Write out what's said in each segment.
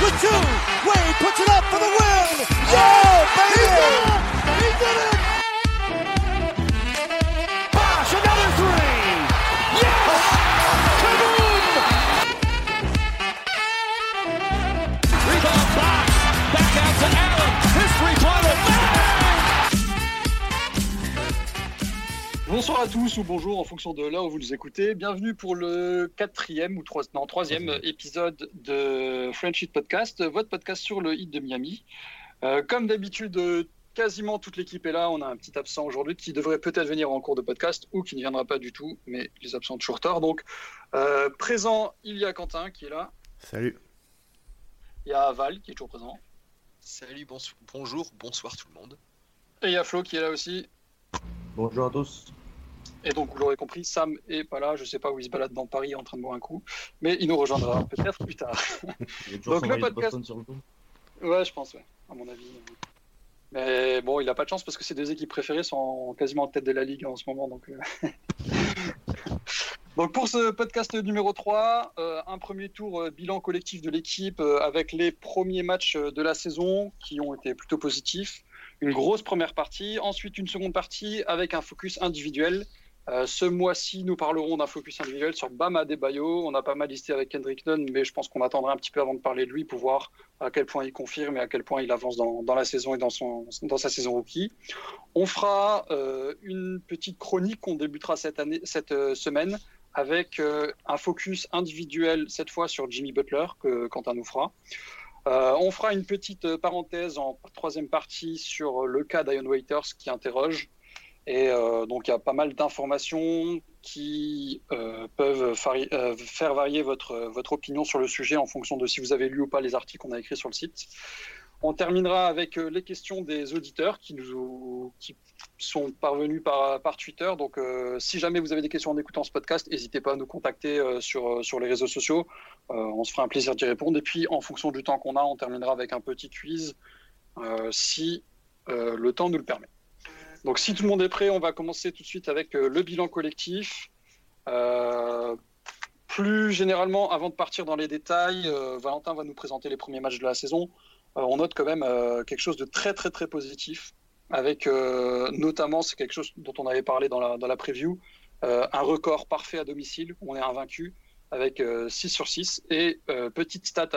with two. Wade Bonsoir à tous ou bonjour en fonction de là où vous nous écoutez. Bienvenue pour le quatrième ou trois, non, troisième épisode de French Hit Podcast, votre podcast sur le hit de Miami. Euh, comme d'habitude, quasiment toute l'équipe est là. On a un petit absent aujourd'hui qui devrait peut-être venir en cours de podcast ou qui ne viendra pas du tout, mais les absents ont toujours tort. Donc, euh, présent, il y a Quentin qui est là. Salut. Il y a Val qui est toujours présent. Salut, bonjour, bonsoir tout le monde. Et il y a Flo qui est là aussi. Bonjour à tous. Et donc, vous l'aurez compris, Sam est pas là. Je sais pas où il se balade dans Paris en train de boire un coup, mais il nous rejoindra peut-être plus tard. Il Donc, le podcast- sur le. Ouais, je pense, ouais, à mon avis. Mais bon, il a pas de chance parce que ses deux équipes préférées sont quasiment en tête de la ligue en ce moment. Donc, euh. donc pour ce podcast numéro 3, euh, un premier tour euh, bilan collectif de l'équipe euh, avec les premiers matchs euh, de la saison qui ont été plutôt positifs. Une grosse première partie, ensuite une seconde partie avec un focus individuel. Euh, ce mois-ci, nous parlerons d'un focus individuel sur Bama Debayo. On a pas mal listé avec Kendrick Nunn, mais je pense qu'on attendra un petit peu avant de parler de lui pour voir à quel point il confirme et à quel point il avance dans, la saison et dans, sa saison rookie. On fera euh, une petite chronique qu'on débutera cette, euh, semaine avec un focus individuel cette fois sur Jimmy Butler que Quentin nous fera. On fera une petite parenthèse en troisième partie sur le cas d'Ion Waiters qui interroge. Et euh, donc il y a pas mal d'informations qui euh, peuvent euh, faire varier votre, opinion sur le sujet en fonction de si vous avez lu ou pas les articles qu'on a écrits sur le site. On terminera avec les questions des auditeurs qui nous qui sont parvenus par, par Twitter. Donc, si jamais vous avez des questions en écoutant ce podcast, n'hésitez pas à nous contacter sur, sur les réseaux sociaux. On se fera un plaisir d'y répondre. Et puis, en fonction du temps qu'on a, on terminera avec un petit quiz si le temps nous le permet. Donc, si tout le monde est prêt, on va commencer tout de suite avec euh, le bilan collectif. Euh, plus généralement, avant de partir dans les détails, euh, Valentin va nous présenter les premiers matchs de la saison. On note quand même quelque chose de très très très positif, avec notamment, c'est quelque chose dont on avait parlé dans la, dans la preview, un record parfait à domicile, on est invaincu, avec euh, 6 sur 6. Et petite stat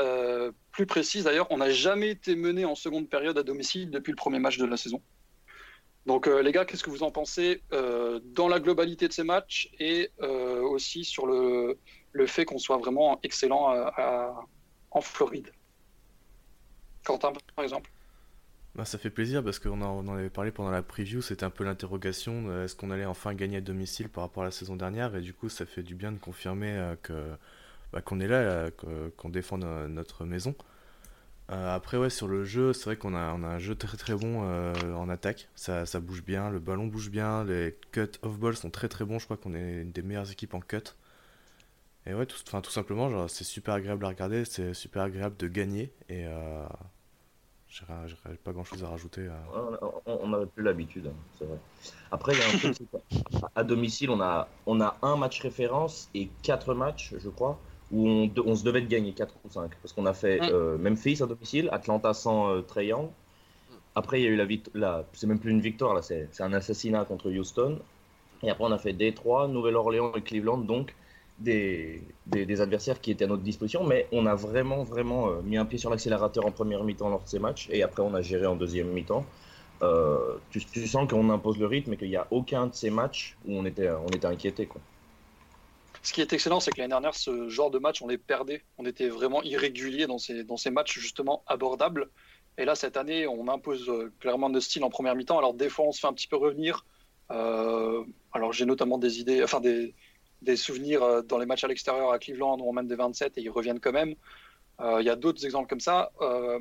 plus précise d'ailleurs, on n'a jamais été mené en seconde période à domicile depuis le premier match de la saison. Donc euh, les gars, qu'est-ce que vous en pensez euh, dans la globalité de ces matchs et euh, aussi sur le, fait qu'on soit vraiment excellent en Floride? Quentin, par exemple. Bah, ça fait plaisir parce qu'on en, avait parlé pendant la preview, c'était un peu l'interrogation, est-ce qu'on allait enfin gagner à domicile par rapport à la saison dernière? Et du coup ça fait du bien de confirmer que bah, qu'on est là, qu'on défend no- notre maison. Euh, après ouais sur le jeu, c'est vrai qu'on a, on a un jeu très très bon euh, en attaque, ça, ça bouge bien, le ballon bouge bien, les cut off balls sont très très bons, je crois qu'on est une des meilleures équipes en cut. Et ouais, tout, tout simplement, c'est super agréable à regarder, c'est super agréable de gagner et euh, j'aurais pas grand chose à rajouter. euh. On n'avait plus l'habitude, hein, c'est vrai. Après, il y a un truc, à domicile, on a, on a un match référence et quatre matchs, je crois, où on, se devait de gagner 4 ou 5. Parce qu'on a fait Mm. euh, Memphis à domicile, Atlanta sans euh, Trae Young. Après, il y a eu la victoire, c'est même plus une victoire, là, c'est un assassinat contre Houston. Et après, on a fait Détroit, Nouvelle-Orléans et Cleveland, donc des, des, des adversaires qui étaient à notre disposition. Mais on a vraiment, vraiment euh, mis un pied sur l'accélérateur en première mi-temps lors de ces matchs. Et après, on a géré en deuxième mi-temps. Euh, tu, tu sens qu'on impose le rythme et qu'il n'y a aucun de ces matchs où on était, on était inquiété. Quoi. Ce qui est excellent, c'est que l'année dernière, ce genre de match, on les perdait. On était vraiment irréguliers dans ces, matchs justement abordables. Et là, cette année, on impose euh, clairement notre style en première mi-temps. Alors, des fois, on se fait un petit peu revenir. Euh, alors, j'ai notamment des idées, enfin des, souvenirs euh, dans les matchs à l'extérieur à Cleveland où on mène des 27 et ils reviennent quand même. Il y a d'autres exemples comme ça.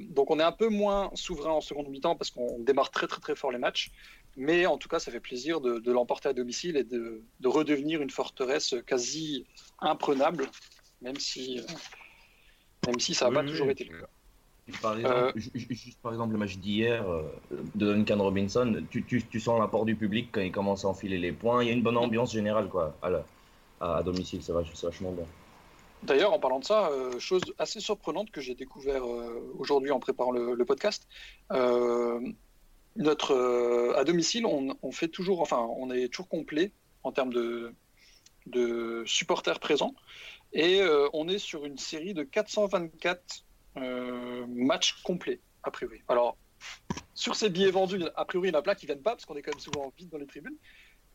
Donc, on est un peu moins souverain en seconde mi-temps parce qu'on démarre très, très, très fort les matchs. Mais en tout cas, ça fait plaisir de, de l'emporter à domicile et de, de redevenir une forteresse quasi imprenable, même si, même si ça n'a Oui, pas oui, toujours oui. été le cas. Par exemple, Euh, ju- ju- juste par exemple le match d'hier euh, de Duncan Robinson, tu, tu, tu sens l'apport du public quand il commence à enfiler les points. Il y a une bonne ambiance générale quoi, à, la- à, à domicile, c'est vach- vachement bien. D'ailleurs, en parlant de ça, euh, chose assez surprenante que j'ai découvert euh, aujourd'hui en préparant le, le podcast, notre euh, à domicile, on, on fait toujours, enfin, on est toujours complet en termes de, de supporters présents, et euh, on est sur une série de 424 euh, matchs complets a priori. Alors, sur ces billets vendus, a priori, il y en a plein qui viennent pas parce qu'on est quand même souvent vide dans les tribunes,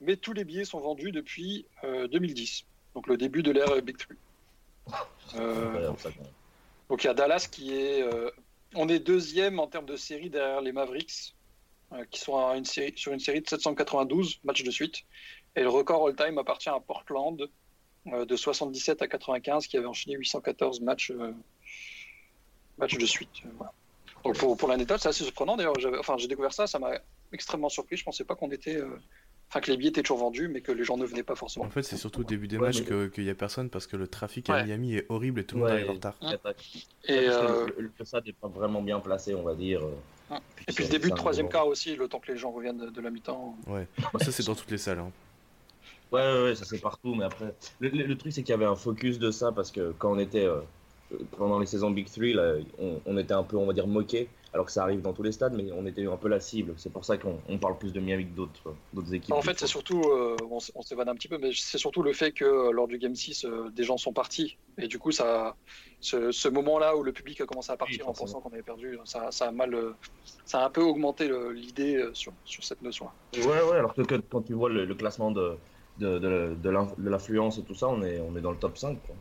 mais tous les billets sont vendus depuis euh, 2010, donc le début de l'ère Big Three. Donc il y a Dallas qui est. on est deuxième en termes de série derrière les Mavericks, qui sont sur une série de 792 matchs de suite. Et le record all-time appartient à Portland euh, de 77 à 95, qui avait enchaîné 814 matchs, euh, matchs de suite. euh, voilà. Donc pour, pour l'anecdote, c'est assez surprenant. D'ailleurs, enfin, j'ai découvert ça, ça m'a extrêmement surpris. Je pensais pas qu'on était. Enfin, que les billets étaient toujours vendus, mais que les gens ne venaient pas forcément. En fait, c'est surtout au début des Ouais, matchs mais- qu'il y a personne parce que le trafic à Ouais. Miami est horrible et tout le monde arrive en retard. Et, euh, le, le, n'est pas vraiment bien placé, on va dire. et puis le début de troisième quart aussi, le temps que les gens reviennent de, de la mi-temps. Ouais. Bah, ça, c'est dans toutes les salles. hein. Ouais, ouais, ouais, ça c'est partout, mais après, le, le- le truc c'est qu'il y avait un focus de ça parce que quand on était euh, pendant les saisons Big Three, là, on, on était un peu, on va dire, moqué, alors que ça arrive dans tous les stades, mais on était un peu la cible. C'est pour ça qu'on on parle plus de Miami que d'autres d'autres équipes. En fait, c'est surtout, euh, on, s'évade un petit peu, mais c'est surtout le fait que euh, lors du Game 6, euh, des gens sont partis. Et du coup, ça, ce, ce moment-là où le public a commencé à partir Oui, en pensant qu'on avait perdu, ça, ça a mal, euh, ça a un peu augmenté l'idée euh, sur, sur cette notion-là. Ouais, ouais, alors que, que- quand tu vois le, le classement de, de, de, de l'in- de l'affluence et tout ça, on est, on est dans le top 5. Quoi.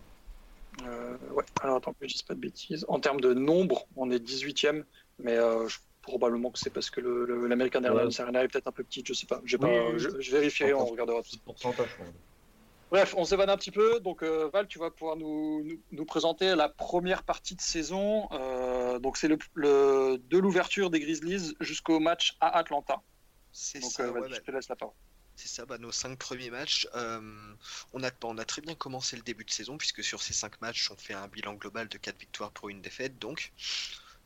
Euh, ouais, alors attends que je dise pas de bêtises. En termes de nombre, on est 18e, mais euh, je- probablement que c'est parce que l'American Airlines Ouais. Arena est peut-être un peu petite, je sais pas. J'ai Oui, pas oui, je, je vérifierai, on regardera tout ça. Bref, on s'évade un petit peu. Donc, euh, Val, tu vas pouvoir nous, nous, nous présenter la première partie de saison. Euh, donc, c'est le, le- de l'ouverture des Grizzlies jusqu'au match à Atlanta. C'est Donc, ça, euh, ouais, vas-y, bah, je te laisse la parole. C'est ça, bah, nos cinq premiers matchs. euh, on, a, on a très bien commencé le début de saison, puisque sur ces cinq matchs, on fait un bilan global de 4 victoires pour une défaite, donc,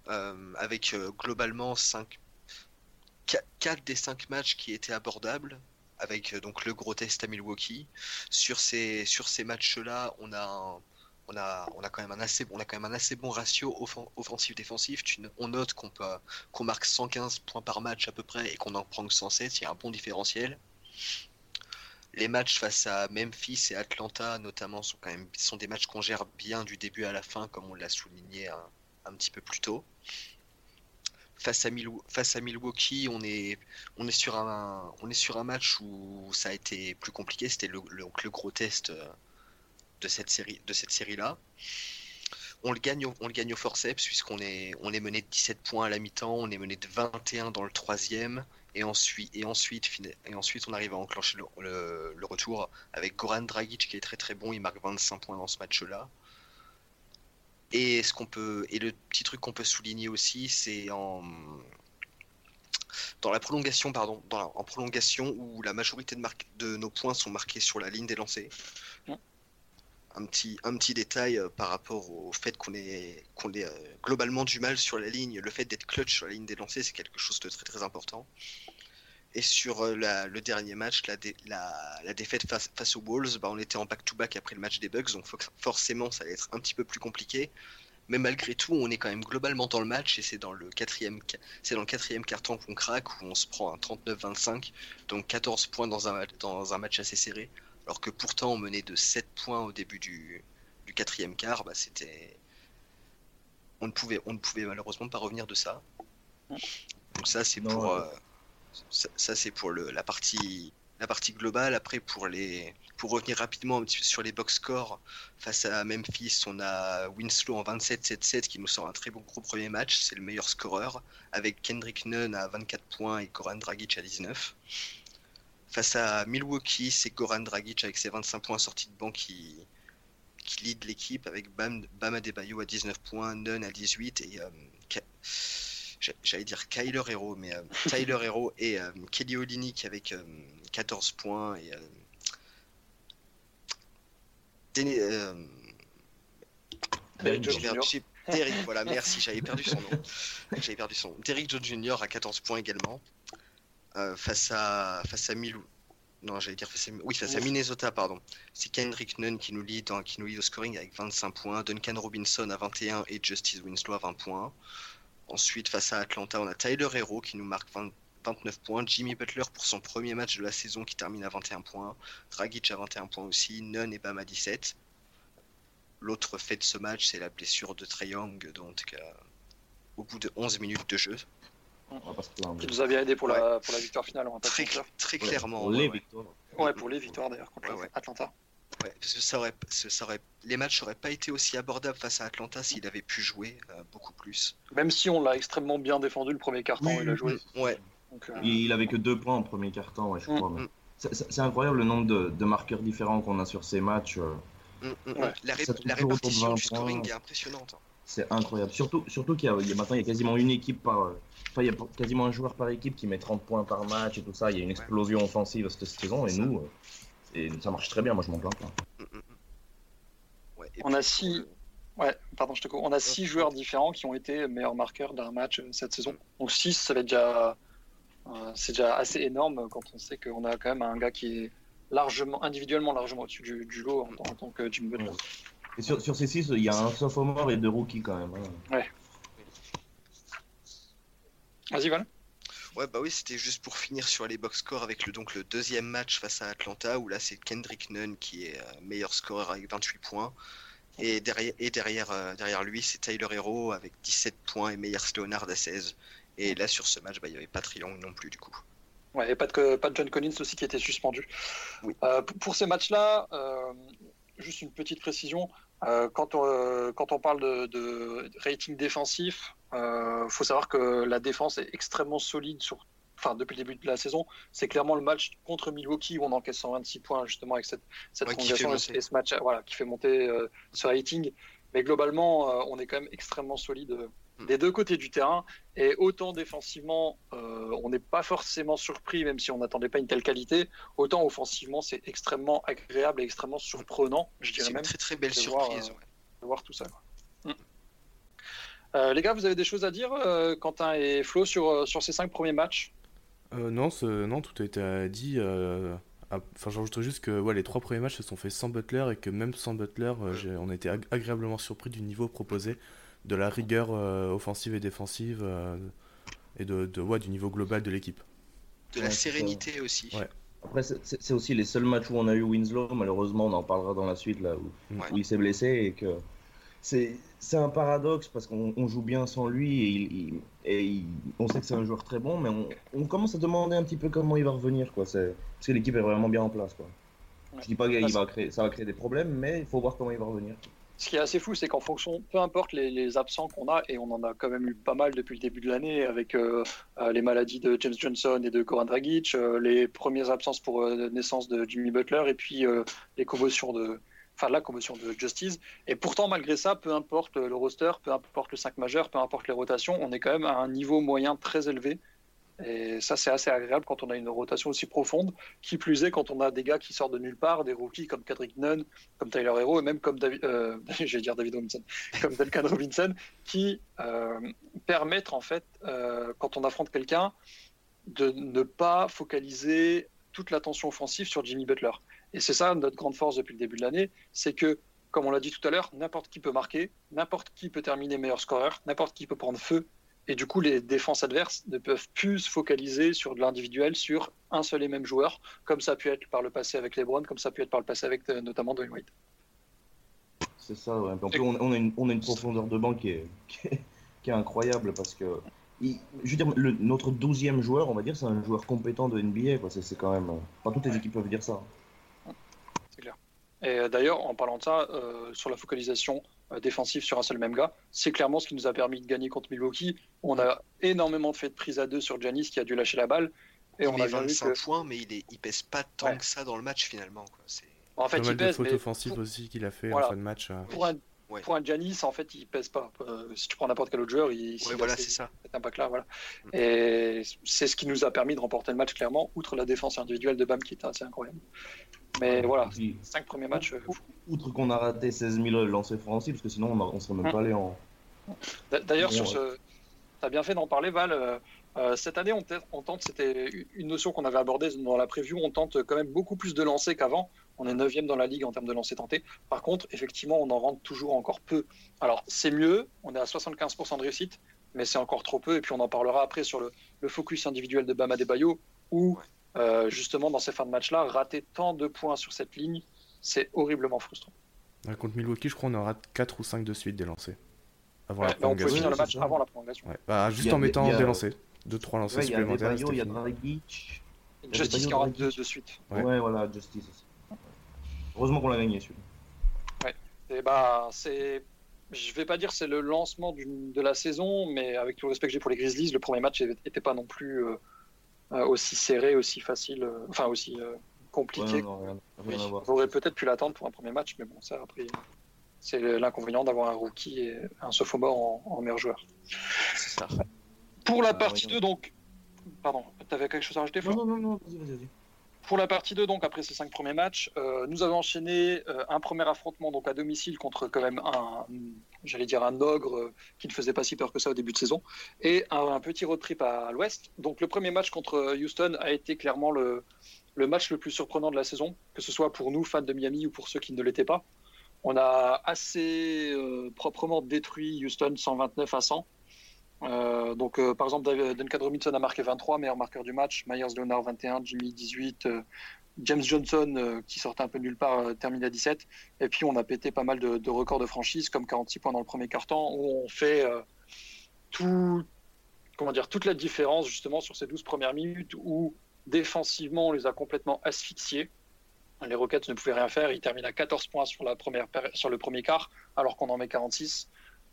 euh, avec euh, globalement 5, 4 des 5 matchs qui étaient abordables, avec donc le gros test à Milwaukee. Sur ces, matchs-là, on a on a, quand même un assez, bon ratio offen- offensif-défensif. On note qu'on qu'on marque 115 points par match à peu près et qu'on en prend que 107. Il y a un bon différentiel. Les matchs face à Memphis et Atlanta, notamment, sont des matchs qu'on gère bien du début à la fin, comme on l'a souligné un, petit peu plus tôt. Face à, Milwaukee, on est, sur un, match où ça a été plus compliqué. C'était le, gros test euh, de cette série-là. On le gagne, au- forceps puisqu'on est, on est mené de 17 points à la mi-temps, on est mené de 21 dans le troisième, et ensuite, et ensuite, et ensuite on arrive à enclencher le, retour avec Goran Dragic qui est très très bon, il marque 25 points dans ce match-là. Et ce qu'on peut, et le petit truc qu'on peut souligner aussi, c'est en dans la prolongation, pardon, dans la- en prolongation où la majorité de, de nos points sont marqués sur la ligne des lancers. Un petit, un petit détail euh, par rapport au fait qu'on ait, qu'on ait euh, globalement du mal sur la ligne, le fait d'être clutch sur la ligne des lancers, c'est quelque chose de très très important. Et sur euh, le dernier match, la, la- la défaite face, face aux Wolves, bah, on était en back-to-back après le match des Bucks, donc fo- forcément ça allait être un petit peu plus compliqué. Mais malgré tout, on est quand même globalement dans le match et c'est dans le quatrième, quatrième carton qu'on craque où on se prend un 39-25, donc 14 points dans un, dans un match assez serré. Alors que pourtant on menait de 7 points au début du, du quatrième quart, bah, c'était, on ne pouvait, on ne pouvait malheureusement pas revenir de ça. Donc ça c'est pour, euh, ça, ça, c'est pour le, la partie, la partie globale. Après pour les, pour revenir rapidement un petit peu sur les box scores face à Memphis, on a Winslow en 27-7-7 qui nous sort un très bon gros premier match. C'est le meilleur scoreur avec Kendrick Nunn à 24 points et Goran Dragic à 19. Face à Milwaukee, c'est Goran Dragic avec ses 25 points sortis de banc qui, qui lead l'équipe avec Bam, Bam Adebayo à 19 points, Nunn à 18 et euh, j'allais dire Kyler Hero, mais euh, Tyler Hero et euh, Kelly Olynyk avec euh, 14 points et euh, Dene- euh, Derrick Jones Jr. voilà, merci, j'avais perdu son nom. J'avais perdu son nom. Derrick Jones Jr. à 14 points également. Euh, face à face à Milou. non, j'allais dire face à, oui, face à Minnesota, pardon. C'est Kendrick Nunn qui nous, lead, en- qui nous lead au scoring avec 25 points, Duncan Robinson à 21 et Justice Winslow à 20 points. Ensuite, face à Atlanta, on a Tyler Hero qui nous marque 20 29 points, Jimmy Butler pour son premier match de la saison qui termine à 21 points, Dragic à 21 points aussi, Nunn et Bam à 17. L'autre fait de ce match, c'est la blessure de Trey Young, donc euh, au bout de 11 minutes de jeu. On va pas se plaindre. Qui nous a bien aidé pour, la, pour la victoire finale. On va pas se Très, mentir. très Ouais, clairement. pour ouais, les ouais. victoires. Ouais, pour les victoires d'ailleurs contre Ouais, ouais. Atlanta. Ouais, parce que ça aurait, ça ça aurait- les matchs n'auraient pas été aussi abordables face à Atlanta s'il avait pu jouer euh, beaucoup plus. Même si on l'a extrêmement bien défendu le premier quart-temps, Oui, il a joué. Ouais, Donc, euh, Il avait que deux points en premier quart-temps, ouais, je Mm, crois. mais mm. c'est- incroyable le nombre de, de marqueurs différents qu'on a sur ces matchs. euh, Mm, mm, mm. Ouais. La, ré- la répartition 20 du scoring points. est impressionnante. hein. C'est incroyable. Surtout, surtout qu'il y a, il y a maintenant il y a quasiment une équipe par. Enfin, il y a quasiment un joueur par équipe qui met 30 points par match et tout ça. Il y a une explosion offensive cette saison et Ça. nous, euh, et ça marche très bien. Moi, je m'en plains pas. Mm, mm, mm. Ouais, On puis, a six- euh, Ouais, pardon, je te coupe. On a six joueurs différents qui ont été meilleurs marqueurs d'un match euh, cette saison. Donc 6, ça va être déjà, euh, c'est déjà assez énorme quand on sait qu'on a quand même un gars qui est largement, individuellement largement au-dessus du, du lot en, en tant que Jimmy Butler. Ouais. Et sur, sur ces 6, il y a un sophomore et deux rookies quand même. hein. Vas-y, Val. Ouais, bah oui, c'était juste pour finir sur les box scores avec le, donc, le deuxième match face à Atlanta, où là c'est Kendrick Nunn qui est euh, meilleur scoreur avec 28 points. Et derrière, et derrière, euh, derrière lui, c'est Tyler Hero avec 17 points et Meyers Leonard à 16. Et là sur ce match, bah, il n'y avait pas Triangle non plus du coup. Ouais, et pas de, pas de John Collins aussi qui était suspendu. Oui. Euh, pour- pour ces matchs-là, euh, juste une petite précision. Euh, quand, on, quand on parle de, de rating défensif, il faut savoir que la défense est extrêmement solide sur, enfin, depuis le début de la saison. C'est clairement le match contre Milwaukee où on encaisse 126 points justement avec cette, cette Ouais, prolongation et ce match voilà, qui fait monter euh, ce rating. Mais globalement, euh, on est quand même extrêmement solide euh. Des deux côtés du terrain. Et autant défensivement, euh, on n'est pas forcément surpris, même si on n'attendait pas une telle qualité, autant offensivement, c'est extrêmement agréable et extrêmement surprenant, je C'est dirais une même, très très belle de voir, surprise. euh, ouais. de voir tout ça. quoi. Mm. Euh, les gars, vous avez des choses à dire, euh, Quentin et Flo, sur, euh, sur ces cinq premiers matchs? Euh, non, non, tout a été euh, dit. euh, Enfin, j'ajouterais juste que ouais, les trois premiers matchs se sont faits sans Butler et que même sans Butler, euh, j'ai- on a été ag- agréablement surpris du niveau proposé, de la rigueur euh, offensive et défensive euh, et de, de, ouais, du niveau global de l'équipe. De la Ouais, sérénité aussi. Ouais. Après, c'est- aussi les seuls matchs où on a eu Winslow. Malheureusement, on en parlera dans la suite là où, Ouais. où il s'est blessé et que c'est c'est un paradoxe parce qu'on on joue bien sans lui et, il- il- et il- on sait que c'est un joueur très bon, mais on, on commence à demander un petit peu comment il va revenir quoi. C'est parce que l'équipe est vraiment bien en place quoi. Ouais. Je dis pas qu'il va créer, ça va créer des problèmes, mais il faut voir comment il va revenir. Ce qui est assez fou, c'est qu'en fonction, peu importe les, absents qu'on a, et on en a quand même eu pas mal depuis le début de l'année, avec euh, euh, les maladies de James Johnson et de Goran Dragic, euh, les premières absences pour naissance de Jimmy Butler, et puis les commotions de, enfin la commotion de Justice. Et pourtant, malgré ça, peu importe le roster, peu importe le 5 majeur, peu importe les rotations, on est quand même à un niveau moyen très élevé. Et ça, c'est assez agréable quand on a une rotation aussi profonde. Qui plus est, quand on a des gars qui sortent de nulle part, des rookies comme Kendrick Nunn, comme Tyler Hero, et même comme David, euh, dire David Robinson, comme Duncan Robinson, qui euh, permettent en fait, euh, quand on affronte quelqu'un, de ne pas focaliser toute l'attention offensive sur Jimmy Butler. Et c'est ça notre grande force depuis le début de l'année, c'est que, comme on l'a dit tout à l'heure, n'importe qui peut marquer, n'importe qui peut terminer meilleur scoreur, n'importe qui peut prendre feu. Et du coup, les défenses adverses ne peuvent plus se focaliser sur de l'individuel, sur un seul et même joueur, comme ça a pu être par le passé avec LeBron, comme ça a pu être par le passé avec euh, notamment Dwayne Wade. C'est ça. Ouais. En plus, on, on a une, on a une profondeur de banc qui est, qui est, qui est incroyable parce que. il- je veux dire, le- notre douzième joueur, on va dire, c'est un joueur compétent de NBA. quoi. C'est c'est quand même. Pas toutes les équipes peuvent dire ça. C'est clair. Et euh, d'ailleurs, en parlant de ça, euh, sur la focalisation euh, défensive sur un seul même gars, c'est clairement ce qui nous a permis de gagner contre Milwaukee. On a énormément fait de prises à deux sur Giannis qui a dû lâcher la balle. Et il on met a bien vu 25 que. points, mais il, est, il pèse pas tant Ouais. que ça dans le match finalement. Quoi. C'est... En fait, il pèse, fautes mais offensives pour, aussi qu'il a fait Voilà. en fin de match. euh. pour un, Ouais. pour un Giannis, en fait, il pèse pas. Euh, si tu prends n'importe quel autre joueur, il, Ouais, voilà, ces- c'est ça. cet impact-là. Voilà. Mm. Et c'est ce qui nous a permis de remporter le match, clairement, outre la défense individuelle de Bam qui était assez incroyable. Mais voilà, puis, cinq premiers matchs. euh, outre qu'on a raté 16 000 lancers francs aussi, parce que sinon on, on serait même Hum. pas allé en. D'a- D'ailleurs, Bon, sur ce. Tu as bien fait d'en parler, Val. euh, Euh, cette année, on, tente, c'était une notion qu'on avait abordée dans la preview, on tente quand même beaucoup plus de lancers qu'avant. On est 9 dans la ligue en termes de lancers tentés. Par contre, effectivement, on en rentre toujours encore peu. Alors, c'est mieux, on est à 75% de réussite, mais c'est encore trop peu. Et puis, on en parlera après sur le, le focus individuel de Bama Bayo, où euh, justement, dans ces fins de match-là, rater tant de points sur cette ligne, c'est horriblement frustrant. Ouais, contre Milwaukee, je crois qu'on aura 4 ou 5 de suite des lancers. Avant Ouais, la on prolongation. finir le c'est match ça. avant la prolongation. Ouais. Bah, juste en des- mettant a- des lancers. 2-3 lancers Ouais, il y a supplémentaires. Il y a. Dragic. Il y a Justice qui Adebayo, en rate deux Dragic. de suite. Ouais. Ouais, voilà, Justice aussi. Heureusement qu'on l'a gagné celui-là. Et bah, c'est. Je vais pas dire c'est le lancement de la saison, mais avec tout le respect que j'ai pour les Grizzlies, le premier match n'était pas non plus euh, aussi serré, aussi facile, euh, enfin aussi euh, compliqué. Ouais, non, rien, rien peut-être pu l'attendre pour un premier match, mais bon, ça après, c'est l'inconvénient d'avoir un rookie et un sophomore en, en meilleur joueur. C'est ça. Pour la partie ouais. 2, donc. Pardon, t'avais quelque chose à rajouter, Non, non, non, non, vas-y, vas-y, vas-y. Pour la partie 2, donc après ces cinq premiers matchs, euh, nous avons enchaîné euh, un premier affrontement donc à domicile contre quand même un, j'allais dire un ogre euh, qui ne faisait pas si peur que ça au début de saison, et un, un petit road trip à, l'ouest. Donc le premier match contre Houston a été clairement le, le match le plus surprenant de la saison, que ce soit pour nous fans de Miami ou pour ceux qui ne l'étaient pas. On a assez proprement détruit Houston 129 à 100. Euh, donc, euh, par exemple, Duncan Robinson a marqué 23, meilleur marqueur du match. Myers Leonard 21, Jimmy 18, euh, James Johnson qui sortait un peu nulle part termine à 17. Et puis, on a pété pas mal de, de records de franchise, comme 46 points dans le premier quart-temps, où on fait tout, comment dire, toute la différence justement sur ces 12 premières minutes où défensivement on les a complètement asphyxiés. Les Rockets ne pouvaient rien faire. Ils terminent à 14 points sur, la première, sur le premier quart, alors qu'on en met 46.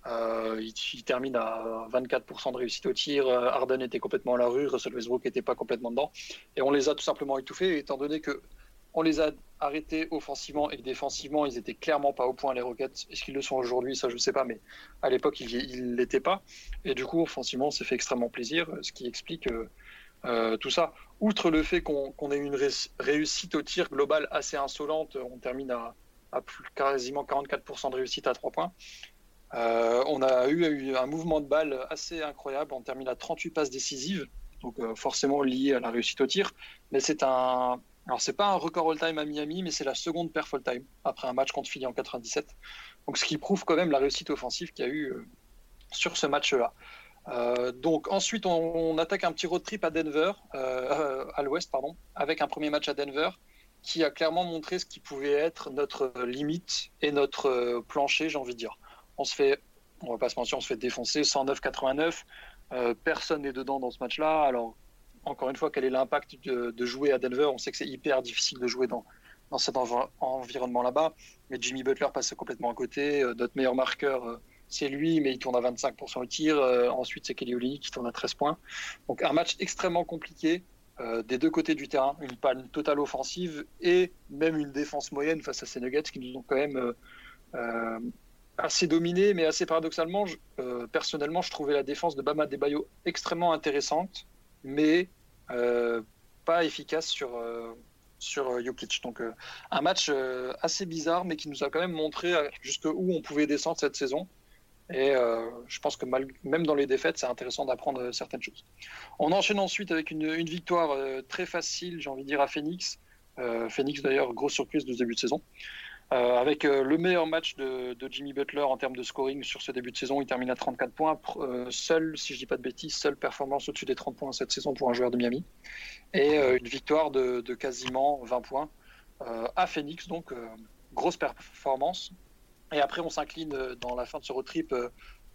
Euh, il, termine à 24% de réussite au tir. Euh, Harden était complètement à la rue. Russell Westbrook n'était pas complètement dedans. Et on les a tout simplement étouffés, étant donné que on les a arrêtés offensivement et défensivement. Ils étaient clairement pas au point, les Rockets. Est-ce qu'ils le sont aujourd'hui? Ça, je sais pas. Mais à l'époque, ils ne l'étaient pas. Et du coup, offensivement, on s'est fait extrêmement plaisir, ce qui explique euh, euh, tout ça. Outre le fait qu'on qu'on ait une ré- réussite au tir global assez insolente, on termine à, quasiment 44% de réussite à 3 points. Euh, on a eu, un mouvement de balle assez incroyable. On termine à 38 passes décisives, donc euh, forcément lié à la réussite au tir. Mais c'est un, alors c'est pas un record all-time à Miami, mais c'est la seconde perf all-time après un match contre Philly en 97. Donc ce qui prouve quand même la réussite offensive qu'il y a eu euh, sur ce match-là. Donc ensuite on, on attaque un petit road trip à Denver, à l'ouest pardon, avec un premier match à Denver qui a clairement montré ce qui pouvait être notre limite et notre plancher, j'ai envie de dire on se fait, on va pas se mentir, on se fait défoncer 109-89. Euh, personne n'est dedans dans ce match-là. Alors, encore une fois, quel est l'impact de, jouer à Denver? On sait que c'est hyper difficile de jouer dans, dans cet env- environnement là-bas. Mais Jimmy Butler passe complètement à côté. Euh, notre meilleur marqueur, euh, c'est lui, mais il tourne à 25% au tir. Ensuite, c'est Kelly Olynyk qui tourne à 13 points. Donc, un match extrêmement compliqué. des deux côtés du terrain, une panne totale offensive et même une défense moyenne face à ces Nuggets qui nous ont quand même assez dominé, mais assez paradoxalement, euh, personnellement, je trouvais la défense de Bama Debayo extrêmement intéressante, mais euh, pas efficace sur, euh, sur euh, Jokic. Donc, un match assez bizarre, mais qui nous a quand même montré jusqu'où on pouvait descendre cette saison. Et je pense que même dans les défaites, c'est intéressant d'apprendre certaines choses. On enchaîne ensuite avec une, une victoire très facile, j'ai envie de dire, à Phoenix. Phoenix, d'ailleurs, grosse surprise de début de saison. Euh, avec euh, le meilleur match de, Jimmy Butler en termes de scoring sur ce début de saison, il termine à 34 points. Euh, seul, si je dis pas de bêtises, seule performance au-dessus des 30 points cette saison pour un joueur de Miami. Et euh, une victoire de, quasiment 20 points à Phoenix, donc grosse performance. Et après, on s'incline dans la fin de ce road trip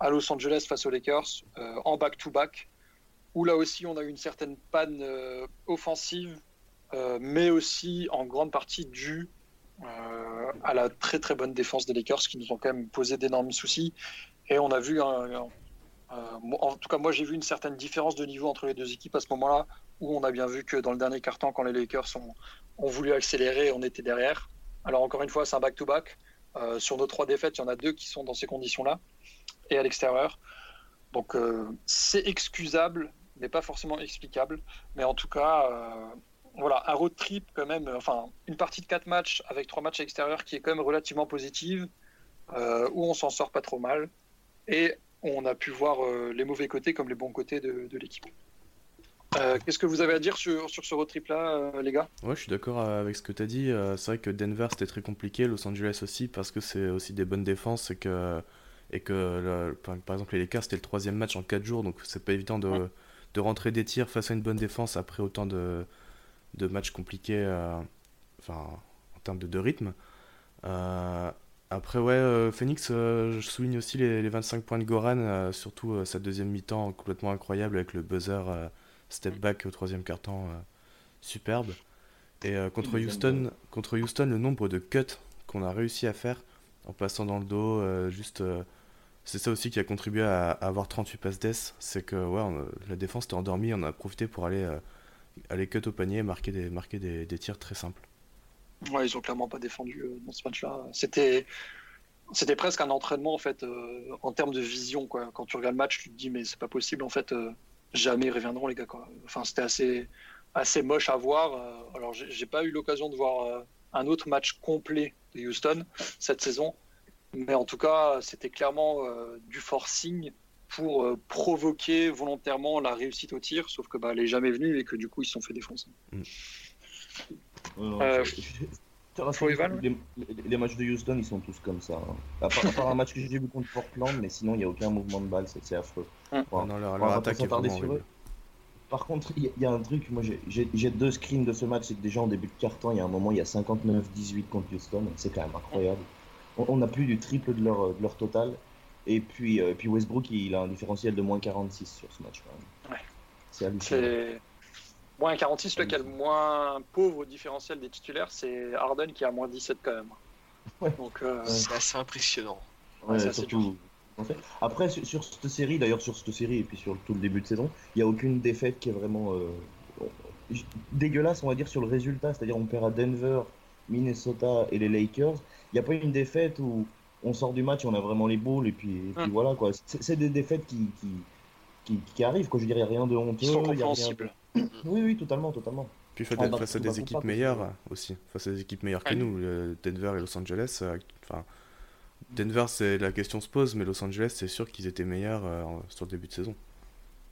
à Los Angeles face aux Lakers en back-to-back, où là aussi on a eu une certaine panne offensive, mais aussi en grande partie due euh, à la très très bonne défense des Lakers qui nous ont quand même posé d'énormes soucis. Et on a vu, un- en tout cas moi j'ai vu une certaine différence de niveau entre les deux équipes à ce moment-là, où on a bien vu que dans le dernier quart-temps, quand les Lakers ont, voulu accélérer, on était derrière. Alors encore une fois, c'est un back-to-back. Euh, sur nos trois défaites, il y en a deux qui sont dans ces conditions-là, et à l'extérieur. Donc euh, c'est excusable, mais pas forcément explicable. Mais en tout cas, euh, voilà, un road trip quand même, euh, enfin une partie de quatre matchs avec trois matchs à l'extérieur qui est quand même relativement positive, euh, où on s'en sort pas trop mal, et on a pu voir euh, les mauvais côtés comme les bons côtés de, de l'équipe. Euh, Qu'est-ce que vous avez à dire sur, sur ce road trip là, les gars? Ouais, je suis d'accord avec ce que tu as dit. C'est vrai que Denver c'était très compliqué, Los Angeles aussi, parce que c'est aussi des bonnes défenses et que, et que le- par, par exemple, les Lakers c'était le troisième match en 4 jours, donc c'est pas évident de, Ouais. de rentrer des tirs face à une bonne défense après autant de, de matchs compliqués euh, enfin, en termes de, de rythme. Euh, après, ouais, euh, Phoenix, je souligne aussi les, les 25 points de Goran, surtout sa deuxième mi-temps complètement incroyable avec le buzzer step back au troisième quart-temps, superbe. Et contre Houston, contre Houston, le nombre de cuts qu'on a réussi à faire en passant dans le dos, juste, c'est ça aussi qui a contribué à, à avoir 38 passes d'ess, c'est que ouais, on- la défense était endormie, on a profité pour aller, euh, aller cut au panier, et marquer des, marquer des, des tirs très simples. Ils ont clairement pas défendu euh, dans ce match-là. C'était, c'était presque un entraînement en fait euh, en termes de vision quoi. Quand tu regardes le match, tu te dis mais c'est pas possible en fait. euh, jamais ils reviendront les gars. Enfin c'était assez, assez moche à voir. alors j'ai pas eu l'occasion de voir un autre match complet de Houston cette saison, mais en tout cas c'était clairement du forcing pour euh, provoquer volontairement la réussite au tir, sauf que bah, elle est jamais venue et que du coup ils se sont fait défoncer. Non, Euh, Evan, les, les- les matchs de Houston, ils sont tous comme ça. hein. À, part, à part un match que j'ai vu contre Portland, mais sinon, il n'y a aucun mouvement de balle, c'est affreux. Bon, Ah non, leur, on leur va pas attaque est s'attarder vraiment sur horrible. Par contre, il y, a un truc, moi j'ai- deux screens de ce match, c'est que déjà en début de carton, il y a un moment, il y a 59-18 contre Houston, c'est quand même incroyable. On, on a plus du triple de leur, de leur total. Et puis, euh, et puis Westbrook, il a un différentiel de moins 46 sur ce match quand même. Ouais. C'est hallucinant. Moins 46, lequel moins pauvre au différentiel des titulaires, c'est Harden qui a moins 17 quand même. Ouais. Donc euh, C'est assez impressionnant. Ouais, ça, c'est surtout. en fait. Après, sur, sur cette série, d'ailleurs, sur cette série et puis sur tout le début de saison, il n'y a aucune défaite qui est vraiment euh, dégueulasse, on va dire, sur le résultat. C'est-à-dire, on perd à Denver, Minnesota et les Lakers. Il n'y a pas une défaite où on sort du match on a vraiment les boules et puis, et puis Hum. voilà quoi. C'est des défaites qui, qui, qui, qui arrivent, quoi. Je veux dire, il n'y a rien de honteux. ils sont il y a rien de-. Oui, oui, totalement, totalement. Puis fa- face à des équipes meilleures aussi, face à des équipes meilleures que nous, Denver et Los Angeles. euh, Enfin, Denver, c'est la question se pose, mais Los Angeles, c'est sûr qu'ils étaient meilleurs euh, sur le début de saison.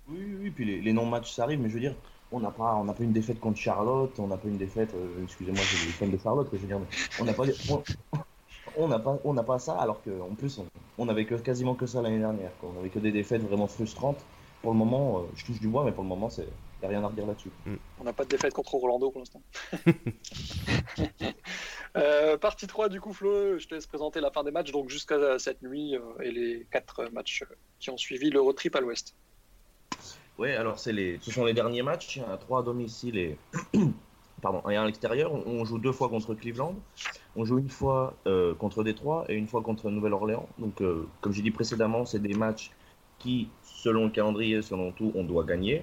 Oui, oui, oui, puis les, les non-matchs, ça arrive, mais je veux dire, on n'a pas, on n'a pas une défaite contre Charlotte, on n'a pas une défaite, euh, excusez-moi, j'ai des fans de Charlotte, que je veux dire, mais on n'a pas, on, on n'a pas, on n'a pas ça, alors qu'en plus, on, on avait que, quasiment que ça l'année dernière, quoi. On avait que des défaites vraiment frustrantes. Pour le moment, euh, je touche du bois, mais pour le moment, c'est, y a rien à redire là-dessus. On n'a pas de défaite contre Orlando pour l'instant. Euh, partie 3 du coup Flo, je te laisse présenter la fin des matchs donc jusqu'à cette nuit euh, et les 4 matchs euh, qui ont suivi le road trip à l'ouest. Ouais, alors c'est les, ce sont les derniers matchs, trois à domicile et pardon, un à l'extérieur. On, joue deux fois contre Cleveland, on joue une fois euh, contre Détroit et une fois contre Nouvelle-Orléans. Donc, euh, comme j'ai dit précédemment, c'est des matchs qui, selon le calendrier, selon tout, on doit gagner.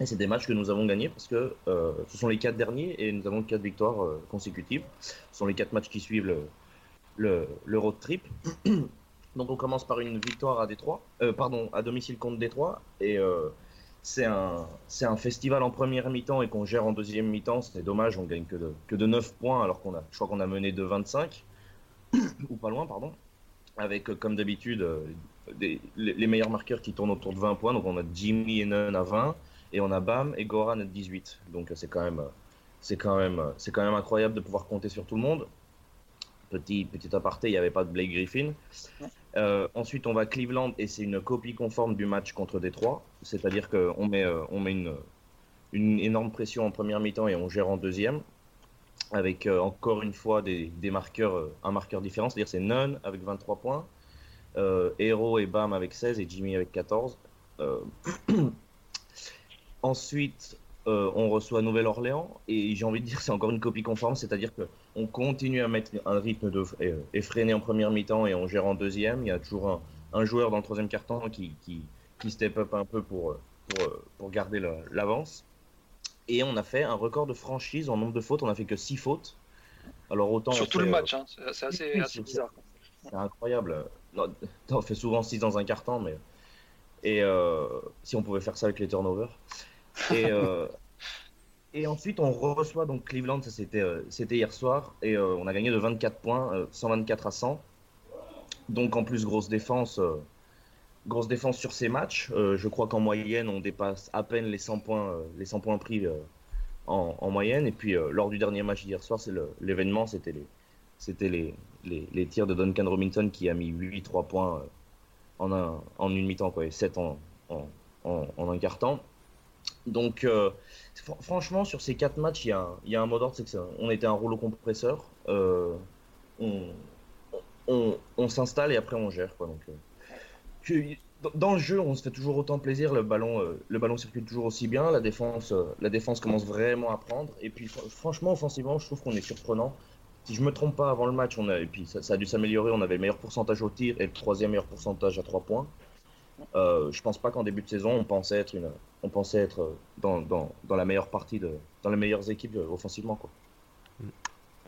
Et c'est des matchs que nous avons gagnés parce que euh, ce sont les quatre derniers et nous avons quatre victoires consécutives. Ce sont les quatre matchs qui suivent le, le, le road trip. Donc on commence par une victoire à Détroit, pardon, à domicile contre Détroit et c'est un, un festival en première mi-temps et qu'on gère en deuxième mi-temps. C'est dommage, on gagne que de, que de 9 points alors qu'on a, je crois qu'on a mené de 25, ou pas loin, pardon. Avec, euh, comme d'habitude, euh, les, meilleurs marqueurs qui tournent autour de 20 points. Donc on a Jimmy et Nunn à 20 et on a Bam et Goran à 18. Donc euh, c'est quand même, c'est quand c'est quand même incroyable de pouvoir compter sur tout le monde. Petit, petit aparté, il n'y avait pas de Blake Griffin. Euh, ensuite, on va à Cleveland et c'est une copie conforme du match contre Détroit. C'est-à-dire qu'on met, euh, on met une, une énorme pression en première mi-temps et on gère en deuxième. Avec euh, encore une fois des, des marqueurs, un marqueur différent. C'est-à-dire c'est Nunn avec 23 points, Hero et Bam avec 16 et Jimmy avec 14. Euh, Ensuite, euh, on reçoit Nouvelle-Orléans et j'ai envie de dire c'est encore une copie conforme, c'est-à-dire que on continue à mettre un rythme de, euh, effréné en première mi-temps et on gère en deuxième. Il y a toujours un, un joueur dans le troisième quart-temps qui, qui, qui step up un peu pour, pour, pour garder l'avance. Et on a fait un record de franchise en nombre de fautes. On a fait que 6 fautes. Alors autant Sur tout fait, le match, hein. c'est assez, oui, assez c'est- bizarre. c'est incroyable. Non, on fait souvent 6 dans un quart-temps, mais. Et euh, si on pouvait faire ça avec les turnovers. Et, euh, et ensuite, on reçoit donc Cleveland, ça c'était euh, c'était hier soir, et euh, on a gagné de 24 points, euh, 124 à 100. Donc en plus, grosse défense, grosse défense sur ces matchs. Euh, je crois qu'en moyenne, on dépasse à peine les 100 points, euh, les 100 points pris euh, en, en moyenne. Et puis, lors du dernier match d'hier soir, c'est le- l'événement, c'était les, c'était les, les, les tirs de Duncan Robinson qui a mis 8-3 points euh, en, un, en une mi-temps, quoi, et 7 en, en, en, en un quart temps. Donc, euh, fr- franchement, sur ces 4 matchs, il y a, un- y a un mot d'ordre, c'est que on était un rouleau compresseur. Euh, on, on, s'installe et après on gère. Quoi, donc, euh, que- dans- le jeu, on se fait toujours autant plaisir. Le ballon, le ballon circule toujours aussi bien. La défense, la défense commence vraiment à prendre. Et puis, fr- franchement, offensivement, je trouve qu'on est surprenant. Si je me trompe pas, avant le match, on a, et puis ça, ça a dû s'améliorer. On avait le meilleur pourcentage au tir et le troisième meilleur pourcentage à 3 points. Euh, je pense pas qu'en début de saison, on pensait être, une, on pensait être euh, dans, dans, dans la meilleure partie, de, dans les meilleures équipes euh, offensivement. Quoi.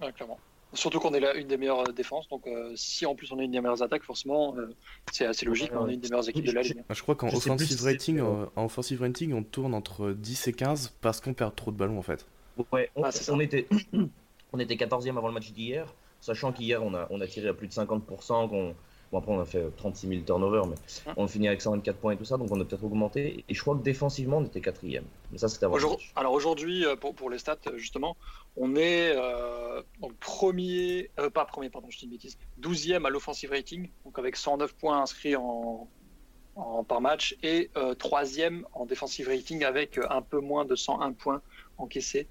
Ouais, clairement. Surtout qu'on est là une des meilleures euh, défenses, donc euh, si en plus on est une des meilleures attaques, forcément, euh, c'est assez logique, Ouais, on est une des meilleures équipes de la ligue. Je crois qu'en offensive si rating, euh, en offensive rating, on tourne entre 10 et 15 parce qu'on perd trop de ballons en fait. Ouais, on, Ah, on était, on était 14e avant le match d'hier, sachant qu'hier on a, on a tiré à plus de 50%, qu'on, bon après on a fait 36 000 turnovers, mais Hein. on finit avec 124 points et tout ça, donc on a peut-être augmenté. Et je crois que défensivement on était 4e. Mais ça c'était avant Aujourd-. Alors aujourd'hui, euh, pour, pour les stats, euh, justement, on est euh, donc premier, euh, pas premier, pardon, je dis une bêtise, 12e à l'offensive rating, donc avec 109 points inscrits en, en- par match, et euh, troisième en defensive rating avec euh, un peu moins de 101 points encaissés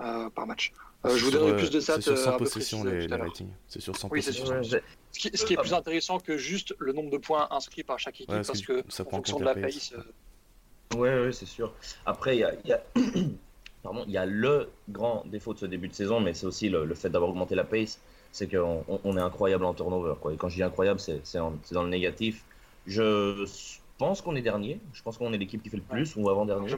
euh, par match. Euh, je vous donnerai euh, plus de stats C'est sur euh, 100 un peu possessions les, ratings. C'est sur 100 Oui, c'est possessions. Ce qui, ce qui est plus intéressant que juste le nombre de points inscrits par chaque équipe, Ouais, parce que ça en fonction compte de la pace. euh, Ouais, ouais, c'est sûr. Après, il y a, il y a- Pardon, il y a le grand défaut de ce début de saison, mais c'est aussi le, le fait d'avoir augmenté la pace, c'est qu'on on- on est incroyable en turnover. Quoi. Et quand je dis incroyable, c'est dans le négatif. Je pense qu'on est dernier. Je pense qu'on est l'équipe qui fait le plus, ou avant-dernier.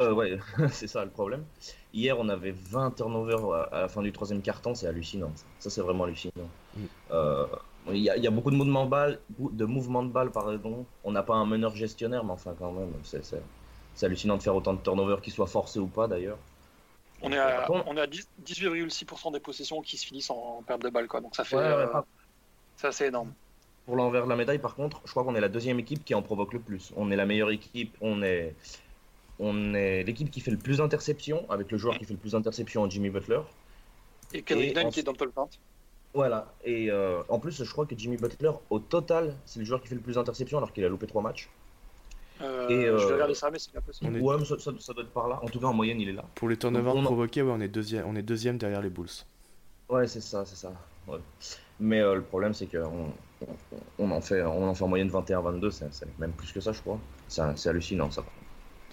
Euh, ouais, c'est ça le problème. Hier, on avait 20 turnovers à, à la fin du troisième quart-temps, c'est hallucinant. Ça, c'est vraiment hallucinant. Mm. Euh, Il y, a- il y a beaucoup de mouvements de balles, de mouvements de pardon. On n'a pas un meneur gestionnaire, mais enfin, quand même, c'est c'est- c'est hallucinant de faire autant de turnovers, qu'ils soient forcés ou pas d'ailleurs. On est à, Bon. on est à 10 10,6% des possessions qui se finissent en perte de balle, quoi. Donc ça fait, Ouais, ouais, euh, pas- c'est assez énorme. Pour l'envers de la médaille, par contre, je crois qu'on est la deuxième équipe qui en provoque le plus. On est la meilleure équipe, on est, on est l'équipe qui fait le plus d'interceptions, avec le joueur qui fait le plus d'interceptions en Jimmy Butler. Et Kendrick Et Nunn qui est dans le top 20. Voilà, et euh, en plus, je crois que Jimmy Butler, au total, c'est le joueur qui fait le plus d'interceptions alors qu'il a loupé trois matchs. Euh, Et, Je vais euh, regarder ça, mais c'est bien possible. Est- Ouais, mais ça, ça- ça doit être par là. En tout cas, en moyenne, il est là. Pour les turnovers On provoqués, ouais, on est deuxième, on est deuxième derrière les Bulls. Ouais, c'est ça, c'est ça. ouais. Mais euh, le problème, c'est qu'on on, on en fait, on en fait en moyenne 21-22, c'est c'est même plus que ça, je crois. C'est c'est hallucinant, ça.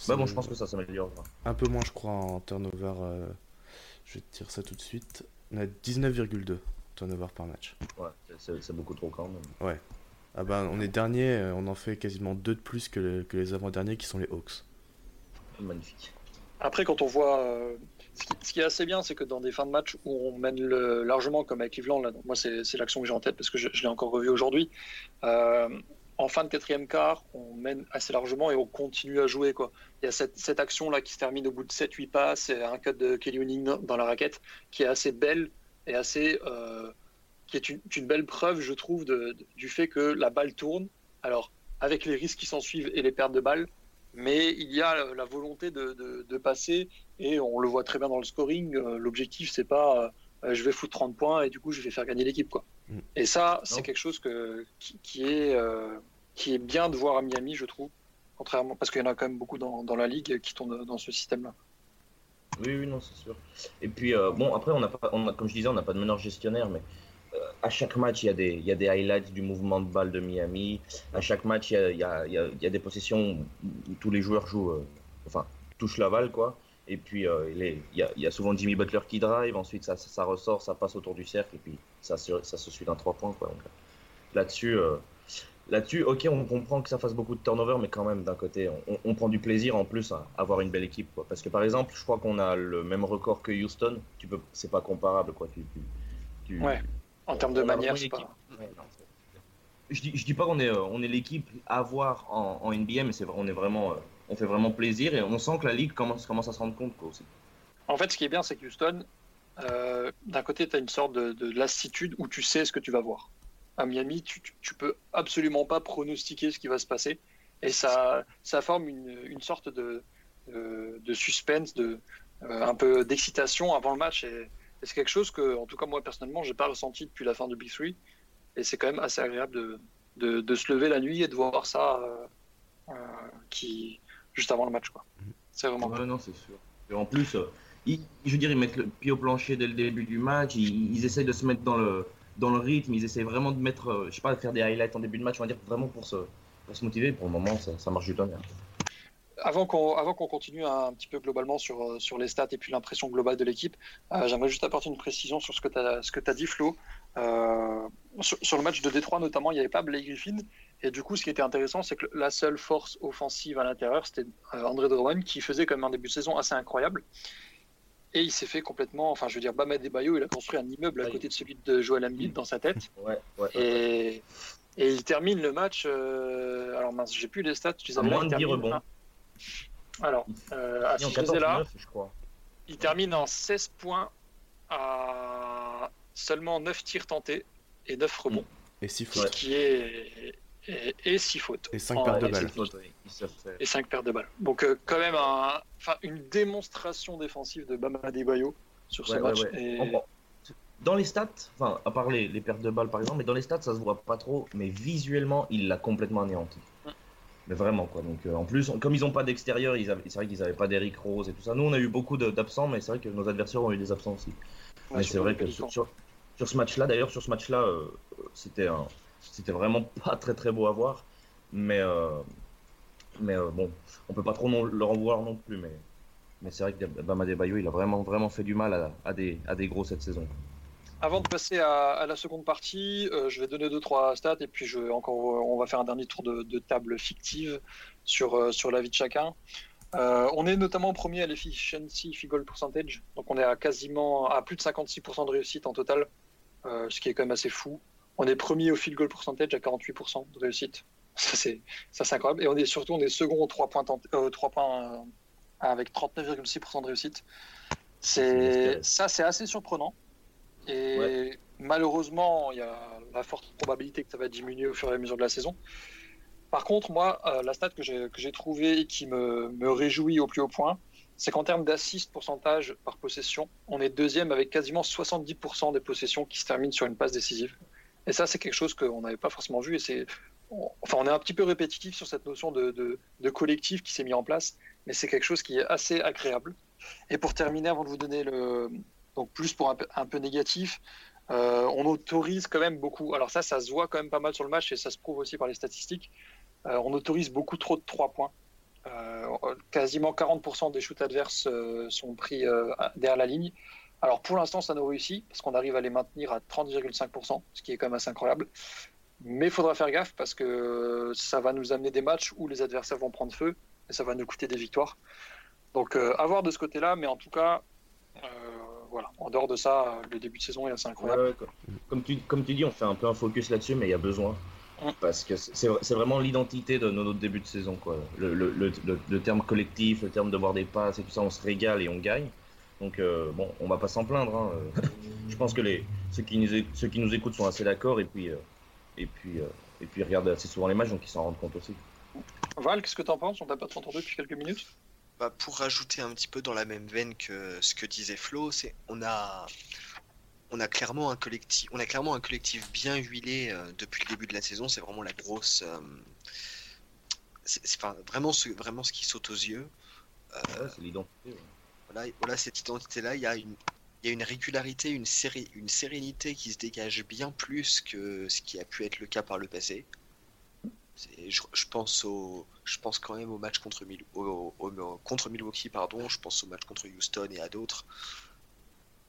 Bah bon, je pense que ça s'améliorera. Un peu moins, je crois, en turnover. euh, Je vais te dire ça tout de suite. On a 19,2 turnover par match. Ouais, c'est- beaucoup trop quand même. Ah ben, on est dernier, euh, on en fait quasiment deux de plus que, les- que les avant-derniers qui sont les Hawks. Magnifique. Après, quand on voit. euh, ce, qui, ce qui est assez bien, c'est que dans des fins de match où on mène le- largement, comme avec Cleveland, là, donc moi, c'est c'est l'action que j'ai en tête parce que je, je l'ai encore revu aujourd'hui. euh, en fin de quatrième quart, on mène assez largement et on continue à jouer. Quoi. Il y a cette, action-là qui se termine au bout de 7-8 passes et un cut de Kelly Ouning dans- la raquette qui est assez belle et assez. euh, qui est une, belle preuve, je trouve, du fait que la balle tourne. Alors, avec les risques qui s'en suivent et les pertes de balles, mais il y a la volonté de passer et on le voit très bien dans le scoring. euh, L'objectif, c'est pas euh, je vais foutre 30 points et du coup je vais faire gagner l'équipe. quoi. Et ça, c'est quelque chose que, qui, qui est, euh, qui est bien de voir à Miami, je trouve. Contrairement, parce qu'il y en a quand même beaucoup dans, dans la ligue qui tournent dans ce système-là. Oui, oui, non, c'est sûr. Et puis, euh, bon, après, on a pas, on a, comme je disais, on n'a pas de meneur gestionnaire, mais euh, à chaque match, il y, a des, il y a des highlights du mouvement de balle de Miami. À chaque match, il y a, il y a, il y a, il y a des possessions où tous les joueurs jouent, enfin, touchent la balle, quoi. Et puis, euh, il, est- il y a, il y a souvent Jimmy Butler qui drive, ensuite ça, ça, ça ressort, ça passe autour du cercle, et puis ça, se- ça se suit d'un 3 points, quoi. Donc, là-dessus, euh, Là-dessus, ok, on comprend que ça fasse beaucoup de turnover, mais quand même, d'un côté, on, on prend du plaisir en plus à avoir une belle équipe. Quoi. Parce que par exemple, je crois qu'on a le même record que Houston. Tu peux, c'est pas comparable, quoi. Tu, tu- tu- Ouais. En termes de manière, vraiment c'est une pas. équipe- Ouais, non, c'est- je dis, je dis pas qu'on est, euh, on est l'équipe à voir en, en NBA, mais c'est, on est vraiment, euh, on fait vraiment plaisir et on sent que la ligue commence, commence à se rendre compte, aussi. En fait, ce qui est bien, c'est que Houston, euh, d'un côté, tu as une sorte de, de lassitude où tu sais ce que tu vas voir. à Miami, tu, tu, peux absolument pas pronostiquer ce qui va se passer. Et ça, ça forme une, une sorte de, de, suspense, de, euh, un peu d'excitation avant le match. Et, c'est quelque chose que, en tout cas, moi personnellement, j'ai pas ressenti depuis la fin du Big Three. Et c'est quand même assez agréable de, se lever la nuit et de voir ça euh, qui, juste avant le match. Quoi. C'est vraiment ouais, non, c'est sûr. Et en plus, euh, ils, je veux dire, ils mettent le pied au plancher dès le début du match. Ils, ils essayent de se mettre dans le, dans le rythme. Ils essayent vraiment de mettre, euh, je sais pas, de faire des highlights en début de match. On va dire vraiment pour se, pour se motiver. Pour le moment, ça, ça marche du tonnerre. Avant qu'on avant qu'on continue un, petit peu globalement sur, euh, sur les stats et puis l'impression globale de l'équipe, euh, j'aimerais juste apporter une précision sur ce que tu as, ce que dit, Flo. Euh, sur, sur, le match de Détroit, notamment, il n'y avait pas Blake Griffin. Et du coup, ce qui était intéressant, c'est que la seule force offensive à l'intérieur, c'était euh, André Drummond, qui faisait quand même un début de saison assez incroyable. Et il s'est fait complètement. Enfin, je veux dire, Bama Bayo, il a construit un immeuble à côté de celui de Joel Embiid dans sa tête. Ouais, ouais, et, et, il termine le match. Euh, alors, mince, j'ai plus les stats. Tu à moins de 10 rebonds. Alors, euh, à ce 14, là, 9, je crois. il termine en 16 points à seulement 9 tirs tentés et 9 rebonds. Et 6 Ce fautes. qui est. Et, et 6 fautes. Et 5 En- pertes de balles. Et 5 paires de balles. Donc, euh, quand même, un, enfin, une démonstration défensive de Bama Bayo sur ce Ouais, ouais, match. ouais. Et- Dans les stats, enfin, à part les, les pertes de balles par exemple, mais dans les stats, ça se voit pas trop, mais visuellement, il l'a complètement anéanti. Mais vraiment, quoi. Donc, euh, en plus, comme ils n'ont pas d'extérieur, c'est vrai qu'ils n'avaient pas d'Eric Rose et tout ça. Nous, on a eu beaucoup de- d'absents, mais c'est vrai que nos adversaires ont eu des absents aussi. Ouais, mais c'est vrai que Pélican. sur, sur, sur ce match-là, d'ailleurs, sur ce match-là, euh, c'était un, c'était vraiment pas très très beau à voir. Mais, euh, mais euh, bon, on peut pas trop non, leur en vouloir non plus. Mais, mais c'est vrai que Bama Bayo, il a vraiment vraiment fait du mal à, des, à des gros cette saison. Avant de passer à, la seconde partie, euh, je vais donner deux trois stats et puis je, encore, on va faire un dernier tour de, table fictive sur, euh, sur la vie de chacun. On est notamment premier à l'efficiency field goal percentage, donc on est à quasiment à plus de 56% de réussite en total, ce qui est quand même assez fou. On est premier au field goal percentage à 48% de réussite. Ça c'est ça c'est incroyable. Et on est surtout on est second aux 3 points, euh, points euh, avec 39,6% de réussite. C'est ça c'est assez surprenant. Et malheureusement, il y a la forte probabilité que ça va diminuer au fur et à mesure de la saison. Par contre, moi, euh, la stat que j'ai que j'ai trouvée et qui me, me réjouit au plus haut point, c'est qu'en termes d'assist pourcentage par possession, on est deuxième avec quasiment 70% des possessions qui se terminent sur une passe décisive. Et ça, c'est quelque chose qu'on n'avait pas forcément vu. Et c'est, enfin, on est un petit peu répétitif sur cette notion de, collectif qui s'est mis en place, mais c'est quelque chose qui est assez agréable. Et pour terminer, avant de vous donner le, donc plus pour un peu, négatif, euh, on autorise quand même beaucoup. Alors ça, ça se voit quand même pas mal sur le match et ça se prouve aussi par les statistiques. Euh, on autorise beaucoup trop de 3 points. Euh, quasiment 40% des shoots adverses sont pris derrière la ligne. Alors pour l'instant, ça nous réussit parce qu'on arrive à les maintenir à 30,5%, ce qui est quand même assez incroyable. Mais il faudra faire gaffe parce que ça va nous amener des matchs où les adversaires vont prendre feu et ça va nous coûter des victoires. Donc euh, à voir de ce côté-là, mais en tout cas, euh, voilà. En dehors de ça, le début de saison est assez incroyable. Ouais, ouais, comme, comme tu, comme tu dis, on fait un peu un focus là-dessus, mais il y a besoin. Mm. Parce que c'est vraiment l'identité de notre début de saison. Quoi. Le, le, le, le- le terme collectif, le terme de voir des passes et tout ça, on se régale et on gagne. Donc, euh, bon, on va pas s'en plaindre. hein. Euh, Je pense que les, ceux, qui nous, é- ceux qui nous écoutent sont assez d'accord et puis, euh, et, puis, euh, et puis regardent assez souvent les matchs, donc ils s'en rendent compte aussi. Val, qu'est-ce que t'en penses? On t'a pas trop entendu depuis quelques minutes? Bah, pour rajouter un petit peu dans la même veine que ce que disait Flo, c'est on a on a clairement un collectif on a clairement un collectif bien huilé euh, depuis le début de la saison. C'est vraiment la grosse euh, c'est c'est- enfin, vraiment ce vraiment ce qui saute aux yeux. Euh, Ouais, c'est l'identité. ouais. Voilà, cette identité là. Il y a une il y a une régularité, une, une sérénité qui se dégage bien plus que ce qui a pu être le cas par le passé. Je, pense au, je pense quand même au match contre, Mil- contre Milwaukee, pardon. Je pense au match contre Houston et à d'autres,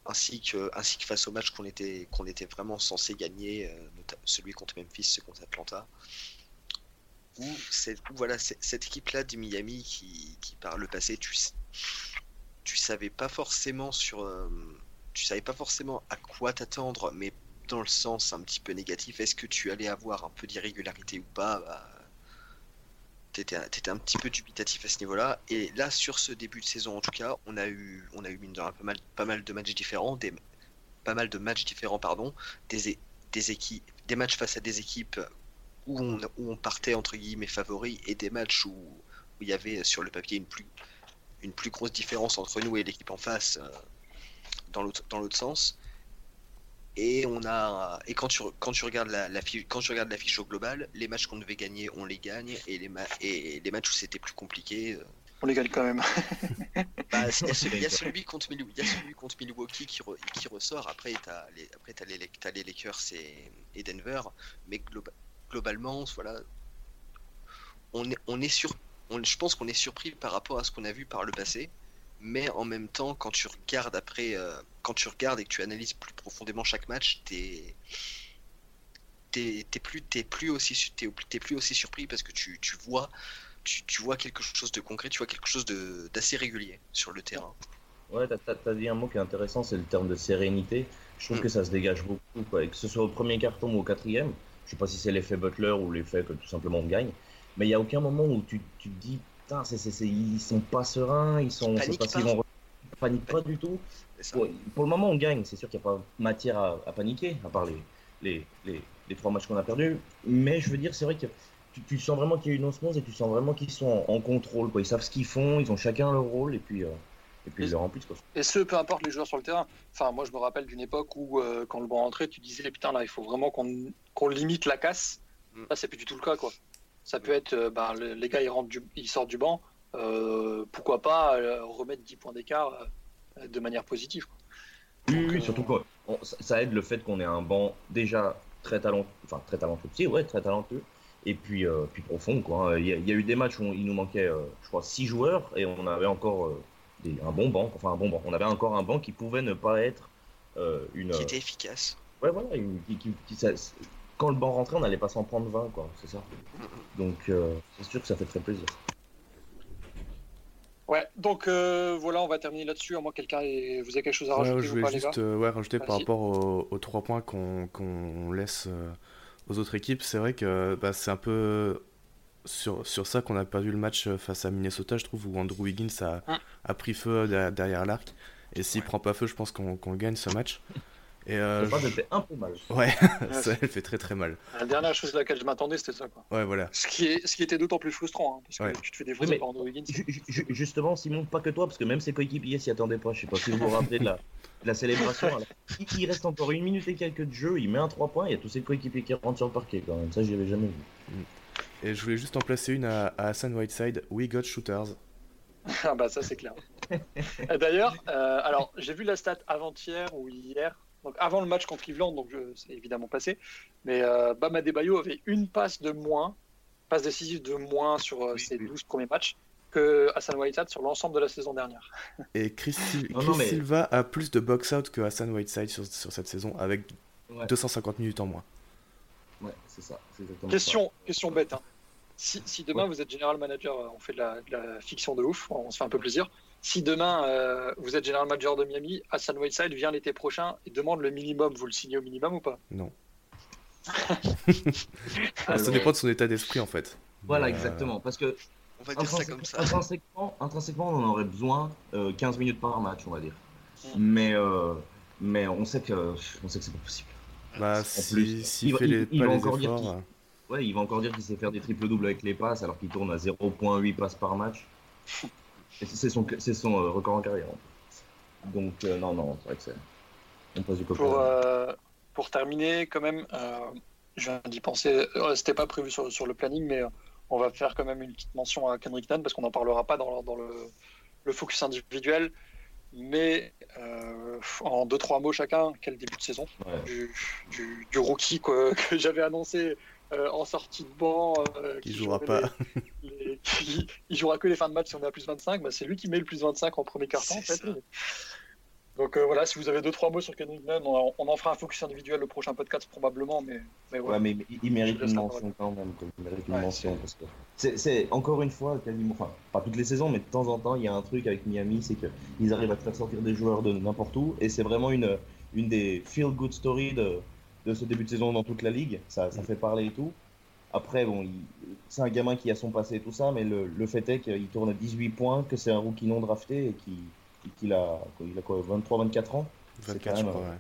ainsi que, ainsi que face au match qu'on était, qu'on était vraiment censé gagner, euh, celui contre Memphis, celui contre Atlanta. Où, voilà, cette équipe-là de Miami qui, qui par le passé, tu, tu savais pas forcément sur, euh, tu savais pas forcément à quoi t'attendre, mais dans le sens un petit peu négatif, est-ce que tu allais avoir un peu d'irrégularité ou pas bah, T'étais étais un petit peu dubitatif à ce niveau-là. Et là, sur ce début de saison, en tout cas, on a eu, on a eu mine de rien, pas mal, pas mal de matchs différents, des, pas mal de matchs différents, pardon, des, des équipes, des matchs face à des équipes où on, où on partait entre guillemets favoris et des matchs où, où il y avait sur le papier une plus, une plus grosse différence entre nous et l'équipe en face euh, dans l'autre dans l'autre sens. Et on a et quand tu quand tu regardes la, la fiche quand tu regardes la fiche au global, les matchs qu'on devait gagner, on les gagne et les ma- et les matchs où c'était plus compliqué, euh, On les gagne quand même. bah, il y a celui, il y a celui contre Milwaukee, il y a celui contre Milwaukee qui, re- qui ressort. Après, t'as les, après t'as les, Lakers et, et Denver, mais globa- globalement, voilà, on est, on est sur, on- je pense qu'on est surpris par rapport à ce qu'on a vu par le passé. Mais en même temps, quand tu regardes après, euh, quand tu regardes et que tu analyses plus profondément chaque match, t'es t'es plus t'es plus aussi t'es plus aussi surpris parce que tu, tu vois tu, tu vois quelque chose de concret, tu vois quelque chose de d'assez régulier sur le terrain. Ouais, t'as- t'as dit un mot qui est intéressant, c'est le terme de sérénité. Je trouve Mm. que ça se dégage beaucoup, quoi. Et que ce soit au premier carton ou au quatrième, je sais pas si c'est l'effet Butler ou l'effet que tout simplement on gagne, mais il y a aucun moment où tu, tu te dis, putain, c'est, c'est, c'est- ils sont pas sereins, ils sont, pas pas. vont. Ils paniquent pas du tout. Pour le moment, on gagne. C'est sûr qu'il n'y a pas matière à, à paniquer, à part les, les, les, les trois matchs qu'on a perdus. Mais je veux dire, c'est vrai que tu, tu sens vraiment qu'il y a une osmose et tu sens vraiment qu'ils sont en, en contrôle. Quoi. Ils savent ce qu'ils font, ils ont chacun leur rôle et puis, euh, et puis ils le remplissent. Quoi. Et ce, peu importe les joueurs sur le terrain. Enfin, moi, je me rappelle d'une époque où, euh, quand le banc rentrait, tu disais, putain, là, il faut vraiment qu'on qu'on limite la casse. Mm. Là, c'est plus du tout le cas, quoi. Ça peut être, euh, ben, le- les gars, ils, rentrent du, ils sortent du banc. euh, pourquoi pas euh, remettre 10 points d'écart de manière positive. quoi. Oui, Donc, oui, euh, surtout quoi. ça, ça aide le fait qu'on ait un banc déjà très talentueux, enfin très talentueux, si, ouais, très talentueux, et puis, euh, puis profond. Quoi. Il, y a, il y a eu des matchs où il nous manquait, euh, je crois, six joueurs et on avait encore euh, des- un bon banc, enfin un bon banc. On avait encore un banc qui pouvait ne pas être euh, une. Qui était efficace. Ouais, voilà, une- qui- qui- qui- ça- quand le banc rentrait, on n'allait pas s'en prendre 20, quoi, c'est ça. Donc, euh, c'est sûr que ça fait très plaisir. Ouais, donc euh, voilà, on va terminer là-dessus. À moins que quelqu'un ait... vous avez quelque chose à Ouais, rajouter je ou voulais pas, les gars juste euh, ouais, rajouter par rapport aux, aux trois points qu'on qu'on laisse euh, aux autres équipes. C'est vrai que bah, c'est un peu sur, sur ça qu'on a perdu le match face à Minnesota, je trouve, où Andrew Wiggins a, Hein. a pris feu derrière, derrière l'arc. Et s'il Ouais. prend pas feu, je pense qu'on qu'on gagne ce match. Et euh, Je pense je- que c'était un peu mal. Ouais, Ouais, ça elle fait très très mal. La dernière chose à laquelle je m'attendais, c'était ça. Quoi. Ouais, voilà. Ce, qui est... Ce qui était d'autant plus frustrant, hein, parce que Ouais. tu te fais Oui, défoncer mais- par Andrew ju- Justement, Simon, pas que toi, parce que même ses coéquipiers s'y attendaient pas. Je sais pas si vous vous rappelez de la, de la célébration. Il, il reste encore une minute et quelques de jeu, il met un 3 points, il y a tous ses coéquipiers qui rentrent sur le parquet quand même. Ça, j'y avais jamais vu. Et je voulais juste en placer une à, à Hassan Whiteside. We got shooters. Ah bah ça c'est clair. Et D'ailleurs, euh, alors j'ai vu la stat avant-hier ou hier, donc avant le match contre Cleveland, donc c'est évidemment passé, mais euh, Bam Adebayo avait une passe de moins, passe décisive de moins sur euh, Oui, ses oui. 12 premiers matchs que Hassan Whiteside sur l'ensemble de la saison dernière. Et Chris, Sil- Non, Chris non, mais- Silva a plus de box-out que Hassan Whiteside sur, sur cette saison, avec Ouais, 250 minutes en moins. ouais c'est ça. Question, question bête. hein. Si, si demain Ouais. vous êtes général manager, euh, on fait de la, de la fiction de ouf, on se fait un peu plaisir. Si demain euh, vous êtes général manager de Miami, Hassan Whiteside vient l'été prochain et demande le minimum, vous le signez au minimum ou pas? Non. ça. ça dépend de son état d'esprit en fait. Voilà, euh, exactement. Parce que On va dire ça intrinsèquement, comme ça. intrinsèquement, intrinsèquement, on en aurait besoin euh, 15 minutes par match, on va dire. Mm. Mais, euh, mais on sait que, on sait que c'est pas possible. Bah, En si- plus, s'il il va- fait les, il- il pas va les encore dire efforts. qu'il- euh, Ouais, il va encore dire qu'il sait faire des triples-doubles avec les passes alors qu'il tourne à 0.8 passes par match. C'est son, c'est son euh, record en carrière. Donc, euh, non, non, c'est vrai que c'est. On passe du coq Pour, euh, pour terminer, quand même, euh, je viens d'y penser. Euh, C'était pas prévu sur, sur le planning, mais euh, on va faire quand même une petite mention à Kendrick Nunn parce qu'on n'en parlera pas dans, le- dans le, le focus individuel. Mais euh, en deux trois mots chacun, quel début de saison Ouais. du, du, du rookie quoi, que j'avais annoncé euh, en sortie de banc. euh, Qui jouera pas. les- il jouera que les fins de match si on est à plus 25. Bah, c'est lui qui met le plus 25 en premier quart-temps. En C'est fait. Donc euh, voilà, si vous avez deux trois mots sur Kendrick Nunn, on, en- on en fera un focus individuel le prochain podcast probablement, mais, mais Ouais, mais il- il mérite une mention quand même. Il mérite une Ouais, mention parce que c'est, c'est encore une fois quasiment, enfin pas toutes les saisons, mais de temps en temps, il y a un truc avec Miami, c'est que ils arrivent à te faire sortir des joueurs de n'importe où, et c'est vraiment une une des feel good stories de, de ce début de saison dans toute la ligue. Ça, ça fait parler et tout. Après, bon, il- c'est un gamin qui a son passé et tout ça, mais le, le fait est qu'il tourne à 18 points, que c'est un rookie non drafté et qui- et qu'il a, il a quoi, 23-24 ans? C'est 24, je quand même, crois, euh, ouais.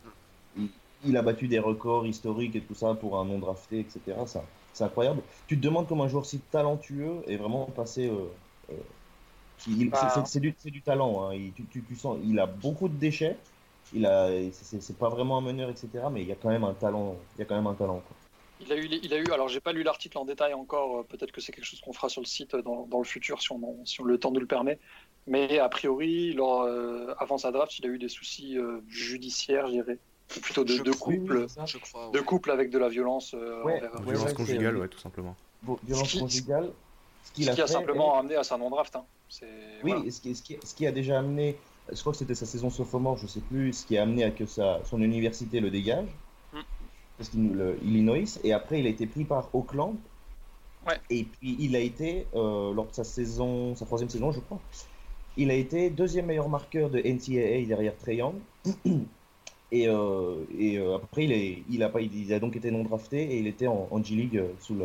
il a battu des records historiques et tout ça pour un non drafté, etc. C'est incroyable. Tu te demandes comment un joueur si talentueux est vraiment passé. Euh, euh, c'est- du, talent. hein. Il, tu, tu- tu sens, il a beaucoup de déchets. Il a, c'est c'est pas vraiment un meneur, etc. Mais il y a quand même un talent. Il y a quand même un talent. quoi. Il a eu, il a eu. Alors, j'ai pas lu l'article en détail encore. euh, Peut-être que c'est quelque chose qu'on fera sur le site euh, dans, dans le futur, si on, en- si on- le temps nous le permet. Mais a priori, lors, euh, avant sa draft, il a eu des soucis euh, judiciaires, je dirais, ou plutôt de, Je de crois- couple, Je crois. de couple avec de la violence euh, Ouais. envers- Ouais, Violence ouais, conjugale, ouais, tout simplement. Bon, violence Ce qui- conjugale. Ce Ce qu'il a qui a simplement amené à sa non-draft. hein. C'est- Oui, voilà. et ce qui, ce, qui, ce qui a déjà amené, je crois que c'était sa saison sophomore, je sais plus, ce qui a amené à que sa, son université le dégage, Parce qu'il le Illinois, et après il a été pris par Auckland, Ouais. et puis il a été, euh, lors de sa saison, sa troisième saison je crois, il a été deuxième meilleur marqueur de NCAA derrière Trae Young, et, euh, et euh, après il, est, il, a pas, il a donc été non drafté, et il était en, en G-League euh, sous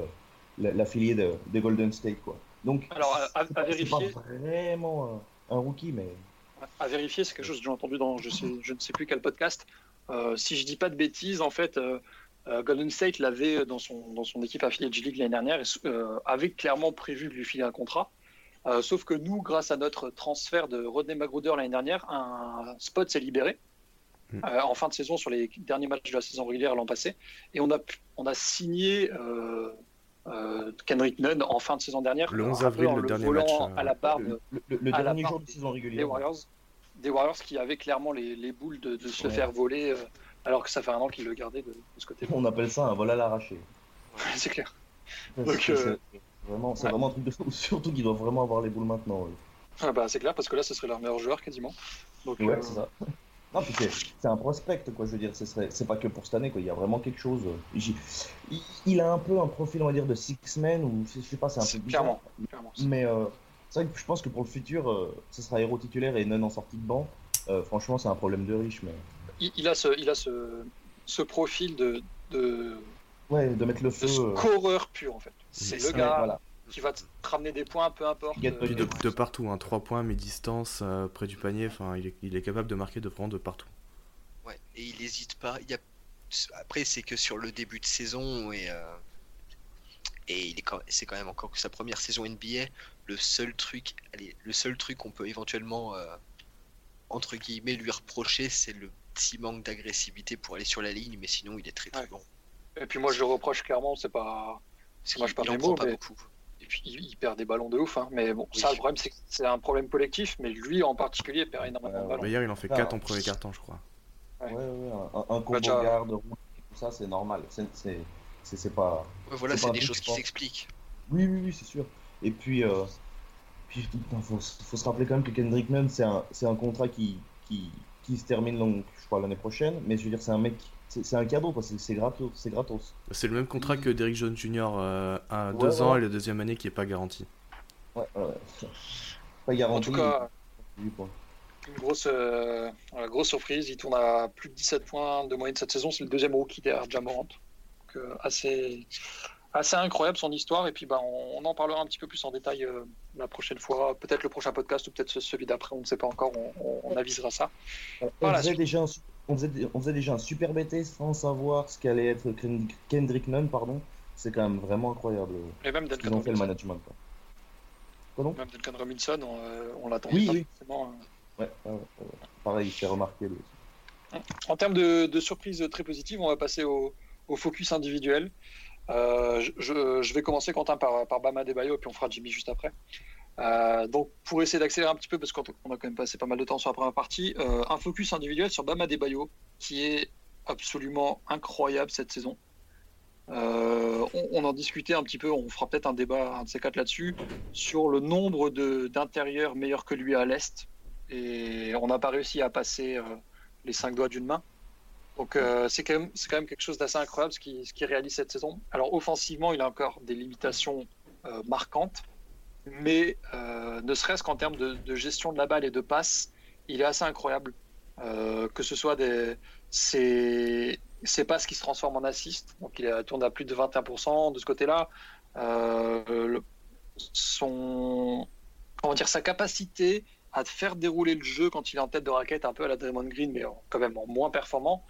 l'affilié de, de Golden State, quoi. Donc, Alors, à- à pas- vérifier. vraiment un, un rookie, mais À vérifier, c'est quelque chose que j'ai entendu dans je, sais, je ne sais plus quel podcast. Euh, si je dis pas de bêtises, en fait, Golden State l'avait dans son, dans son équipe affiliée de G-League l'année dernière et euh, avait clairement prévu de lui filer un contrat. Euh, sauf que nous, grâce à notre transfert de Rodney Magruder l'année dernière, un spot s'est libéré Mm. euh, en fin de saison sur les derniers matchs de la saison régulière l'an passé. Et on a, on a signé euh, euh, Kendrick Nunn en fin de saison dernière. Le 11 un peu avril, en le dernier volant match, euh, à la barbe le, dernier jour de saison des régulière. Warriors, des Warriors qui avaient clairement les, les boules de, de se Ouais. faire voler, euh, alors que ça fait un an qu'ils le gardaient de, de ce côté-là. On appelle ça un vol à l'arraché. c'est clair. C'est Donc, c'est- euh, c'est vraiment, ouais. vraiment un truc de fou. Surtout qu'ils doivent vraiment avoir les boules maintenant. Ah bah, c'est clair parce que là, ce serait leur meilleur joueur quasiment. Donc, Ouais, euh, c'est ça. Non, puis c'est un prospect, quoi. Je veux dire, c'est pas que pour cette année, quoi. Il y a vraiment quelque chose. Il, il a un peu un profil, on va dire, de six men ou je sais pas, c'est un peu bizarre. clairement, clairement. Mais euh, c'est vrai que je pense que pour le futur, ce sera héros titulaire et non en sortie de banc. Franchement, c'est un problème de riche, mais Il, il a ce, il a ce, ce profil de, de, ouais, de mettre le de feu. euh, scoreur pur en fait. C'est le ouais, gars voilà. qui va te ramener des points, peu importe. Get- euh, Puis de, de partout, hein, 3 points, mi-distance, euh, près du panier, enfin, il est, il est capable de marquer de vraiment de partout. Ouais, et il hésite pas. Il y a... Après, c'est que sur le début de saison et, euh, et il est quand... c'est quand même encore que sa première saison NBA. Le seul truc, allez, le seul truc qu'on peut éventuellement euh, entre guillemets lui reprocher, c'est le petit manque d'agressivité pour aller sur la ligne, mais sinon il est très très Ouais. bon. Et puis moi, je le reproche clairement, c'est pas. C'est moi, je parle des mots, pas mais beaucoup. Et puis il, perd des ballons de ouf. hein. Mais bon, Oui. ça, le problème, c'est que c'est un problème collectif. Mais lui en particulier perd énormément de Ouais, ballons. Bah, hier, il en fait Ah. 4 en premier carton, je crois. Ouais. Ouais, ouais, un, un combo Bah, garde, tout ça, c'est normal. C'est, c'est, c'est, c'est pas. Ouais, voilà, c'est c'est pas des choses qui s'expliquent. Oui, oui, oui, c'est sûr. Et puis, euh, puis putain, faut, faut se rappeler quand même que Kendrick Nunn, c'est un, c'est un contrat qui, qui, qui se termine, donc, je crois, l'année prochaine. Mais je veux dire, c'est un mec, c'est, un cadeau, quoi. C'est, c'est gratos. C'est gratos. C'est le même contrat que Derrick Jones Jr. euh, à Ouais, 2 ans et la deuxième année qui est pas garantie. Ouais, ouais, ouais. Pas En garanti. tout cas, une grosse, euh, voilà, grosse surprise. Il tourne à plus de 17 points de moyenne cette saison. C'est le deuxième rookie derrière Jamorant. Donc, euh, assez, assez incroyable son histoire. Et puis, bah, on, on en parlera un petit peu plus en détail euh, la prochaine fois. Peut-être le prochain podcast ou peut-être ce- celui d'après. On ne sait pas encore. On, avisera ça. On, Voilà, faisait déjà un, faisait, on faisait déjà un super BT sans savoir ce qu'allait être Kendrick- Nunn, pardon. C'est quand même vraiment incroyable euh, Et même Duncan ont fait le Robinson. management. Quoi. Donc? Même Duncan Robinson, on, euh, on l'attendait Oui, pas oui. forcément. Ouais, ouais, ouais, ouais. Pareil, il s'est remarqué. lui aussi. En termes de, de surprises très positives, on va passer au, au focus individuel. Euh, je, vais commencer, Quentin, par, par Bama Debayo, puis on fera Jimmy juste après. Euh, donc, pour essayer d'accélérer un petit peu, parce qu'on on a quand même passé pas mal de temps sur la première partie, euh, un focus individuel sur Bama Debayo, qui est absolument incroyable cette saison. Euh, on, on en discutait un petit peu, on fera peut-être un débat, un de ces quatre là-dessus, sur le nombre d'intérieurs meilleurs que lui à l'Est. Et on n'a pas réussi à passer les cinq doigts d'une main. Donc euh, c'est quand, quand même quelque chose d'assez incroyable ce qu'il réalise cette saison. Alors offensivement, il a encore des limitations euh, marquantes, mais euh, ne serait-ce qu'en termes de, gestion de la balle et de passe, il est assez incroyable. Que ce soit des, ses, ses passes qui se transforment en assist, donc il tourne à plus de 21% de ce côté-là. Son, comment dire, sa capacité à faire dérouler le jeu quand il est en tête de raquette, un peu à la Draymond Green, mais en- quand même en moins performant.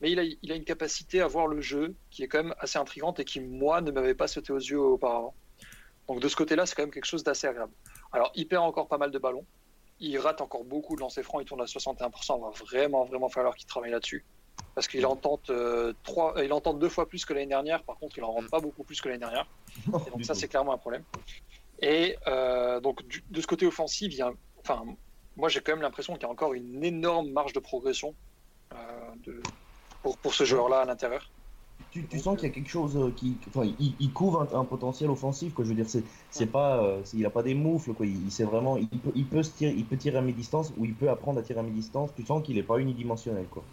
mais il a, il a une capacité à voir le jeu qui est quand même assez intrigante et qui, moi, ne m'avait pas sauté aux yeux auparavant. Donc de ce côté-là, c'est quand même quelque chose d'assez agréable. Alors, il perd encore pas mal de ballons. Il rate encore beaucoup de lancers francs. Il tourne à 61%. On va vraiment, vraiment falloir qu'il travaille là-dessus. Parce qu'il en tente, euh, trois, il en tente deux fois plus que l'année dernière. Par contre, il en rentre pas beaucoup plus que l'année dernière. Et donc ça, c'est clairement un problème. Et euh, donc du- de ce côté offensif, il y a, enfin, moi j'ai quand même l'impression qu'il y a encore une énorme marge de progression euh, de- pour, pour ce joueur-là à l'intérieur. Tu, tu sens qu'il y a quelque chose euh, qui. Enfin, il, couvre un, potentiel offensif, quoi. Je veux dire, c'est, c'est pas. euh, il a pas des moufles, quoi. Il, sait vraiment. Il peut, il, peut se tirer, il peut tirer à mi-distance ou il peut apprendre à tirer à mi-distance. Tu sens qu'il est pas unidimensionnel, quoi.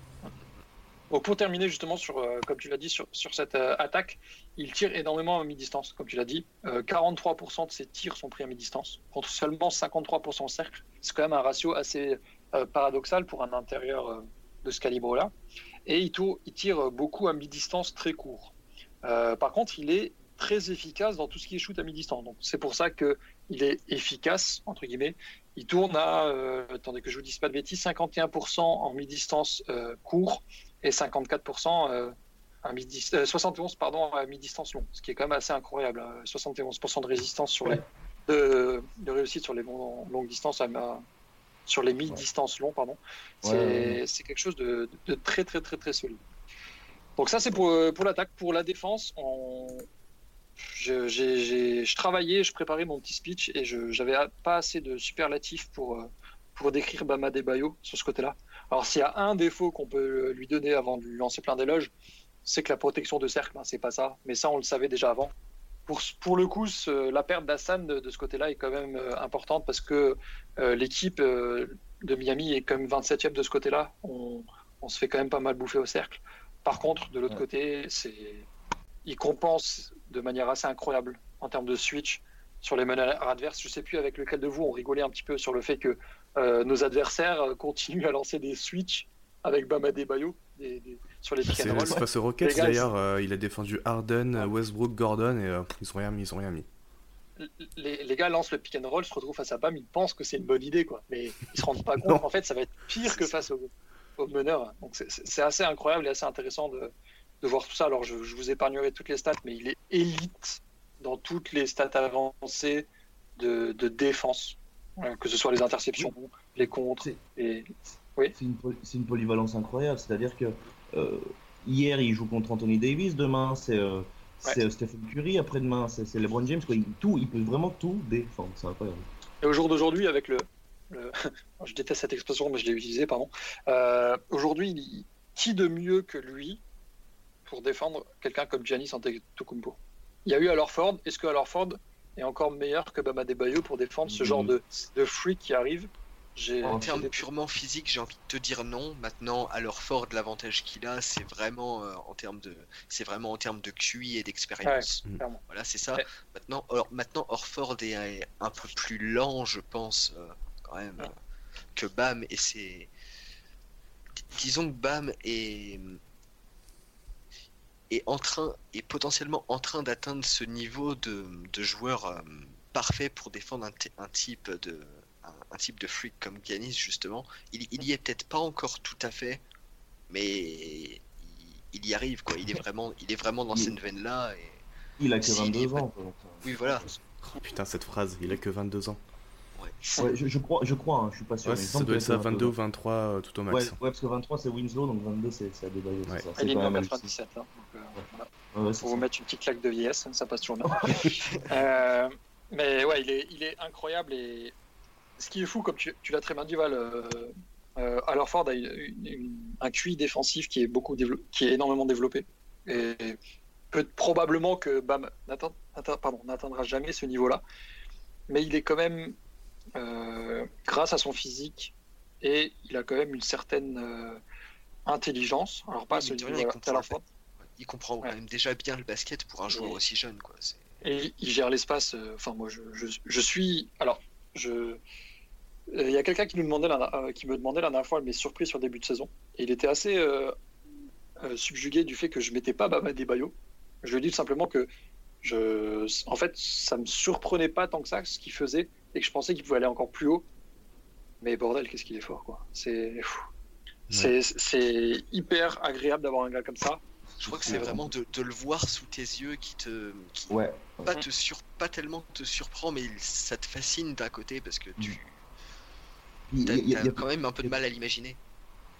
Pour terminer justement sur, euh, comme tu l'as dit, sur, cette euh, attaque, il tire énormément à mi-distance, comme tu l'as dit. Euh, 43% de ses tirs sont pris à mi-distance, contre seulement 53% au cercle. C'est quand même un ratio assez euh, paradoxal pour un intérieur euh, de ce calibre-là. Et il, il tire beaucoup à mi-distance très court. Euh, par contre, il est très efficace dans tout ce qui est shoot à mi-distance. Donc c'est pour ça que il est efficace entre guillemets. Il tourne à, euh, attendez que je vous dise pas de bêtises, 51% en mi-distance euh, court et 54% euh, à midi, euh, 71 pardon à mi-distance long, ce qui est quand même assez incroyable. hein. 71% de résistance sur les de, de réussite sur les longues distances à sur les mi-distances longs pardon. C'est Ouais, quelque chose de, de très très très très solide. Donc ça c'est pour euh, pour l'attaque, pour la défense on je, j'ai- je travaillais, je préparais mon petit speech et je j'avais pas assez de superlatifs pour, pour décrire Bama Debayo sur ce côté-là. Alors s'il y a un défaut qu'on peut lui donner avant de lui lancer plein d'éloges, c'est que la protection de cercle, hein, c'est pas ça. Mais ça, on le savait déjà avant. Pour, pour le coup, ce- la perte d'Hassan de, de ce côté-là est quand même euh, importante parce que euh, l'équipe euh, de Miami est quand même 27e de ce côté-là. On, on se fait quand même pas mal bouffer au cercle. Par contre, de l'autre Ouais. côté, c'est il compense de manière assez incroyable en termes de switch sur les meneurs adverses. Je sais plus avec lequel de vous on rigolait un petit peu sur le fait que nos adversaires euh, continuent à lancer des switches avec Bama Debayo des, des- sur les pick C'est and roll. c'est face aux Rockets d'ailleurs, euh, il a défendu Harden, Ouais. Westbrook, Gordon et euh, ils ont rien mis, ils ont rien mis. Les, les gars lancent le pick and roll, se retrouvent face à Bam, ils pensent que c'est une bonne idée, quoi. Mais ils se rendent pas compte. En fait, ça va être pire que face aux, aux meneurs. Donc c'est- assez incroyable et assez intéressant de, de voir tout ça. Alors je, je vous épargnerai toutes les stats, mais il est élite dans toutes les stats avancées de, de défense, Euh, que ce soit les interceptions, les contres. C'est- une, poly- c'est une polyvalence incroyable. C'est-à-dire que euh, hier, il joue contre Anthony Davis. Demain, c'est euh, Stephen Curry. Après-demain, c'est LeBron James. Quoi. Il, tout, il peut vraiment tout défendre. C'est incroyable. Et au jour d'aujourd'hui, avec le, le- je déteste cette expression, mais je l'ai utilisée, pardon. Aujourd'hui, qui de mieux que lui pour défendre quelqu'un comme Giannis Antetokounmpo? Il y a eu Al Ford. Est-ce que Al Ford est encore meilleur que Bama Debayo pour défendre ce genre de, de freak qui arrive En termes purement physiques, j'ai envie de te dire non. Maintenant, à leur fort, l'avantage qu'il a, c'est vraiment euh, en termes de, c'est vraiment en termes de QI et d'expérience. Ouais. Voilà, c'est ça. Ouais. Maintenant, alors, maintenant, Orford est un, un peu plus lent, je pense, euh, quand même, Ouais. euh, que Bam. Et c'est, D- disons que Bam est est en train, est potentiellement en train d'atteindre ce niveau de, de joueur euh, parfait pour défendre un, type de un, un type de freak comme Giannis justement. Il, il y est peut-être pas encore tout à fait, mais il, il y arrive quoi. Il est vraiment, il est vraiment dans Il- cette veine là. Et... Il a que Si, 22 il est- ans. Oui voilà. Putain, cette phrase, il a que 22 ans. Ouais, je, je crois, je crois hein, je suis pas sûr. Ouais, mais ça doit être ça, que 22 ou 23 euh, tout au Ouais, max. ouais, parce que 23 c'est Winslow, donc 22 c'est c'est Adebayo. Ouais. ça. Est en hallucinant. 97. hein, donc, euh, voilà. Ouais, ouais, pour vous ça. mettre une petite claque de vieillesse, ça passe toujours bien. Euh, mais ouais, il est, il est incroyable et ce qui est fou, comme tu, tu l'as très bien dit, Val, euh, euh, Al Horford a une- une- un QI défensif qui est beaucoup qui est énormément développé et peut probablement que Bam n'atteindra jamais ce niveau-là, mais il est quand même euh, grâce à son physique et il a quand même une certaine euh, intelligence. Alors pas Oui, rien, niveau-là il comprend le Horford. Il comprend Ouais. quand même déjà bien le basket pour un joueur Et- aussi jeune quoi. Et il gère l'espace. euh, Enfin, moi, je, je, je suis. Alors, je. Il y a quelqu'un qui nous demandait, la- qui me demandait la dernière fois mes surprises sur le début de saison. Et il était assez subjugué du fait que je mettais pas Bama Debayo. Je lui ai dit tout simplement que je, en fait, ça me surprenait pas tant que ça ce qu'il faisait et que je pensais qu'il pouvait aller encore plus haut. Mais bordel, qu'est-ce qu'il est fort, quoi. C'est. pfff. C'est c'est hyper agréable d'avoir un gars comme ça. Je crois que c'est vraiment de, de le voir sous tes yeux qui te. Qui Ouais. pas, te sur, pas tellement te surprend, mais il- ça te fascine d'un côté parce que tu Il t'as, y a- il y a- t'as il y a- quand même un peu de mal à l'imaginer.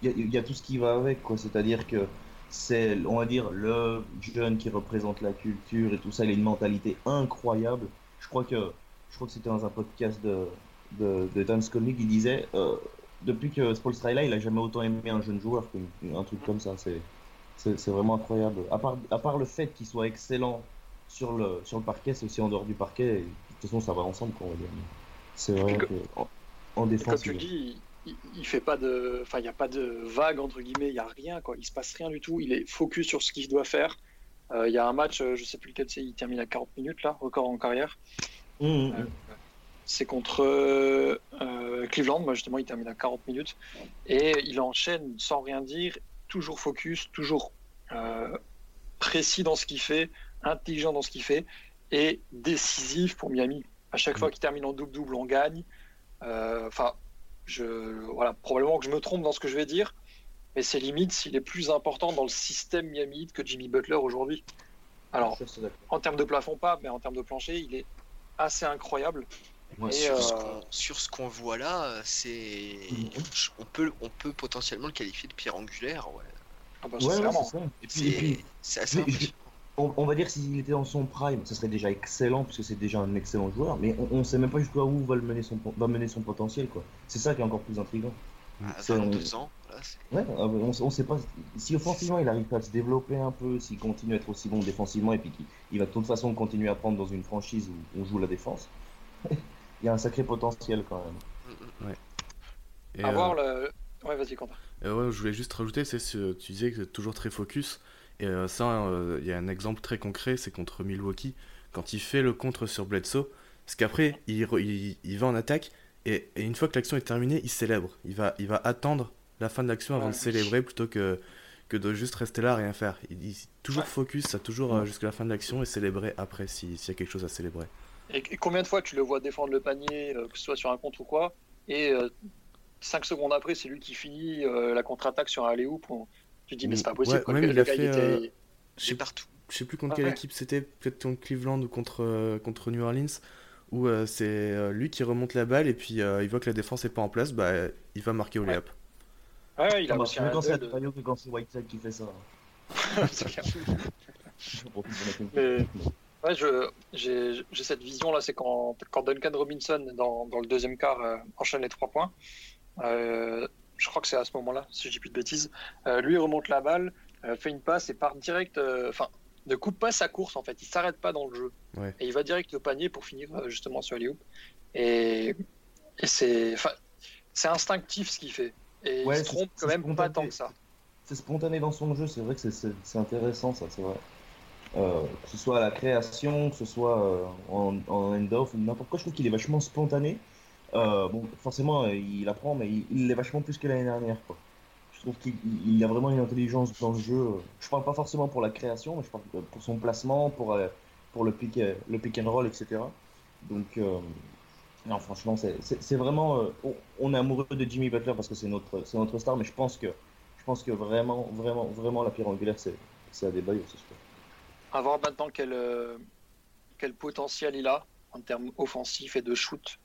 il y, a- il y a tout ce qui va avec, quoi. C'est-à-dire que c'est, on va dire, le jeune qui représente la culture et tout ça. Il a une mentalité incroyable. Je crois que, je crois que c'était dans un podcast de, de, de Dan Skolnick qui disait, euh, depuis que Spolstra est là, il a jamais autant aimé un jeune joueur qu'un truc comme ça. C'est, c'est, c'est vraiment incroyable. À part, à part le fait qu'il soit excellent sur le, sur le parquet, c'est aussi en dehors du parquet. Et, de toute façon, ça va ensemble, quoi, on va dire. C'est vrai que, en, défense, comme tu il- dis, il, il fait pas de, enfin il y a pas de vague entre guillemets, il y a rien quoi, il se passe rien du tout, il est focus sur ce qu'il doit faire. Euh, Il y a un match, euh, je sais plus lequel c'est, il termine à 40 minutes là, record en carrière. Hum, hum, Euh. C'est contre euh, euh, Cleveland, moi justement il termine à 40 minutes et il enchaîne sans rien dire, toujours focus, toujours euh, précis dans ce qu'il fait, intelligent dans ce qu'il fait et décisif pour Miami. À chaque fois qu'il termine en double-double, on gagne. Euh, Enfin, je voilà, probablement que je me trompe dans ce que je vais dire, mais c'est limite s'il est plus important dans le système Miami que Jimmy Butler aujourd'hui. Alors, en termes de plafond pas, mais en termes de plancher, il est assez incroyable. Et, sur, euh, qu'on, sur ce qu'on voit là, c'est Mhm. on peut on peut potentiellement le qualifier de pierre angulaire. Ouais. Ah bah, Ouais, ouais, c'est ça. Assez impressionnant. on, on va dire s'il était dans son prime, ce serait déjà excellent parce que c'est déjà un excellent joueur. Mais on, on sait même pas jusqu'à où va le mener son va mener son potentiel quoi. C'est ça qui est encore plus intriguant. À c'est- 22 ans, Ouais, euh, on, on sait pas si offensivement il arrive pas à se développer un peu, s'il continue à être aussi bon défensivement et puis qu'il il va de toute façon continuer à prendre dans une franchise où on joue la défense. il y a un sacré potentiel quand même. Mm, mm. Et, Avoir euh, le. Ouais, vas-y, Quentin. euh, ouais, je voulais juste rajouter, c'est ce, tu disais que c'est toujours très focus. Et euh, ça, euh, il y a un exemple très concret, c'est contre Milwaukee, quand il fait le contre sur Bledsoe. Parce qu'après, il, re- il, il va en attaque, et, et une fois que l'action est terminée, il célèbre. Il va, il va attendre la fin de l'action avant Ouais. de célébrer plutôt que, que de juste rester là, rien faire. Il, toujours Ouais. focus, ça toujours euh, jusqu'à la fin de l'action et célébrer après si- s'il y a quelque chose à célébrer. Et, et combien de fois tu le vois défendre le panier, euh, que ce soit sur un contre ou quoi, et 5 secondes après, c'est lui qui finit euh, la contre-attaque sur un alley-oop. on- Tu te dis, mais c'est pas possible. Ouais, quoi, même il a gars, fait, était- euh, sais partout. Je sais plus contre Ah quelle ouais. équipe c'était, peut-être contre Cleveland ou contre, euh, contre New Orleans, où euh, c'est euh, lui qui remonte la balle et puis euh, il voit que la défense est pas en place, bah il va marquer au Ouais. layup. Ouais, il a Ah bah, aussi un quand c'est. Adebayo que quand c'est Whiteside qui fait ça. C'est clair. Mais- Ouais, je- j'ai j'ai cette vision là, c'est quand, quand Duncan Robinson dans, dans le deuxième quart euh, enchaîne les trois points. Euh, je crois que c'est à ce moment-là, si je dis plus de bêtises. Euh, lui il remonte la balle, euh, fait une passe et part direct. euh, Enfin, ne coupe pas sa course en fait. Il s'arrête pas dans le jeu Ouais. et il va direct au panier pour finir euh, justement sur les Et, et c'est, enfin, c'est instinctif ce qu'il fait. Et Ouais, il se trompe quand même pas spontané. tant que ça. c'est spontané dans son jeu, c'est vrai que c'est- intéressant ça, c'est vrai. Euh, que ce soit à la création, que ce soit euh, en, en end-off, n'importe quoi, je trouve qu'il est vachement spontané. Euh, bon, forcément, euh, il apprend, mais il il l'est vachement plus que l'année dernière. Quoi. Je trouve qu'il il- il a vraiment une intelligence dans le jeu. Je parle pas forcément pour la création, mais je parle pour son placement, pour, euh, pour le, pick, le pick and roll, etc. Donc, euh, non, franchement, c'est- vraiment. euh, on, est amoureux de Jimmy Butler parce que c'est notre, star, mais je pense que, je pense que vraiment, vraiment, vraiment, la pierre angulaire, c'est Adebayo, c'est sûr. À voir maintenant quel, euh, quel potentiel il a en termes offensifs et de shoot.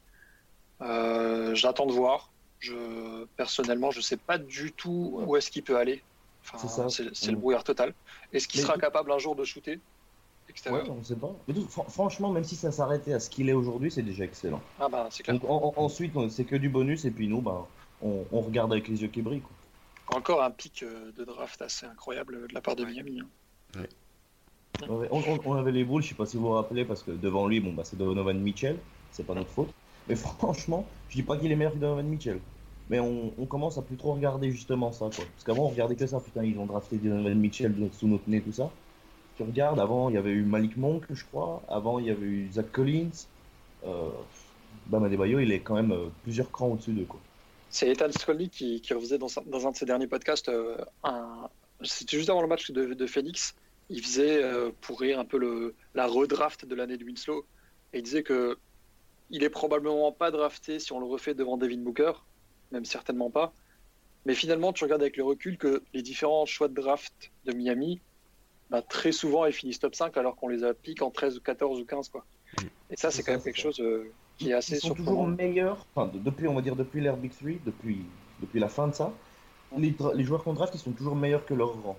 Euh, J'attends de voir. Je, personnellement, je sais pas du tout où est-ce qu'il peut aller. C'est Enfin, le Mm. brouillard total. Est-ce qu'il sera capable un jour de shooter? Ouais, on sait pas. Mais tout- fran- franchement, même si ça s'arrêtait à ce qu'il est aujourd'hui, c'est déjà excellent. Ah bah c'est clair. Donc en- en- ensuite, on- c'est que du bonus, et puis nous, bah, on, on regarde avec les yeux qui brillent. quoi. Encore un pic euh, de draft assez incroyable de la part de Miami. hein. Ouais, On, on- on avait les boules, je sais pas si vous vous rappelez, parce que devant lui, bon, bah, c'est Donovan Mitchell, c'est pas notre faute. Mais franchement, je dis pas qu'il est meilleur que Donovan Mitchell. Mais on, on commence à plus trop regarder justement ça, quoi. Parce qu'avant, on regardait que ça, putain, ils ont drafté Donovan Mitchell sous notre nez, tout ça. Tu regardes, avant, il y avait eu Malik Monk, je crois. Avant, il y avait eu Zach Collins. Euh, Bam Adebayo, il est quand même euh, plusieurs crans au-dessus d'eux, quoi. C'est Ethan Skolnick qui, qui refaisait dans, dans un de ses derniers podcasts euh. C'était juste avant le match de, de Phoenix. Il faisait euh, pour rire un peu le, la redraft de l'année de Winslow. Et il disait que il est probablement pas drafté si on le refait devant Devin Booker, même certainement pas. Mais finalement, tu regardes avec le recul que les différents choix de draft de Miami, bah, très souvent, ils finissent top 5 alors qu'on les applique en 13 ou 14 ou 15. Quoi. Et ça, c'est quand même quelque chose euh, qui est assez Ils sont toujours meilleurs, enfin, de- depuis, on va dire, depuis l'ère Big 3, depuis, depuis la fin de ça, les, joueurs qu'on draft, ils sont toujours meilleurs que leur rang.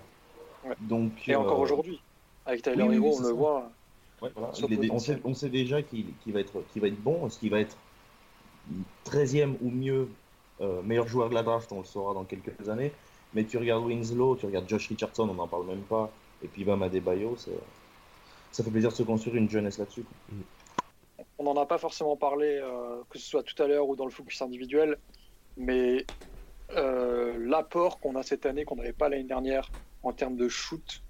Ouais. Donc, Et encore euh, aujourd'hui. Avec Tyler oui, Hero, oui, on le voit. Ouais, voilà. Est on, sait, on sait déjà qu'il qu'il va, être- qu'il va être bon, ce qu'il va être 13e ou mieux euh, meilleur joueur de la draft, on le saura dans quelques années. Mais tu regardes Winslow, tu regardes Josh Richardson, on n'en parle même pas, et puis Bam Adebayo, c'est- ça fait plaisir de se construire une jeunesse là-dessus. quoi. On n'en a pas forcément parlé, euh, que ce soit tout à l'heure ou dans le focus individuel, mais euh, l'apport qu'on a cette année, qu'on n'avait pas l'année dernière en termes de shoot,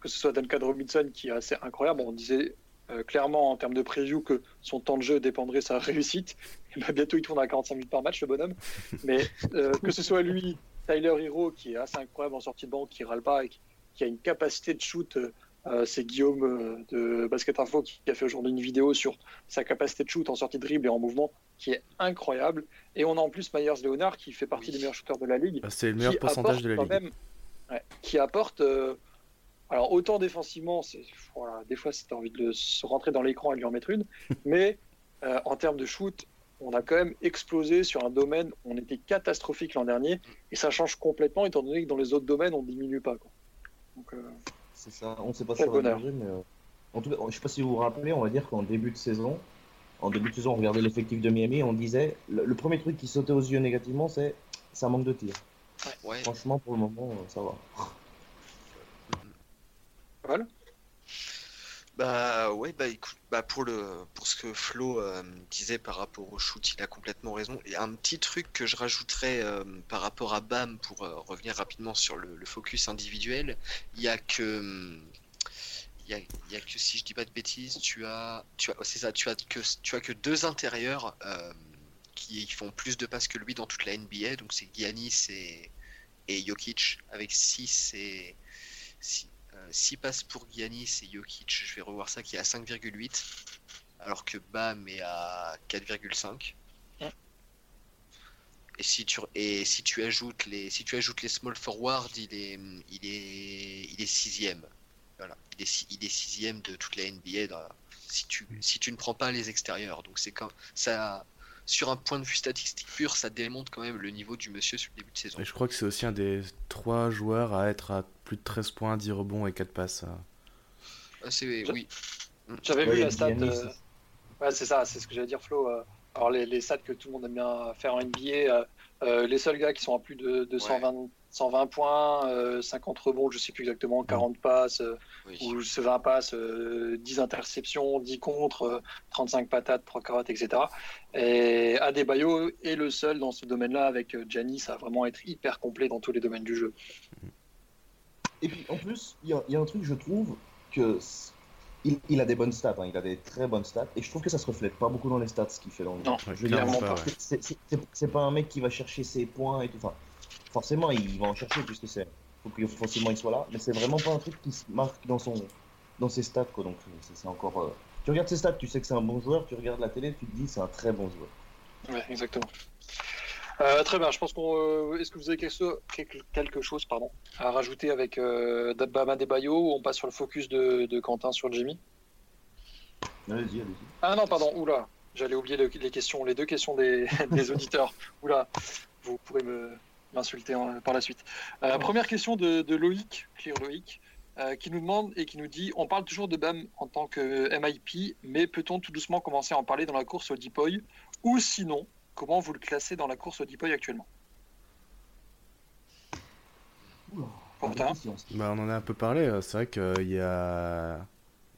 que ce soit Duncan Robinson qui est assez incroyable, on disait euh, clairement en termes de preview que son temps de jeu dépendrait de sa réussite. Et ben, bientôt il tourne à 45 minutes par match, le bonhomme. Mais euh, que ce soit lui, Tyler Hero, qui est assez incroyable en sortie de banque, qui râle pas et qui, qui a une capacité de shoot. euh, euh, c'est Guillaume euh, de Basket Info qui a fait aujourd'hui une vidéo sur sa capacité de shoot en sortie de dribble et en mouvement qui est incroyable. Et on a en plus Myers Leonard qui fait partie Oui. des meilleurs shooters de la ligue. Bah, c'est le meilleur pourcentage de la quand ligue. même- ouais, qui apporte. euh, alors autant défensivement, c'est voilà, des fois c'est envie de le- se rentrer dans l'écran et lui en mettre une, mais euh, en termes de shoot, on a quand même explosé sur un domaine où on était catastrophique l'an dernier et ça change complètement étant donné que dans les autres domaines on diminue pas. Quoi. Euh, C'est ça, on ne sait pas Quel si ça va bonheur. durer, mais euh, en tout cas, je sais pas si vous vous rappelez, on va dire qu'en début de saison, en début de saison, on regardait l'effectif de Miami, on disait, le, le premier truc qui sautait aux yeux négativement, c'est ça manque de tir. Ouais. Franchement, pour le moment, euh, ça va. voilà. Bah ouais, bah écoute, bah pour le pour ce que Flo euh, disait par rapport au shoot, il a complètement raison. Et un petit truc que je rajouterais euh, par rapport à Bam pour euh, revenir rapidement sur le, focus individuel, il y a que il y y a que si je dis pas de bêtises, tu as tu as c'est ça, tu as que tu as que deux intérieurs qui font plus de passes que lui dans toute la NBA, donc c'est Giannis et et Jokic avec 6 et 6 passes pour Giannis et Jokic, je vais revoir ça, qui est à 5,8, alors que Bam est à 4,5. Ouais. Et si tu et si tu ajoutes les si tu ajoutes les small forward, il est il est il est sixième. Voilà, il est il est sixième de toute la NBA dans- si tu si tu ne prends pas les extérieurs. Donc c'est quand ça sur un point de vue statistique pur, ça démontre quand même le niveau du monsieur sur le début de saison. Et je crois que c'est aussi un des trois joueurs à être à plus de 13 points, 10 rebonds et 4 passes. Ah, c'est oui. J'avais Ouais, vu la stat. Euh, Ouais, c'est ça, c'est ce que j'allais dire, Flo. euh, Alors, les, les stats que tout le monde aime bien faire en NBA, euh, euh, les seuls gars qui sont à plus de, de 120, 120 points, euh, 50 rebonds, je sais plus exactement, 40 passes, euh, oui. ou ce 20 passes, euh, 10 interceptions, 10 contre, euh, 35 patates, 3 carottes, etc. Et Adebayo est le seul dans ce domaine-là, avec euh, Giannis, à vraiment être hyper complet dans tous les domaines du jeu. Et puis en plus, il y, a- il y a un truc, je trouve, que il, il a des bonnes stats, hein, il a des très bonnes stats, et je trouve que ça se reflète pas beaucoup dans les stats ce qu'il fait dans le Non, jeu. Ouais, Je veux dire, c'est- pas un mec qui va chercher ses points et tout. Enfin, forcément, il va en chercher puisque c'est. Faut que forcément il soit là, mais c'est vraiment pas un truc qui se marque dans son dans ses stats quoi. Donc c'est c'est encore. euh, Tu regardes ses stats, tu sais que c'est un bon joueur. Tu regardes la télé, tu te dis c'est un très bon joueur. Ouais, exactement. Euh, très bien, je pense qu'on. euh, Est-ce que vous avez quelque, chose- quelque- quelque chose pardon, à rajouter avec euh, Bama Debayo ou on passe sur le focus de, de Quentin sur Jimmy? Allez-y, allez-y. Ah non, pardon, oula, j'allais oublier le- les questions, les deux questions des, des auditeurs. Oula, vous pourrez me m'insulter en- par la suite. Euh, première question de, de Loïc, Clear Loïc, euh, qui nous demande et qui nous dit on parle toujours de BAM en tant que MIP, mais peut-on tout doucement commencer à en parler dans la course au Deepoy Ou sinon, comment vous le classez dans la course au Deepoy actuellement? Question, ça. Bah, on en a un peu parlé. euh, C'est vrai qu'il y a.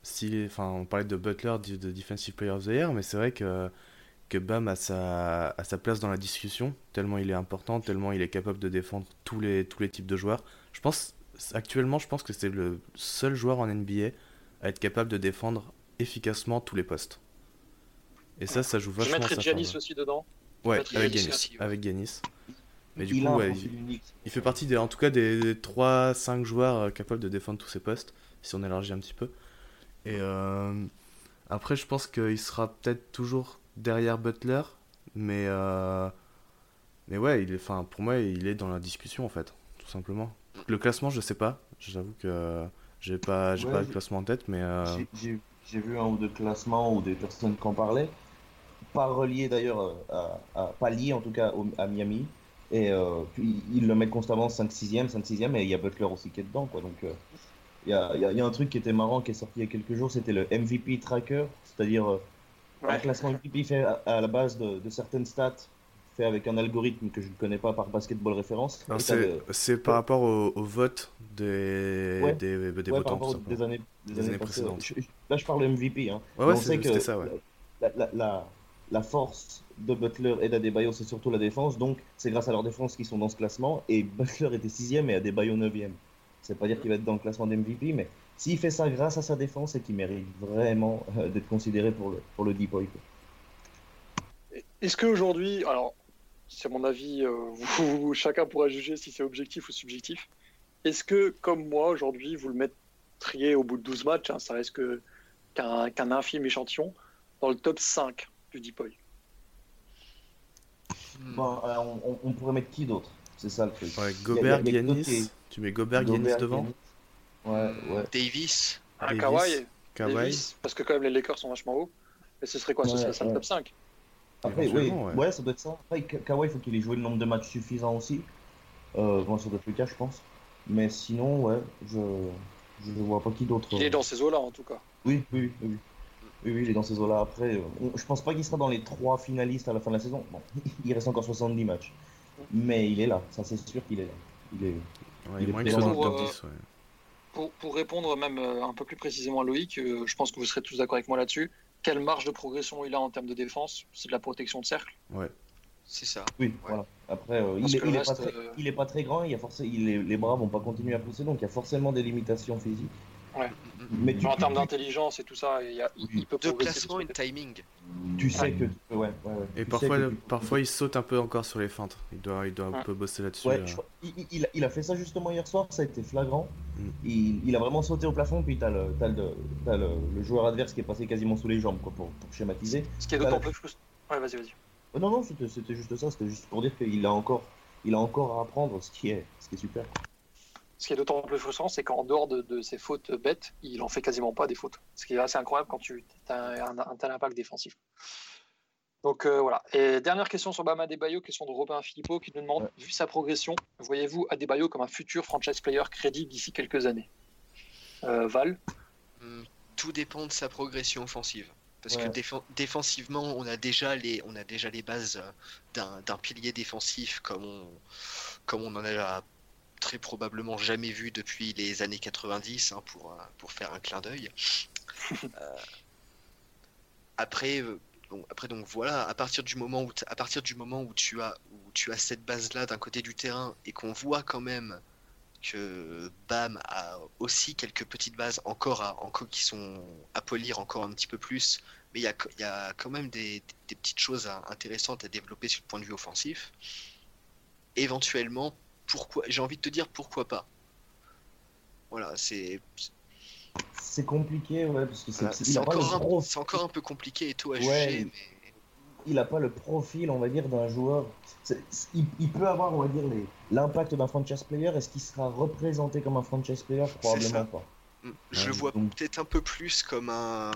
Si, enfin, on parlait de Butler, de de Defensive Player of the Year, mais c'est vrai que, que Bam a sa, a sa place dans la discussion, tellement il est important, tellement il est capable de défendre tous les, tous les types de joueurs. Je pense, actuellement, je pense que c'est le seul joueur en NBA à être capable de défendre efficacement tous les postes. Et ça, ça joue Je vachement mettrais sa Giannis aussi dedans. Ouais, mettrais avec Giannis aussi, ouais. Avec Giannis. Mais du il coup, ouais. Il fait partie des, en tout cas des 3-5 joueurs euh, capables de défendre tous ses postes, si on élargit un petit peu. Et euh, après, je pense qu'il sera peut-être toujours derrière Butler, mais, euh, mais ouais, il est, enfin, pour moi, il est dans la discussion en fait, tout simplement. Le classement, je sais pas. J'avoue que j'ai pas, j'ai Ouais, pas le classement en tête, mais euh, J'ai- vu un ou deux classements ou des personnes qui en parlaient, pas reliés d'ailleurs, à, à- pas liés en tout cas au- à Miami. Et euh, puis ils le mettent constamment 5-6e, 5-6e, et il y a Butler aussi qui est dedans. Quoi. Donc il y, a, y a- y a un truc qui était marrant qui est sorti il y a quelques jours, c'était le MVP Tracker, c'est-à-dire un classement MVP fait à, à la base de, de certaines stats, fait avec un algorithme que je ne connais pas par basketball référence. c'est, le- par rapport au, au vote des, Ouais. des, des ouais, votants, par rapport tout aux- des simplement. années, des Des années précédentes. ouais. Je- je- là, je parle de MVP. Hein. Ouais, ouais, on sait que c'était ça, ouais. la, la, la, la force de Butler et d'Adebayo, c'est surtout la défense. Donc, c'est grâce à leur défense qu'ils sont dans ce classement. Et Butler était sixième et Adebayo neuvième. C'est pas dire qu'il va être dans le classement d'MVP, mais s'il fait ça grâce à sa défense, c'est qu'il mérite vraiment euh, d'être considéré pour le, pour le deep boy. Est-ce qu'aujourd'hui, alors c'est mon avis, euh, vous- vous- chacun pourra juger si c'est objectif ou subjectif. Est-ce que, comme moi, aujourd'hui, vous le mettriez au bout de 12 matchs, hein, ça reste que- qu'un qu'un infime échantillon, dans le top 5 du Deep Boy Hmm. Bon, alors, on, on- pourrait mettre qui d'autre? C'est ça le truc. Ouais, Gobert, Giannis, qui- tu mets Gobert, Giannis Gobert, devant, Giannis. Ouais, ouais. Davis, Un Davis, Kawhi, Kawhi. Davis, parce que quand même les Lakers sont vachement hauts. Mais ce serait quoi? Ce Ouais, serait ça le top 5 Après, oui, ouais. ouais. ça doit être ça. Après, Ka- Kawhi, il faut qu'il ait joué le nombre de matchs suffisant aussi. Euh, bon, ça doit être le cas, je pense. Mais sinon, ouais, je je vois pas qui d'autre. Il est dans ces eaux-là, en tout cas. Oui, oui, oui. Oui, oui, oui, il est dans ces eaux-là. Après, euh, je pense pas qu'il sera dans les trois finalistes à la fin de la saison. Bon, il reste encore 70 matchs. Mais il est là, ça c'est sûr qu'il est là. Il est... Ouais, Il il est moins que dans le top euh, 10, ouais. Pour, pour répondre même euh, un peu plus précisément à Loïc, euh, je pense que vous serez tous d'accord avec moi là-dessus. Quelle marge de progression il a en termes de défense? C'est de la protection de cercle? c'est ça. Oui, voilà. Après, euh, il, est, il, pas reste, très, euh, il est pas très grand, il y a forcément, il est- les bras vont pas continuer à pousser, donc il y a forcément des limitations physiques. Mais tu, Genre, en termes d'intelligence et tout ça, il, y a- il- peut De progresser. classement et de timing. tu sais que ouais, ouais, ouais. Et Tu parfois, que parfois, il saute un peu encore sur les feintes. Il doit, il doit un peu bosser là-dessus. Ouais, là. je crois- il, il- il a, fait ça justement hier soir, ça a été flagrant. Mm. Il, il a vraiment sauté au plafond, puis t'as le, t'as le, t'as le, le joueur adverse qui est passé quasiment sous les jambes, quoi, pour, pour schématiser. Ce qui est d'autant plus frustrant. Ouais, vas-y, vas-y. Oh, non, non, c'était c'était juste ça, c'était juste pour dire qu'il a encore, il a encore à apprendre, ce qui est, ce qui est super. Ce qui est d'autant plus frustrant, c'est qu'en dehors de, de ses fautes bêtes, il en fait quasiment pas des fautes. Ce qui est assez incroyable quand tu as un, un tel impact défensif. Donc euh, voilà. Et dernière question sur Bama Adebayo, question de Robin Philippot qui nous demande Ouais. vu sa progression, voyez-vous Adebayo comme un futur franchise player crédible d'ici quelques années? Euh, Val? Hmm, Tout dépend de sa progression offensive. Parce que défensivement, on a déjà les, on a déjà les bases d'un d'un pilier défensif comme on, comme on en a très probablement jamais vu depuis les années 90, hein, pour, euh, pour faire un clin d'œil. Euh, après, euh, bon, après donc voilà, à partir du moment où, à partir du moment où tu as, où tu as cette base-là d'un côté du terrain et qu'on voit quand même que Bam a aussi quelques petites bases encore, à, encore qui sont à polir encore un petit peu plus, mais il y a, y a quand même des, des petites choses à- intéressantes à développer sur le point de vue offensif. Éventuellement, pourquoi J'ai envie de te dire pourquoi pas. Voilà, c'est C'est compliqué, ouais, parce que c'est, voilà, encore, un- encore un peu compliqué et tout à Ouais. juger, mais il a pas le profil, on va dire, d'un joueur. Il, il peut avoir, on va dire, l'impact d'un franchise player. Est-ce qu'il sera représenté comme un franchise player? Probablement pas. Mm, Je Ouais, le vois donc- peut-être un peu plus comme un.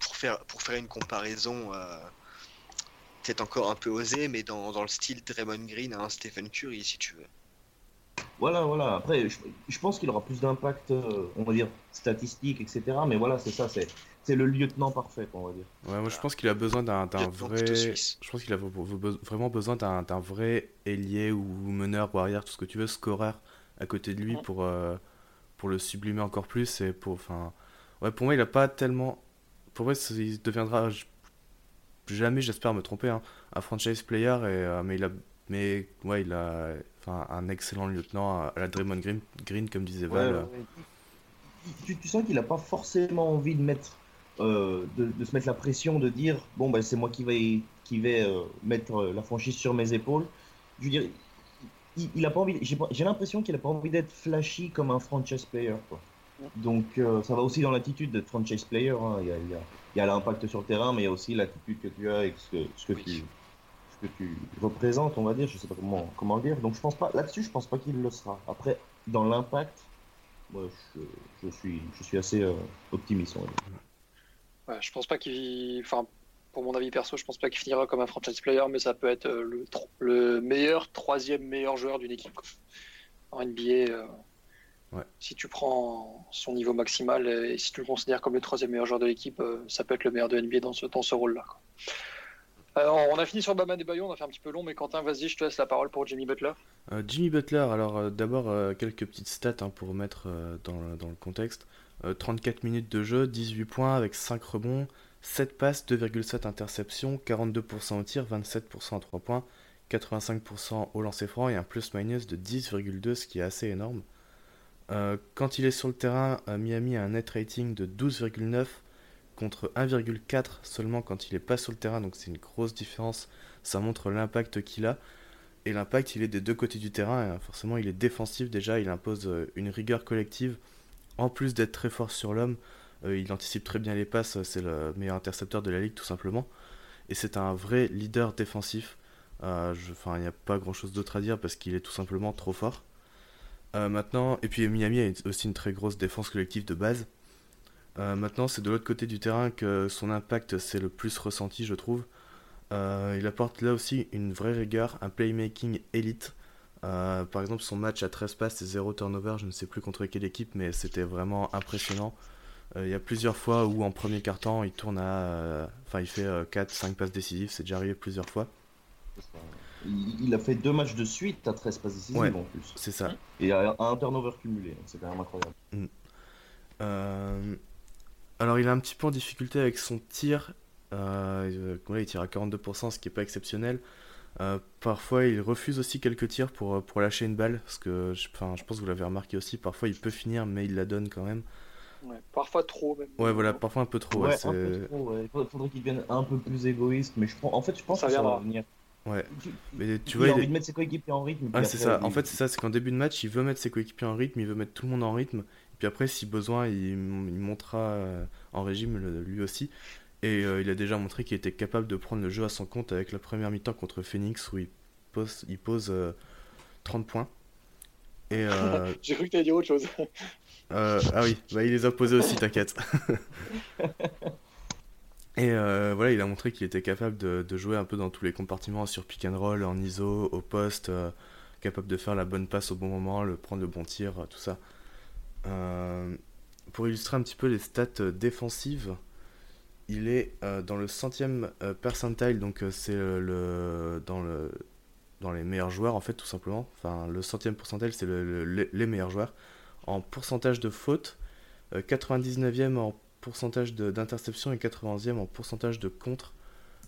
Pour faire, pour faire une comparaison, euh, peut-être encore un peu osé, mais dans, dans le style Draymond Green à un Stephen Curry, si tu veux. Voilà, voilà. Après, je, je pense qu'il aura plus d'impact, euh, on va dire, statistique, etc. Mais voilà, c'est ça, c'est, c'est le lieutenant parfait, on va dire. Ouais, moi je pense qu'il a besoin d'un vrai. Je pense qu'il a vraiment besoin d'un d'un vrai ailier ou meneur ou arrière, tout ce que tu veux, scoreur à côté de lui pour, euh, pour le sublimer encore plus. Et pour, enfin, ouais, pour moi, il a pas tellement. Pour moi, c'est- il deviendra jamais, j'espère me tromper, hein, un franchise player. Et, euh, mais il a, mais ouais, il a, enfin, un excellent lieutenant à la Draymond Green, Green comme disait Val. Ouais, ouais. Tu, tu sens qu'il n'a pas forcément envie de mettre, euh, de, de se mettre la pression de dire bon ben c'est moi qui vais, qui vais euh, mettre la franchise sur mes épaules. Je veux dire, il, il a pas envie. J'ai l'impression qu'il a pas envie d'être flashy comme un franchise player. Quoi. Donc ça va aussi dans l'attitude d'être franchise player. hein. Il y a, il y a- il y a l'impact sur le terrain, mais il y a aussi l'attitude que tu as et ce que, ce que Oui. tu, que tu représentes, on va dire, je sais pas comment, comment le dire. Donc je pense pas, là-dessus, je pense pas qu'il le sera. Après, dans l'impact, moi, je, je suis, je suis assez euh, optimiste. on va dire. Ouais, je pense pas qu'il. Enfin, pour mon avis perso, je pense pas qu'il finira comme un franchise player, mais ça peut être euh, le, le meilleur, troisième meilleur joueur d'une équipe. quoi. En NBA, euh, Ouais. si tu prends son niveau maximal et si tu le considères comme le troisième meilleur joueur de l'équipe, euh, ça peut être le meilleur de NBA dans ce, dans ce rôle-là. Alors, on a fini sur Bama des Bayons, on a fait un petit peu long, mais Quentin, vas-y, je te laisse la parole pour Jimmy Butler. Euh, Jimmy Butler, alors euh, d'abord euh, quelques petites stats hein, pour mettre euh, dans, le, dans le contexte. Euh, 34 minutes de jeu, 18 points avec 5 rebonds, 7 passes, 2,7 interceptions, 42% au tir, 27% à 3 points, 85% au lancer franc et un plus-minus de 10,2, ce qui est assez énorme. Euh, quand il est sur le terrain, euh, Miami a un net rating de 12,9 contre 1,4 seulement quand il est pas sur le terrain, donc c'est une grosse différence. Ça montre l'impact qu'il a. Et l'impact, il est des deux côtés du terrain. euh, forcément, il est défensif déjà. Il impose une rigueur collective. En plus d'être très fort sur l'homme, il anticipe très bien les passes. C'est le meilleur intercepteur de la ligue, tout simplement. Et c'est un vrai leader défensif. Enfin, il n'y a pas grand chose d'autre à dire parce qu'il est tout simplement trop fort. Euh, maintenant, et puis Miami a aussi une très grosse défense collective de base. Euh, maintenant, c'est de l'autre côté du terrain que son impact c'est le plus ressenti, je trouve. Euh, il apporte là aussi une vraie rigueur, un playmaking élite. Par exemple, son match à 13 passes et 0 turnover, je ne sais plus contre quelle équipe, mais c'était vraiment impressionnant. Il y a plusieurs fois où en premier quart-temps, il tourne à. Enfin, il fait 4-5 passes décisives, c'est déjà arrivé plusieurs fois. Il, a fait deux matchs de suite à 13 passes décisives Ouais. en plus. C'est ça. Et à un turnover cumulé, c'est quand même incroyable. Euh, Alors, il a un petit peu en difficulté avec son tir. Euh, euh, il tire à 42%, ce qui n'est pas exceptionnel. Euh, parfois, il refuse aussi quelques tirs pour, pour lâcher une balle. Parce que, je, enfin, je pense que vous l'avez remarqué aussi, parfois il peut finir, mais il la donne quand même. Ouais, parfois trop, même. Ouais, voilà, parfois un peu trop. ouais, Ouais, c'est- un peu trop, ouais. Il faudrait, qu'il devienne un peu plus égoïste, mais je pense, en fait, je pense Ça que ça va venir. Ouais. Mais tu il vois, a envie de mettre ses coéquipiers en rythme. Ouais, puis c'est ça. il- En fait, c'est ça. C'est qu'en début de match, il veut mettre ses coéquipiers en rythme, il veut mettre tout le monde en rythme. Puis après, si besoin, il, il montera euh, en régime lui aussi. Et euh, il a déjà montré qu'il était capable de prendre le jeu à son compte avec la première mi-temps contre Phoenix où il pose, il pose euh, 30 points. Et euh, J'ai cru que t'allais dire autre chose. euh, ah oui, bah, il les a posés aussi, t'inquiète. Et euh, voilà, il a montré qu'il était capable de, jouer un peu dans tous les compartiments, sur pick and roll, en ISO, au poste, euh, capable de faire la bonne passe au bon moment, le prendre le bon tir, euh, tout ça. Pour illustrer un petit peu les stats défensives, il est dans le centième percentile, donc c'est le dans le dans les meilleurs joueurs en fait tout simplement. Enfin le centième percentile c'est le- le- les- meilleurs joueurs en pourcentage de fautes, euh, 99e en pourcentage d'interception et 91e en pourcentage de contre.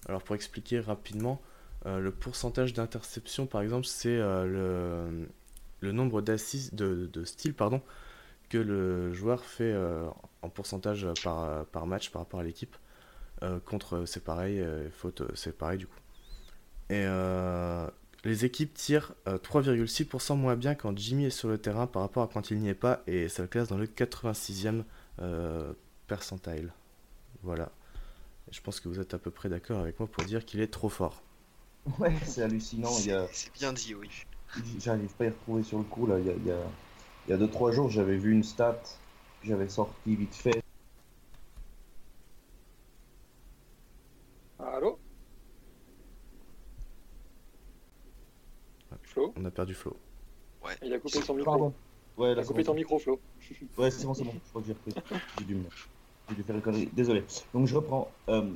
Alors pour expliquer rapidement, euh, le pourcentage d'interception par exemple c'est euh, le, le nombre d'assises de, de styles pardon que le joueur fait euh, en pourcentage par, par match par rapport à l'équipe. Contre c'est pareil, faute c'est pareil du coup. Et les équipes tirent euh, 3,6% moins bien quand Jimmy est sur le terrain par rapport à quand il n'y est pas, et ça le classe dans le 86e euh, percentile. Voilà. Et je pense que vous êtes à peu près d'accord avec moi pour dire qu'il est trop fort. Ouais, c'est hallucinant. Il y a... C'est bien dit, oui. J'arrive pas à y retrouver sur le coup là. Il y a, il y a, il y a deux trois jours, j'avais vu une stat que j'avais sortie vite fait. Allô Flo On a perdu Flo. Il a coupé son micro. Pardon. Ouais, Il a c'est coupé bon. ton micro, Flo. Ouais, c'est bon, c'est bon. Je crois que j'ai repris. J'ai dû, me... j'ai dû faire une connerie. Désolé. Donc je reprends. Euh,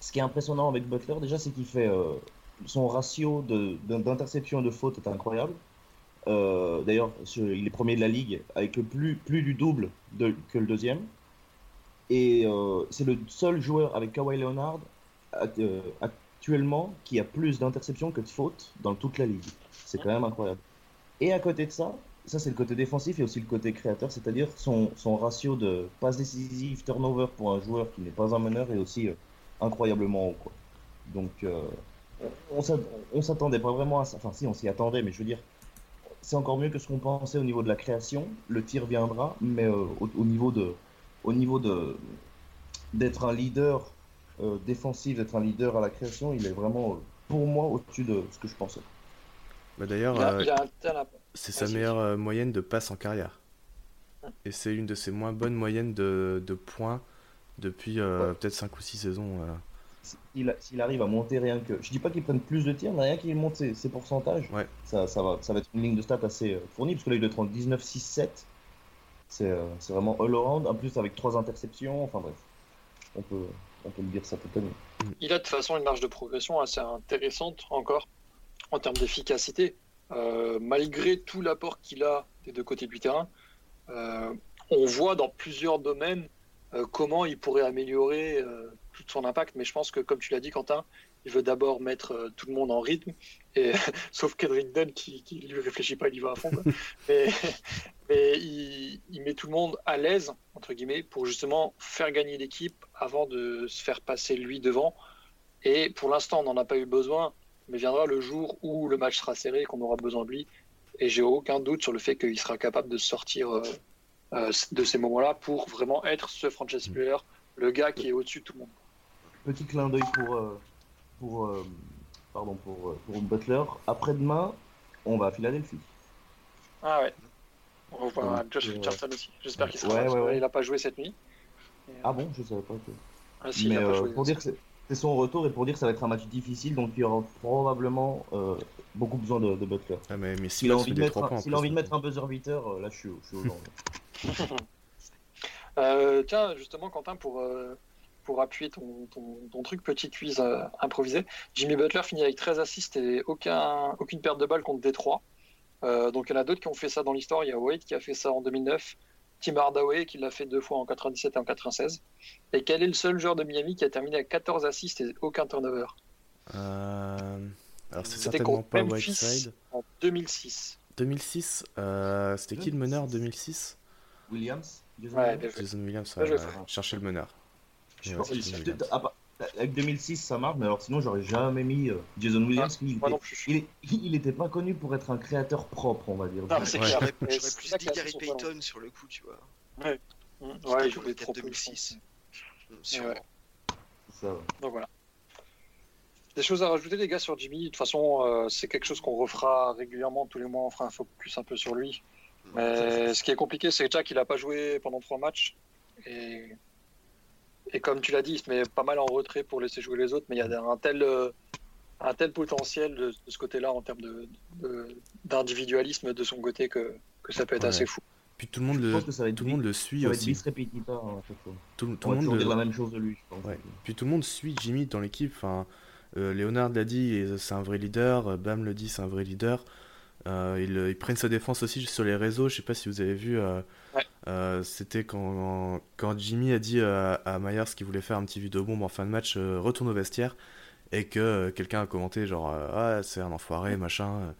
ce qui est impressionnant avec Butler, déjà, c'est qu'il fait euh, son ratio d'interception et de faute est incroyable. Euh, D'ailleurs, il est premier de la ligue avec plus, plus du double que le deuxième. Et c'est le seul joueur avec Kawhi Leonard act- actuellement qui a plus d'interceptions que de fautes dans toute la ligue. C'est quand même incroyable. Et à côté de ça, ça c'est le côté défensif et aussi le côté créateur, c'est-à-dire son, son ratio de passes décisives, turnover pour un joueur qui n'est pas un meneur est aussi euh, incroyablement haut. Quoi. Donc euh, on s'att- on s'attendait pas vraiment à ça. Enfin si, on s'y attendait, mais je veux dire, c'est encore mieux que ce qu'on pensait au niveau de la création. Le tir viendra, mais euh, au, au niveau de, au niveau de d'être un leader euh, défensif, d'être un leader à la création, il est vraiment pour moi au-dessus de ce que je pensais. Bah, D'ailleurs, euh, il a un talent. C'est sa meilleure euh, moyenne de passes en carrière. Et c'est une de ses moins bonnes moyennes de, de points depuis euh, Ouais. peut-être 5 ou 6 saisons. euh. S'il arrive à monter rien que. Je dis pas qu'il prenne plus de tirs, mais rien qu'il monte ses, ses pourcentages, Ouais. ça, ça, va, ça va être une ligne de stats assez fournie, parce que là il doit être en 19, 6, 7. C'est euh, c'est vraiment all around, en plus avec trois interceptions, enfin bref. On peut, on peut le dire ça l'année. Il a de toute façon une marge de progression assez intéressante encore en termes d'efficacité. Euh, malgré tout l'apport qu'il a des deux côtés du terrain, euh, on voit dans plusieurs domaines euh, comment il pourrait améliorer tout son impact. Mais je pense que, comme tu l'as dit, Quentin, il veut d'abord mettre tout le monde en rythme, et, sauf Kendrick Dunn qui, qui lui réfléchit pas, il y va à fond. mais il, il met tout le monde à l'aise, entre guillemets, pour justement faire gagner l'équipe avant de se faire passer lui devant. Et pour l'instant, on n'en a pas eu besoin, mais viendra le jour où le match sera serré et qu'on aura besoin de lui. Et j'ai aucun doute sur le fait qu'il sera capable de sortir euh, euh, de ces moments-là pour vraiment être ce franchise player, le gars qui est au-dessus de tout le monde. Petit clin d'œil pour, euh, pour, euh, pardon, pour, pour Butler. Après-demain, on va à Philadelphie. Ah ouais. On voit Donc, Josh Richardson aussi. J'espère qu'il sera ouais, là, ouais, ouais. Il n'a pas joué cette nuit. Et, euh, Ah bon, je savais pas que. ah si, il Mais a pas euh, joué. pour dire que c'est c'est son retour et pour dire que ça va être un match difficile, donc il y aura probablement euh, beaucoup besoin de, de Butler. Ah, mais, mais S'il a envie de mettre, 3 un- a envie de mettre un buzzer beater, euh, là je suis, je suis au genre. Euh, tiens, justement, Quentin, pour, euh, pour appuyer ton, ton, ton truc, petit quiz euh, improvisé. Jimmy Butler finit avec 13 assists et aucun, aucune perte de balle contre Détroit. Euh, donc il y en a d'autres qui ont fait ça dans l'histoire. Il y a Wade qui a fait ça en 2009, Tim Hardaway qui l'a fait deux fois en 97 et en 96. Et quel est le seul joueur de Miami qui a terminé avec 14 assists et aucun turnover? Euh, Alors, c'est C'était certainement contre pas Memphis Whiteside. en 2006. 2006, euh, c'était qui le meneur 2006 Williams Jason Ouais, Williams Williams, ouais, frère. chercher le meneur. Je pense- Williams. Avec 2006, ça marche, mais alors sinon, j'aurais jamais mis euh, Jason Williams. qui, il, était, il, il pas connu pour être un créateur propre, on va dire. Non, c'est Ouais. J'aurais plus dit Gary. Payton sur le coup, tu vois. Mmh. Ouais, il pour jouait le trop 4 plus. 2006. Mm, Et sûrement. ouais. Ça, ouais. Donc voilà. Des choses à rajouter, les gars, sur Jimmy? De toute façon, euh, c'est quelque chose qu'on refera régulièrement. Tous les mois, on fera un focus un peu sur lui. Mais ce qui est compliqué, c'est déjà qu'il n'a pas joué pendant trois matchs. Et, et comme tu l'as dit, il se met pas mal en retrait pour laisser jouer les autres. Mais il y a un tel, euh, un tel potentiel de, de ce côté-là en termes de- de- d'individualisme de, son côté que, que ça peut être Ouais. assez fou. Puis tout le monde Je le, va être tout le monde le suit Ça va être aussi. bis repetita hein, à chaque fois. Tout, tout le va monde le- la même chose de lui, je pense. Ouais. Puis tout le monde suit Jimmy dans l'équipe. Enfin, euh, Leonard l'a dit, c'est un vrai leader. euh, Bam le dit, c'est un vrai leader. Euh, ils, ils prennent sa défense aussi sur les réseaux. Je sais pas si vous avez vu. euh, Ouais. euh, C'était quand, quand Jimmy a dit à, à Myers qu'il voulait faire un petit vidéo bombe en fin de match, euh, retourne au vestiaire, et que euh, quelqu'un a commenté genre euh, ah c'est un enfoiré machin,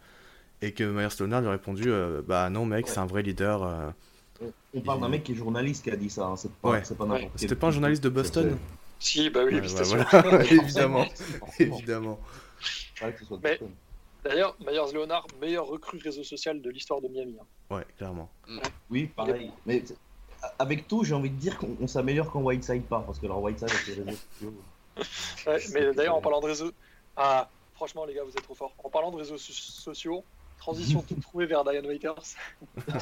et que Myers Leonard lui a répondu euh, bah non mec Ouais. c'est un vrai leader. euh. On, on parle d'un mec qui est journaliste qui a dit ça. hein, C'est pas, Ouais. pas n'importe Ouais. quel C'était pas un journaliste de Boston Si, bah oui, bah voilà, évidemment, évidemment. Ouais, que ce soit de Mais- Boston. D'ailleurs, Myers Leonard, meilleur recrue réseau social de l'histoire de Miami. hein. Ouais, clairement. Oui, pareil. Mais avec tout, j'ai envie de dire qu'on on s'améliore quand Whiteside part, parce que alors Whiteside avec les réseaux sociaux. Ouais, C'est mais d'ailleurs, en parlant de réseaux. Ah, franchement, les gars, vous êtes trop forts. En parlant de réseaux so- sociaux, transition toute trouvée vers Diane Waiters.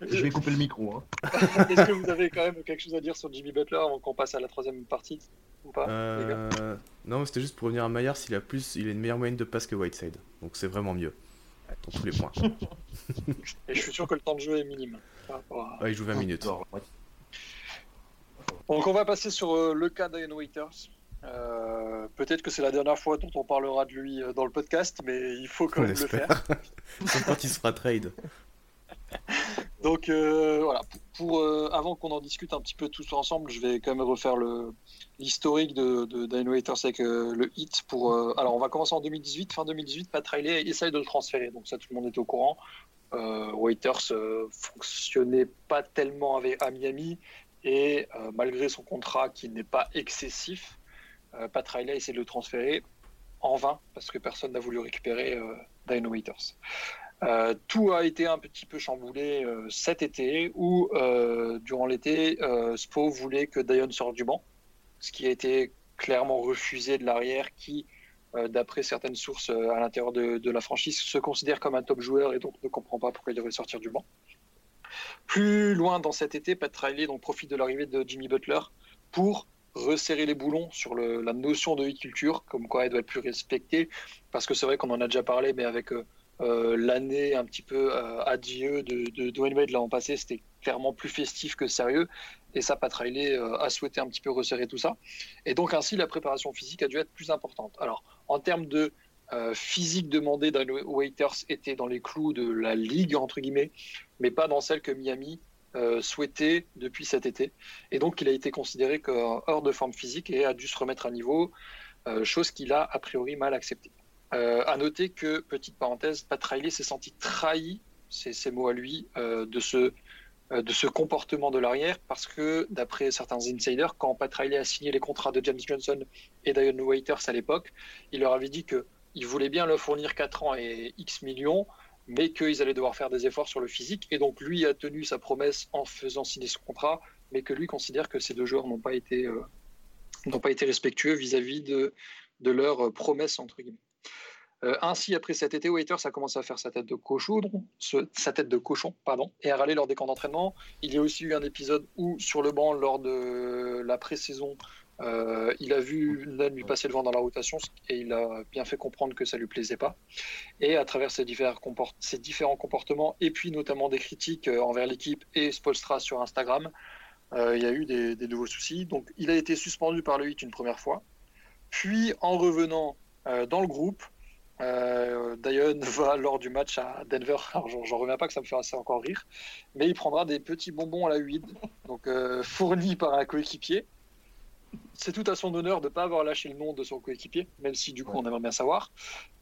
Je vais couper le micro. Hein. Est-ce que vous avez quand même quelque chose à dire sur Jimmy Butler avant qu'on passe à la troisième partie Ou pas, les gars? Euh, non, c'était juste pour revenir à Myers, il a plus, il a une meilleure moyenne de passes que Whiteside, donc c'est vraiment mieux dans tous les points. Et je suis sûr que le temps de jeu est minime. par rapport à- Ouais, il joue 20 minutes. Donc, on va passer sur euh, le cas d'Ian Waiters. Euh, Peut-être que c'est la dernière fois dont on parlera de lui euh, dans le podcast, mais il faut quand On même le faire. Quand il se fera trade. Donc euh, voilà, pour, pour, euh, avant qu'on en discute un petit peu tous ensemble, je vais quand même refaire le l'historique de, de Dino Waiters avec le hit pour. alors on va commencer en 2018, fin 2018, Pat Riley essaye de le transférer, donc ça tout le monde est au courant. Waiters fonctionnait pas tellement avec, à Miami et malgré son contrat qui n'est pas excessif, Pat Riley essaie de le transférer en vain parce que personne n'a voulu récupérer euh, Dino Waiters. Euh, tout a été un petit peu chamboulé euh, cet été où, euh, durant l'été, euh, Spo voulait que Dion sorte du banc, ce qui a été clairement refusé de l'arrière qui d'après certaines sources à l'intérieur de, de, la franchise, se considère comme un top joueur et donc ne comprend pas pourquoi il devrait sortir du banc. Plus loin dans cet été, Pat Riley donc, profite de l'arrivée de Jimmy Butler pour resserrer les boulons sur la notion de culture, comme quoi elle doit être plus respectée, parce que c'est vrai qu'on en a déjà parlé, mais avec euh, euh l'année un petit peu euh, adieu de, de Dwayne Wade l'an passé, c'était clairement plus festif que sérieux, et ça, Pat Riley a souhaité un petit peu resserrer tout ça, et donc ainsi la préparation physique a dû être plus importante. Alors, en termes de physique demandée d'un Waiters était dans les clous de la ligue, entre guillemets, mais pas dans celle que Miami euh, souhaitait depuis cet été. Et donc, il a été considéré hors de forme physique et a dû se remettre à niveau, euh, chose qu'il a a priori mal acceptée. Euh, à noter que, petite parenthèse, Pat Riley s'est senti trahi, c'est ses mots à lui, euh, de ce de ce comportement de l'arrière parce que d'après certains insiders, quand Pat Riley a signé les contrats de James Johnson et Dion Waiters à l'époque, il leur avait dit que il voulait bien leur fournir 4 ans et X millions, mais qu'ils allaient devoir faire des efforts sur le physique. Et donc lui a tenu sa promesse en faisant signer ce contrat, mais que lui considère que ces deux joueurs n'ont pas été, euh, n'ont pas été respectueux vis-à-vis de, de leur promesse, entre guillemets. Euh, ainsi, après cet été, Waiters a commencé à faire sa tête de cochon, sa tête de cochon, pardon, et à râler lors des camps d'entraînement. Il y a aussi eu un épisode où, sur le banc, lors de la pré-saison, euh, il a vu Nunn lui passer le vent dans la rotation et il a bien fait comprendre que ça lui plaisait pas. Et à travers ces différents, comport ces différents comportements et puis notamment des critiques euh, envers l'équipe et Spolstra sur Instagram, euh, il y a eu des, des, nouveaux soucis. Donc il a été suspendu par le 8 une première fois. Puis en revenant euh, dans le groupe, euh, Dion va lors du match à Denver. Alors j'en reviens pas que ça me fait assez encore rire, mais il prendra des petits bonbons à la huile, donc euh, fournis par un coéquipier c'est tout à son honneur de ne pas avoir lâché le nom de son coéquipier, même si du coup ouais. on aimerait bien savoir.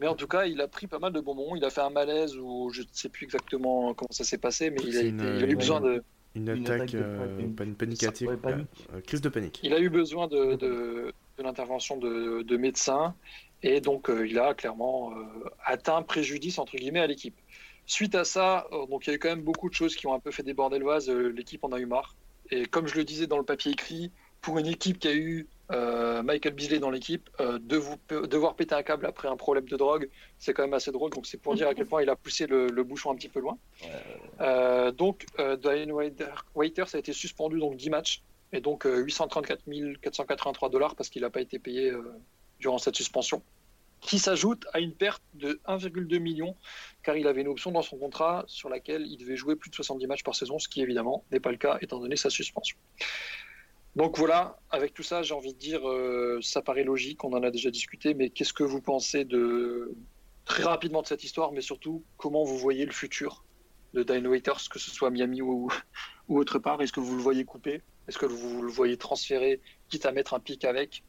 Mais en tout cas, il a pris pas mal de bonbons. Il a fait un malaise ou je ne sais plus exactement comment ça s'est passé, mais il a, une, été, il a, eu besoin de. Une attaque, une attaque euh, de panique, ouais, panique. Euh, crise de panique. Il a eu besoin de, de, de l'intervention de, de, médecins et donc euh, il a clairement euh, atteint préjudice entre guillemets à l'équipe. Suite à ça, euh, donc il y a eu quand même beaucoup de choses qui ont un peu fait déborder le vase. L'équipe en a eu marre. Et comme je le disais dans le papier écrit, pour une équipe qui a eu euh, Michael Beasley dans l'équipe, euh, de vous, devoir péter un câble après un problème de drogue, c'est quand même assez drôle. Donc c'est pour dire à quel point il a poussé le, le bouchon un petit peu loin. Euh, donc Diane Waiters a été suspendu donc 10 matchs et donc 834 483 dollars parce qu'il n'a pas été payé durant cette suspension qui s'ajoute à une perte de 1,2 million, car il avait une option dans son contrat sur laquelle il devait jouer plus de 70 matchs par saison, ce qui évidemment n'est pas le cas étant donné sa suspension. Donc voilà, avec tout ça, j'ai envie de dire, euh, ça paraît logique, on en a déjà discuté, mais qu'est-ce que vous pensez de très rapidement de cette histoire, mais surtout comment vous voyez le futur de Dino Waiters, que ce soit Miami ou, ou autre part? Est-ce que vous le voyez coupé Est-ce que vous le voyez transféré, quitte à mettre un pic avec?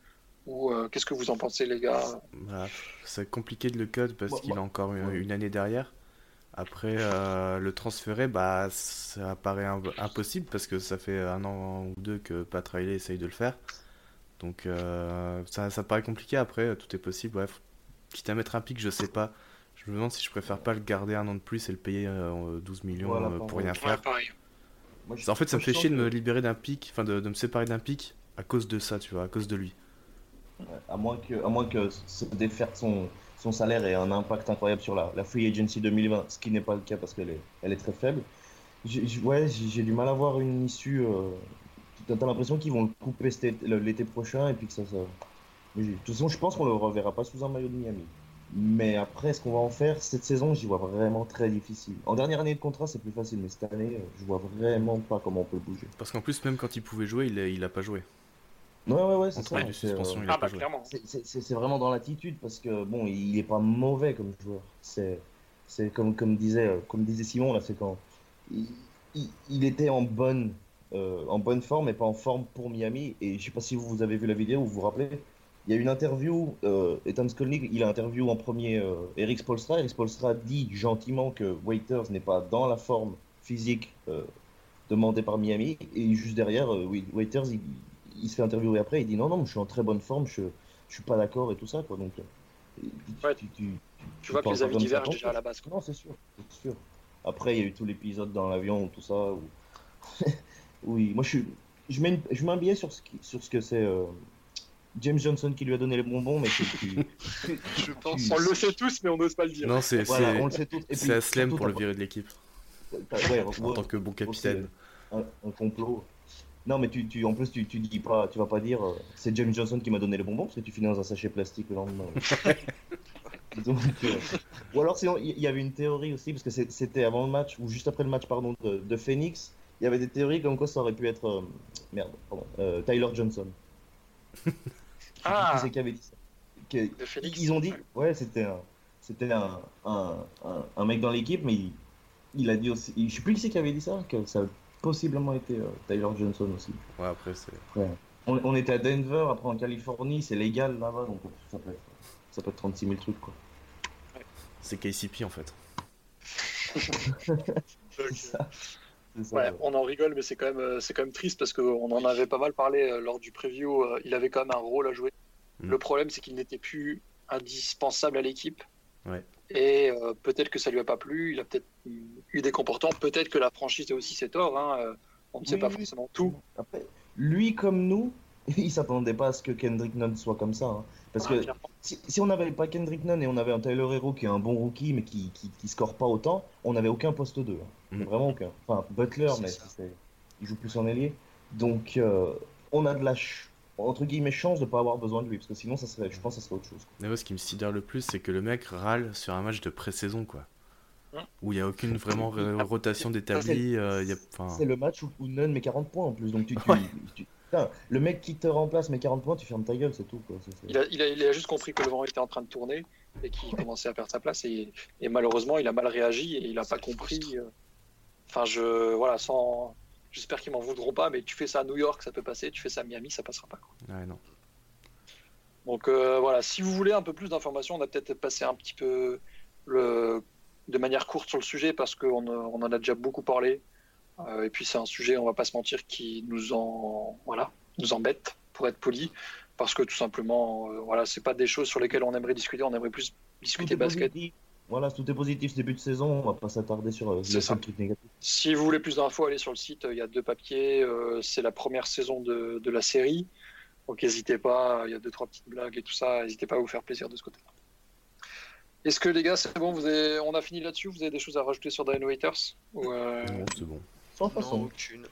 Ou euh, qu'est-ce que vous en pensez, les gars? Bah, C'est compliqué de le cut parce bon, qu'il bon, a encore une, une année derrière. Après, euh, le transférer, bah, ça paraît impossible parce que ça fait un an ou deux que Pat Riley essaye de le faire. Donc, euh, ça, ça paraît compliqué. Après, tout est possible. Bref, quitte à mettre un pic, je sais pas. Je me demande si je préfère pas le garder un an de plus et le payer euh, 12 millions voilà, pour rien faire. Ouais, Moi, en fait, ça me fait chier que... de me libérer d'un pic, enfin de, de, me séparer d'un pic à cause de ça, tu vois, à cause de lui. Ouais, à moins que, à moins que défaire son, son salaire ait un impact incroyable sur la, la free agency 2020, ce qui n'est pas le cas parce qu'elle est, très faible. J ouais, j'ai du mal à voir une issue. Euh, T'as l'impression qu'ils vont le couper l'été prochain et puis que ça. ça... De toute façon, je pense qu'on le reverra pas sous un maillot de Miami. Mais après, ce qu'on va en faire cette saison, j'y vois vraiment très difficile. En dernière année de contrat, c'est plus facile, mais cette année, je vois vraiment pas comment on peut bouger. Parce qu'en plus, même quand il pouvait jouer, il a, il a pas joué. Ouais, ouais, ouais, c'est ça. Euh... Ah, bah, clairement. C'est vraiment dans l'attitude parce que bon, il est pas mauvais comme joueur. C'est comme, comme, disait, comme disait Simon, là, c'est quand il, il, il, était en bonne, euh, en bonne forme et pas en forme pour Miami. Et je sais pas si vous, vous avez vu la vidéo, vous vous rappelez. Il y a une interview, euh, Ethan Skolnick, il a interviewé en premier euh, Eric Spolstra. Eric Spolstra dit gentiment que Waiters n'est pas dans la forme physique euh, demandée par Miami. Et juste derrière, euh, Waiters, il, il se fait interviewer après, il dit non, non, je suis en très bonne forme, je, je suis pas d'accord et tout ça, quoi. Donc, ouais, tu, tu, tu, tu vois que les avis divergent déjà à la base. Quoi. Non, c'est sûr, c'est sûr. Après, il y a eu tout l'épisode dans l'avion, tout ça. Où... oui, moi, je suis, je mets, une, je mets un billet sur ce, qui, sur ce que c'est euh, James Johnson qui lui a donné les bonbons, mais tu- Je pense. On le sait tous, mais on n'ose pas le dire. Non, c'est voilà, c'est- on le sait tous. Et puis, c'est Aslem pour le virer de l'équipe ouais, en ouais, tant que bon capitaine. un, un complot. Non, mais tu, tu, en plus, tu, tu dis pas, tu vas pas dire euh, c'est James Johnson qui m'a donné les bonbons parce que tu finis dans un sachet plastique le lendemain. Donc, euh, ou alors, sinon, il y, y avait une théorie aussi parce que c'était avant le match ou juste après le match, pardon, de, de Phoenix. Il y avait des théories comme quoi ça aurait pu être euh, merde, pardon, Tyler Johnson. Ah. C'est qui avait dit ça Que-. Ils ont dit, ouais, c'était un, c'était un, un, un, un mec dans l'équipe, mais il, il a dit aussi, je sais plus qui c'est qui avait dit ça, que ça possiblement été euh, Tyler Johnson aussi. Ouais, après, c'est. On, on était à Denver, après en Californie, c'est légal là-bas, donc ça peut, être, ça peut être 36 000 trucs quoi. C'est KCP en fait. C'est ça. C'est ça, Ouais, ouais. on en rigole, mais c'est quand même, euh, c'est quand même triste parce qu'on en avait pas mal parlé euh, lors du preview. Il avait quand même un rôle à jouer. Mm. Le problème, c'est qu'il n'était plus indispensable à l'équipe. Ouais. Et euh, peut-être que ça lui a pas plu. Il a peut-être mm, eu des comportements. Peut-être que la franchise a aussi ses torts. hein, euh, On ne sait Oui, pas oui. forcément tout. Après, lui comme nous, il s'attendait pas à ce que Kendrick Nunn soit comme ça. hein. Parce Ah, que si, si on n'avait pas Kendrick Nunn et on avait un Tyler Hero qui est un bon rookie mais qui, qui, qui score pas autant, on n'avait aucun poste 2. hein. Mhm. Vraiment aucun. Enfin, Butler, mais il joue plus en ailier. Donc, euh, on a de la ch- entre guillemets chance de pas avoir besoin de lui parce que sinon, ça serait, je pense que ça serait autre chose. quoi. Mais moi, ce qui me sidère le plus, c'est que le mec râle sur un match de pré-saison, quoi. Hein Où il n'y a aucune vraiment rotation d'établi. euh, C'est le match où, où Nunn met 40 points en plus. Donc, tu, tu- Ouais. tu- putain, le mec qui te remplace met 40 points, tu fermes ta gueule, c'est tout. Quoi. Il a, il, a, il a juste compris que le vent était en train de tourner et qu'il commençait à perdre sa place. Et, et malheureusement, il a mal réagi et il n'a pas compris. euh, Enfin, je. Voilà, sans. J'espère qu'ils m'en voudront pas, mais tu fais ça à New York, ça peut passer. Tu fais ça à Miami, ça passera pas. quoi. ouais, non. Donc euh, voilà, si vous voulez un peu plus d'informations, on a peut-être passé un petit peu le... de manière courte sur le sujet parce qu'on on en a déjà beaucoup parlé. Euh, et puis c'est un sujet, on va pas se mentir, qui nous en voilà, nous embête pour être poli, parce que tout simplement, euh, voilà, c'est pas des choses sur lesquelles on aimerait discuter. On aimerait plus discuter basket. Voilà, tout est positif ce début de saison, on va pas s'attarder sur euh, C'est le ça. seul truc négatif. Si vous voulez plus d'infos, allez sur le site. Il y a deux papiers. euh, c'est la première saison de, de la série. Donc n'hésitez pas. Il y a deux trois petites blagues et tout ça. N'hésitez pas à vous faire plaisir de ce côté-là. Est-ce que les gars, c'est bon vous avez... On a fini là-dessus Vous avez des choses à rajouter sur Dino Haters Ou, euh, Non, c'est bon. Sans Non, aucune.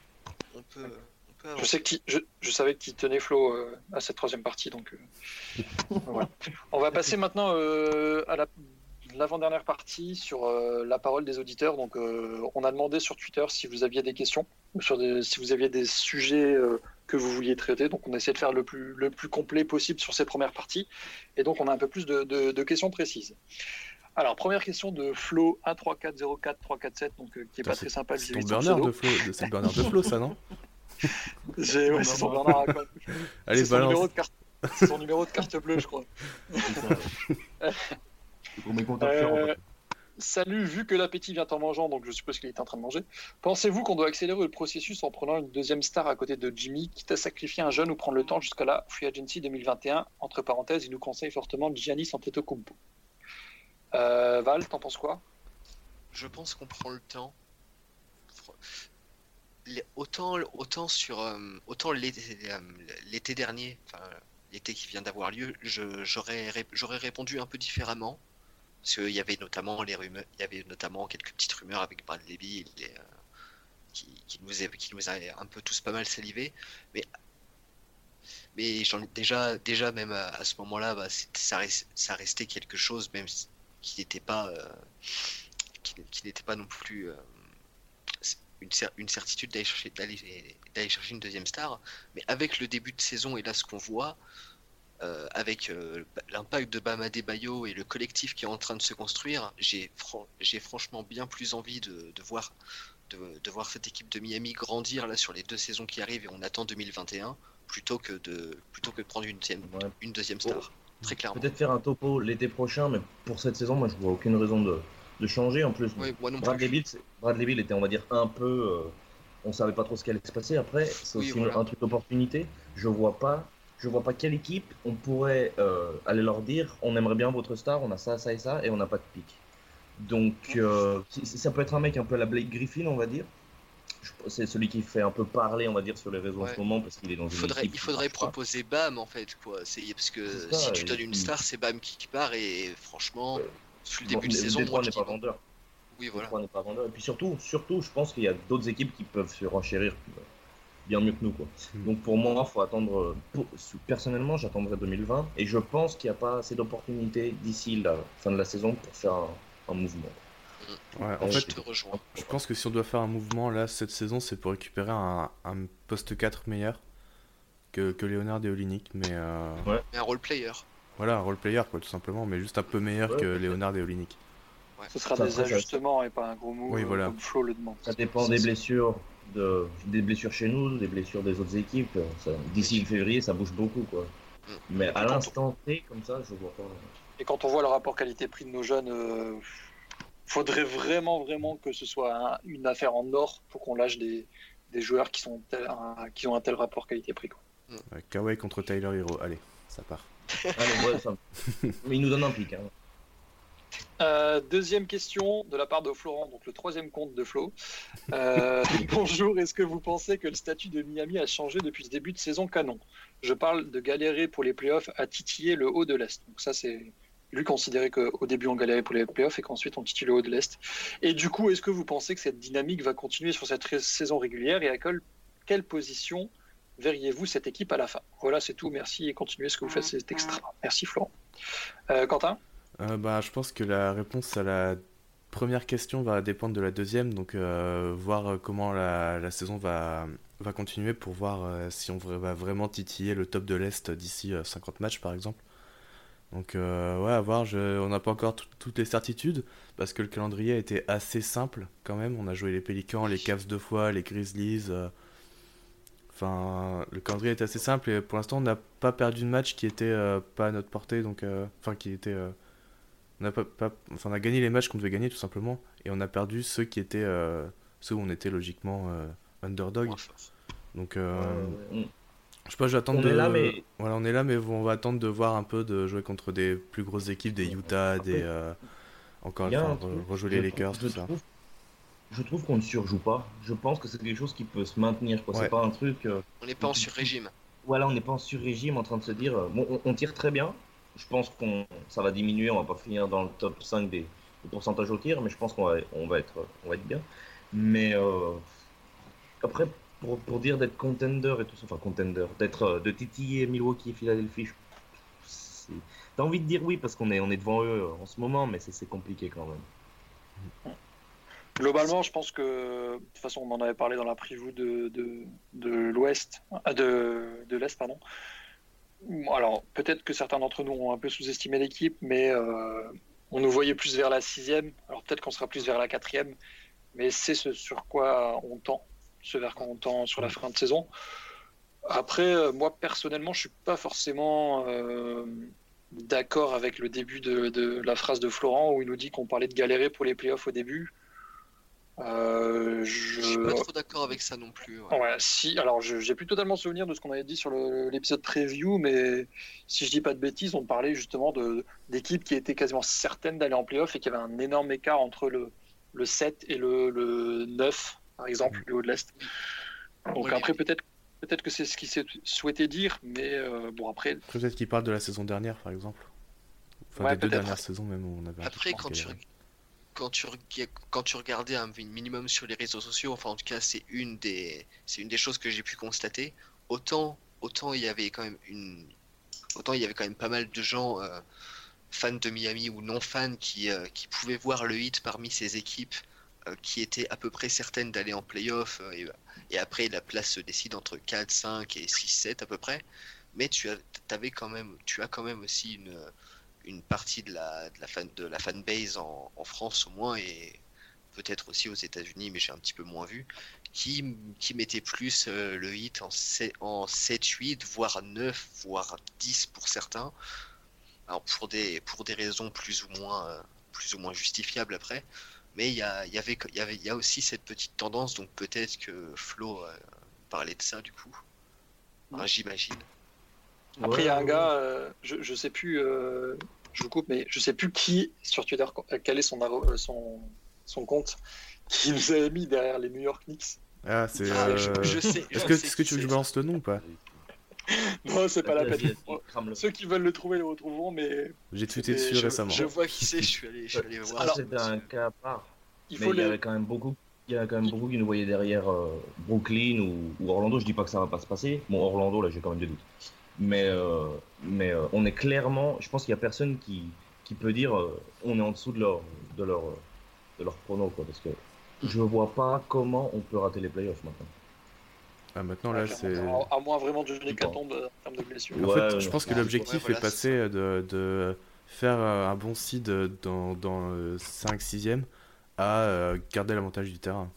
On peut, on peut je, sais qui, je, je savais qui tenait Flo euh, à cette troisième partie. Donc, euh, voilà. On va passer maintenant euh, à la l'avant-dernière partie sur euh, la parole des auditeurs. Donc, euh, on a demandé sur Twitter si vous aviez des questions ou sur des- si vous aviez des sujets euh, que vous vouliez traiter. Donc, on essaie de faire le plus, le plus complet possible sur ces premières parties. Et donc, on a un peu plus de, de- de questions précises. Alors, première question de Flo 13404-347, donc euh, qui est Putain, pas très sympa C'est ton de son burner de Flo, de- c'est le burner de Flo, ça, non? J'ai- ouais, c'est son Bernard à quoi. Allez, C'est son numéro balance. de carte. C'est son numéro de carte bleue, je crois. Euh, salut, vu que l'appétit vient en mangeant, donc je suppose qu'il est en train de manger, pensez-vous qu'on doit accélérer le processus en prenant une deuxième star à côté de Jimmy, quitte à sacrifier un jeune ou prendre le temps jusqu'à la Free Agency 2021 Entre parenthèses, il nous conseille fortement Giannis Antetokounmpo. Euh, Val, t'en penses quoi? Je pense qu'on prend le temps. Autant, autant sur euh, autant l'été euh, l'été dernier, enfin l'été qui vient d'avoir lieu, je- j'aurais ré- j'aurais répondu un peu différemment. Parce qu'il y avait notamment les rumeurs, il y avait notamment quelques petites rumeurs avec Brad Levy euh, qui, nous a, un peu tous pas mal salivé. Mais mais j'en déjà déjà même à, ce moment-là, bah, ça, res- ça restait quelque chose même qui n'était pas euh, qui, pas non plus euh, une, une certitude d'aller chercher, d'aller chercher une deuxième star. Mais avec le début de saison et là ce qu'on voit, euh, avec euh, l'impact de Bama Bayo et le collectif qui est en train de se construire, j'ai, fran- j'ai franchement bien plus envie de, de voir, de, de voir cette équipe de Miami grandir là sur les deux saisons qui arrivent et on attend 2021 plutôt que de, plutôt que de prendre une deuxième, Ouais. une deuxième star. Très clairement. Peut-être faire un topo l'été prochain, mais pour cette saison, moi je vois aucune raison de, de changer. En plus, Oui, Bradley c'est- Bradley Beal était, on va dire, un peu. euh, on savait pas trop ce qui allait se passer. Après, c'est Oui, aussi voilà. un truc d'opportunité. Je vois pas. Je vois pas quelle équipe on pourrait euh, aller leur dire on aimerait bien votre star, on a ça, ça et ça, et on n'a pas de pic. Donc, euh, ça peut être un mec un peu à la Blake Griffin, on va dire. c'est celui qui fait un peu parler, on va dire, sur les réseaux en ce moment parce qu'il est dans Il une faudrait, équipe il faudrait pas. proposer Bam en fait quoi. Parce que ça, si tu donnes une star, c'est Bam qui, qui part et franchement, depuis le Bon, début de le- saison, Détroit n'est pas vendeur. Oui voilà. Détroit n'est pas vendeur. Et puis surtout, surtout, je pense qu'il y a d'autres équipes qui peuvent se renchérir euh, bien mieux que nous. Quoi. Mm. Donc pour moi, il faut attendre. euh, pour- personnellement, j'attendrai 2020 et je pense qu'il n'y a pas assez d'opportunités d'ici la fin de la saison pour faire un, un mouvement. Ouais, en je fait, te rejoins. je pense que si on doit faire un mouvement là cette saison, c'est pour récupérer un, un poste 4 meilleur que, que Leonard et Olinik. Mais euh, Mais un role player. voilà, un role player quoi, tout simplement, mais juste un peu meilleur Ouais, que. Léonard et Olinik. Ce sera Ça, des ajustements et pas un gros mot Oui, euh, voilà. comme Flo le demande. Ça dépend des blessures, de, des blessures chez nous, des blessures des autres équipes. D'ici février, ça bouge beaucoup. Quoi. Mm. Mais à l'instant T, comme ça, je vois pas. Et quand on voit le rapport qualité-prix de nos jeunes, euh, faudrait vraiment, vraiment que ce soit un- une affaire en or pour qu'on lâche des, des joueurs qui, sont tel- un- qui ont un tel rapport qualité-prix. quoi. Ouais, Kawhi contre Tyler Hero, allez, ça part. Allez, ouais, ça- Mais il nous donne un pic. Hein. Euh, deuxième question de la part de Florent, donc le troisième compte de Flo. Euh, bonjour, est-ce que vous pensez que le statut de Miami a changé depuis ce début de saison canon? Je parle de galérer pour les playoffs à titiller le haut de l'Est. Donc ça, c'est lui considérer qu'au début on galérait pour les playoffs et qu'ensuite on titille le haut de l'Est. Et du coup, est-ce que vous pensez que cette dynamique va continuer sur cette saison régulière? Et à quelle, quelle position verriez-vous cette équipe à la fin? Voilà, c'est tout. Merci et continuez ce que vous faites, c'est extra. Merci Florent. Euh, Quentin? Euh, bah, je pense que la réponse à la première question va dépendre de la deuxième, donc euh, voir euh, comment la, saison va, continuer pour voir euh, si on va vraiment titiller le top de l'Est d'ici euh, 50 matchs par exemple. Donc euh, ouais, à voir, je- on n'a pas encore tout- toutes les certitudes, parce que le calendrier été assez simple quand même, on a joué les Pélicans, les Cavs deux fois, les Grizzlies, enfin le calendrier est assez simple et pour l'instant on n'a pas perdu de match qui était pas à notre portée, donc enfin qui était... on a, pas, pas- enfin, on a gagné les matchs qu'on devait gagner tout simplement et on a perdu ceux qui étaient euh, ceux où on était logiquement euh, underdog. Donc euh, Euh, je sais pas, j'attends On de est là, mais- voilà, on est là mais on va attendre de voir un peu de jouer contre des plus grosses équipes, des Utah, Après, des euh, encore enfin, un truc, re- rejouer je les Lakers je tout ça. trouve- Je trouve qu'on ne surjoue pas. Je pense que c'est quelque chose qui peut se maintenir. quoi. Ouais. C'est pas un truc. euh, On n'est pas en sur-régime. Voilà, on n'est pas en sur-régime en train de se dire. euh, bon, on, on tire très bien. Je pense qu'on ça va diminuer. On va pas finir dans le top 5 des, pourcentages au tir, mais je pense qu'on va, on va, être, on va être bien. Mais euh, après, pour, pour dire d'être contender et tout ça, enfin contender, d'être euh, de titiller Milwaukee et Philadelphie, t'as envie de dire oui parce qu'on est, on est devant eux euh, en ce moment, mais c'est compliqué quand même. Globalement, je pense que, de toute façon, on en avait parlé dans la preview de, de, de l'Ouest, ah, de, de l'Est, pardon. Alors, peut-être que certains d'entre nous ont un peu sous-estimé l'équipe, mais euh, on nous voyait plus vers la sixième. Alors, peut-être qu'on sera plus vers la quatrième, mais c'est ce sur quoi on tend, ce vers quoi on tend sur la fin de saison. Après, euh, moi, personnellement, je suis pas forcément euh, d'accord avec le début de, de la phrase de Florent où il nous dit qu'on parlait de galérer pour les playoffs au début. Euh, Je suis je... pas trop d'accord avec ça non plus. ouais. Ouais, si, alors je j'ai plus totalement souvenir de ce qu'on avait dit sur l'épisode preview, mais si je dis pas de bêtises, on parlait justement de d'équipes qui étaient quasiment certaines d'aller en playoff et qui avait un énorme écart entre le, le 7 et le, le 9, par exemple, le haut de l'Est. Donc Ouais, après, peut-être peut-être que c'est ce qu'il s'est souhaité dire, mais euh, bon, après, Peut-être qu'il parle de la saison dernière par exemple. Enfin Ouais, des deux dernières saisons même où on avait un Après, quand tu. Quand, tu, regardais un minimum sur les réseaux sociaux, enfin en tout cas c'est une des, c'est une des choses que j'ai pu constater, autant, autant il y avait quand même une, autant il y avait quand même pas mal de gens euh, fans de Miami ou non fans qui, euh, qui pouvaient voir le hit parmi ces équipes euh, qui étaient à peu près certaines d'aller en playoff et, après la place se décide entre 4, 5 et 6, 7 à peu près. Mais tu avais quand même, tu as quand même aussi une, une partie de la, de la, fan, de la fanbase en, en France au moins et peut-être aussi aux États-Unis, mais j'ai un petit peu moins vu, qui, qui mettait plus euh, le hit en, en 7, 8, voire 9, voire 10 pour certains. Alors pour des, pour des raisons plus ou moins, euh, plus ou moins justifiables après. Mais il y, a, y, avait, il y, avait, y a aussi cette petite tendance, donc peut-être que Flo euh, parlait de ça du coup. J'imagine. Après, il y a un Ouais, gars, euh, je, je sais plus, euh, je vous coupe, mais je sais plus qui sur Twitter, euh, quel est son, arro- euh, son, son compte, qui nous avait mis derrière les New York Knicks Ah, c'est. Ah, euh, je, je sais. Est-ce que, sais tu veux que je balance le nom ou pas? Non, c'est pas la peine. Ceux qui veulent le trouver le retrouveront, mais J'ai tweeté dessus je- récemment. Je vois qui c'est, je suis allé, je suis allé Ça, voir. Alors, c'était un cas à part. il Mais faut il y les. avait quand même beaucoup, il y a quand même beaucoup qui nous voyaient derrière euh, Brooklyn ou, ou Orlando. Je dis pas que ça va pas se passer. Bon, Orlando, là, j'ai quand même des doutes. Mais, euh, mais euh, on est clairement, je pense qu'il y a personne qui, qui peut dire euh, on est en dessous de leur, de leur, de leur chrono, quoi. Parce que je vois pas comment on peut rater les playoffs maintenant. Ah, maintenant, là, c'est. clairement, À moins vraiment d'une hécatombe euh, en termes de blessures. En Ouais, fait, je pense que l'objectif est passé de, de faire euh, un bon seed dans, dans 5-6ème à euh, garder l'avantage du terrain.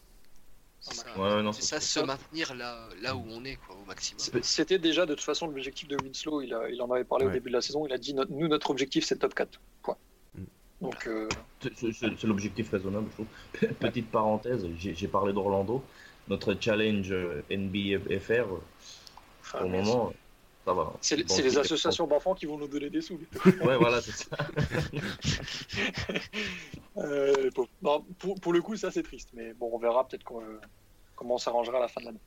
C'est ça, Ouais, non, c'est c'est ça, se maintenir là, là où on est, quoi, au maximum. C'était déjà de toute façon l'objectif de Winslow. Il, a- il en avait parlé au début de la saison. Il a dit no- nous, notre objectif, c'est top 4. Point. Mm. Donc, euh, C'est- l'objectif raisonnable, je trouve. Petite parenthèse, j'ai parlé d'Orlando. Notre challenge euh, NBA FR, euh, enfin, pour le mais moment, ça va. c'est Bon, les associations d'enfants qui vont nous donner des sous. Ouais, voilà, c'est ça. Euh. Non, pour, pour le coup, ça c'est triste, mais bon, on verra peut-être euh, comment on s'arrangera à la fin de l'année.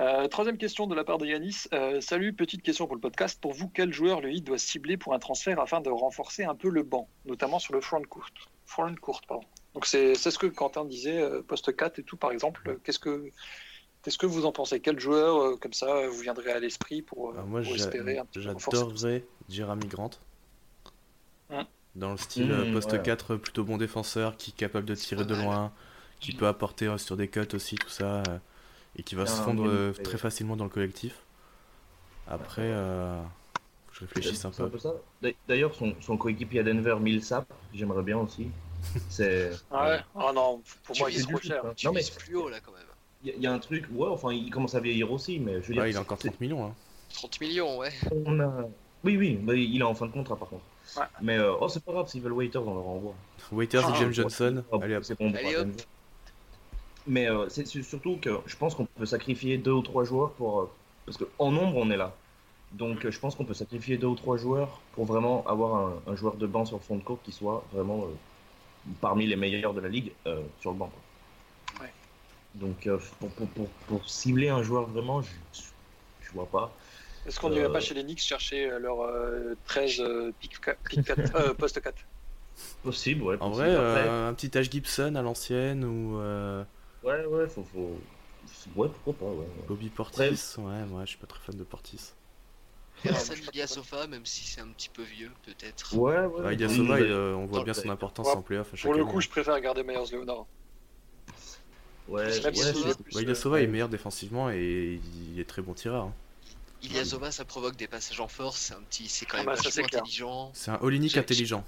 Euh, troisième question de la part de Yanis. Euh, salut, petite question pour le podcast. Pour vous, quel joueur le Heat doit cibler pour un transfert afin de renforcer un peu le banc, notamment sur le front court Front court, pardon. Donc c'est ce que Quentin disait, poste 4 et tout par exemple. Qu'est-ce que qu'est-ce que vous en pensez? Quel joueur euh, comme ça euh, vous viendrait à l'esprit pour, euh, moi, pour espérer un petit j'adorerais Jeremy Grant. Hein? Dans le style Mmh, euh, poste ouais. 4, plutôt bon défenseur, qui est capable de tirer de loin, qui peut apporter euh, sur des cuts aussi, tout ça, euh, et qui va se fondre euh, très facilement dans le collectif. Après, euh, faut que je réfléchisse un peu. D'ailleurs, son, son coéquipier à Denver, Millsap, j'aimerais bien aussi. C'est. Ah ouais? Ah non, pour Tu moi il est trop cher. hein. Tu Non, mais plus haut, là, quand même. Il y, a- il y a un truc, ouais, enfin, il commence à vieillir aussi, mais je veux dire. Ouais, il a encore c'est- 30 millions. Hein. 30 millions, ouais. on a- Oui, oui, mais il est en fin de contrat par contre. Ouais. Mais euh, oh, c'est pas grave, s'ils veulent Waiters, on leur envoie. Waiters Ah, et James Johnson. oh, Allez hop. c'est bon, Allez, pour hop. Mais euh, c'est surtout que je pense qu'on peut sacrifier deux ou trois joueurs pour. euh, parce qu'en nombre, on est là. Donc euh, je pense qu'on peut sacrifier deux ou trois joueurs pour vraiment avoir un, un joueur de banc sur le fond de court qui soit vraiment euh, parmi les meilleurs de la ligue euh, sur le banc. quoi. Ouais. Donc euh, pour, pour, pour, pour cibler un joueur vraiment, je, je vois pas. Est-ce qu'on n'irait Euh, pas chez les Knicks chercher euh, leur euh, 13 euh, pick, qua- pick 4, euh, poste 4 Possible, ouais. En possible. vrai, Après, euh, un petit Ash Gibson à l'ancienne ou euh, Ouais, ouais, faut. faut... Ouais, pourquoi pas, ouais. ouais. Bobby Portis. Ouais, moi je suis pas très fan de Portis. Personne Ilyasova, même si c'est un petit peu vieux, peut-être. Ouais, ouais. Ouais, oui, Ilyasova, oui, euh, on voit bien le- son importance Ouais, en playoff à chaque Pour le année. coup, je préfère garder Myers Leonard. Ouais, Même ouais, c'est- plus, Ouais, euh, Ilyasova est meilleur défensivement et il est très bon tireur. hein. Ilyasova, ça provoque des passages en force, c'est un petit, c'est quand Ah même bah, ça, c'est clair. intelligent. C'est un Olinik intelligent.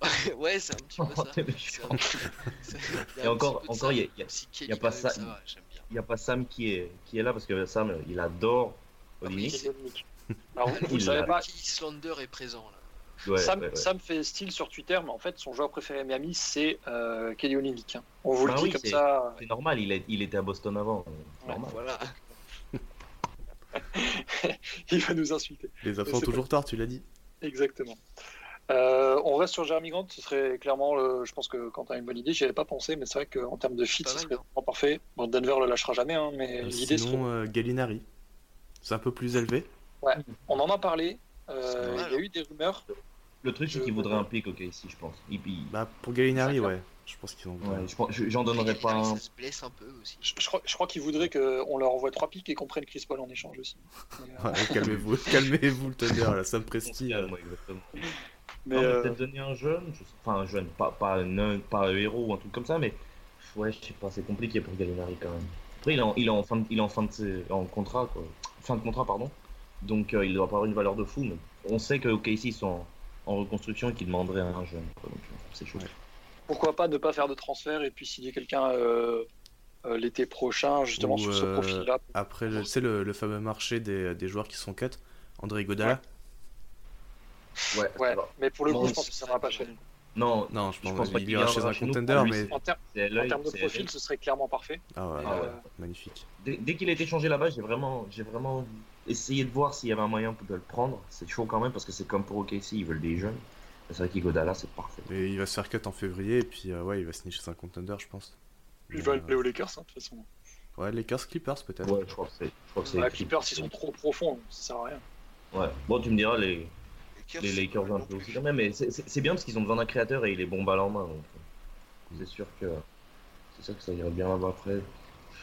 ouais, c'est un petit peu ça. Un- Et encore- encore, il y a- pas même, ça-. Il n'y a pas Sam qui est, qui est là parce que Sam, il adore Ah oui, Olinik. Alors, vous ne savez pas, Qui Islander est présent là. Ouais, Sam, ouais, ouais. Sam fait style sur Twitter, mais en fait, son joueur préféré à Miami, c'est euh, Kelly Olynyk. hein. On vous Bah le dit oui, comme c'est- ça. C'est normal, il, est, il était à Boston avant. Ouais, Normal. Voilà. Il va nous insulter. Les enfants toujours tort, tu l'as dit. Exactement. Euh, on reste sur Jeremy Grant, ce serait clairement, le- je pense que Quentin a une bonne idée, j'y avais pas pensé, mais c'est vrai qu'en termes de fit, ce serait non vraiment parfait. Bon, Denver le lâchera jamais, hein, mais Euh, l'idée serait... Sinon, euh, Gallinari. C'est un peu plus élevé. On en a parlé, euh, il y a eu des rumeurs, Le truc, c'est Je- qu'il voudrait un pic, ok, ici, je pense. Il, il- Bah, pour Gallinari, Ça, ouais. Je pense qu'ils ont. ouais, j'en donnerais pas un. Ça se blesse un peu aussi. je, je crois, je crois qu'ils voudraient qu'on leur envoie trois pics et qu'on prenne Chris Paul en échange aussi. Euh, Ouais, calmez-vous, calmez-vous le Thunder, là, Sam Presti. euh, Ouais, exactement. mais, euh, peut-être donner un jeune, je sais- enfin un jeune, pas, pas, un, pas un héros ou un truc comme ça, mais ouais, je sais pas, c'est compliqué pour Gallinari quand même. Après, il est en, il est en fin de, il est en fin de ses- en contrat, quoi. Fin de contrat, pardon. Donc euh, il doit pas avoir une valeur de fou, mais on sait que OKC sont en, en reconstruction et qu'ils demanderaient un jeune, quoi. Donc euh, c'est chaud. Ouais. pourquoi pas ne pas faire de transfert et puis signer quelqu'un euh, euh, l'été prochain, justement Ou, sur ce euh, profil-là. Après, tu sais, le, le fameux marché des, des joueurs qui sont cut. André Godala Ouais, mais pour le coup, Bon, je pense que ça va pas cher. Non, Non, je Je pense, pense pas qu'il ira chez un chez nous. contender, mais. En, termes de profil, ce serait clairement parfait. Ah ouais, euh, magnifique. Dès, dès qu'il a été changé là-bas, j'ai vraiment, j'ai vraiment essayé de voir s'il y avait un moyen de le prendre. C'est chaud quand même parce que c'est comme pour OKC, ils veulent des jeunes. C'est vrai qu'Igodala, c'est parfait. Mais il va se faire cut en février, et puis euh, ouais, il va signer chez un contender, je pense. Il va euh, aller aux Lakers, hein, de toute façon. Ouais, Lakers Clippers peut-être. Ouais, je crois que c'est. Les Clippers, ils sont trop profonds, ça sert à rien. Ouais. Bon, tu me diras, les, Lakers, les Lakers un peu aussi quand même, mais c'est- bien parce qu'ils ont besoin d'un créateur et il est bon balle en main. Donc euh, c'est sûr que c'est sûr que ça irait bien là-bas après.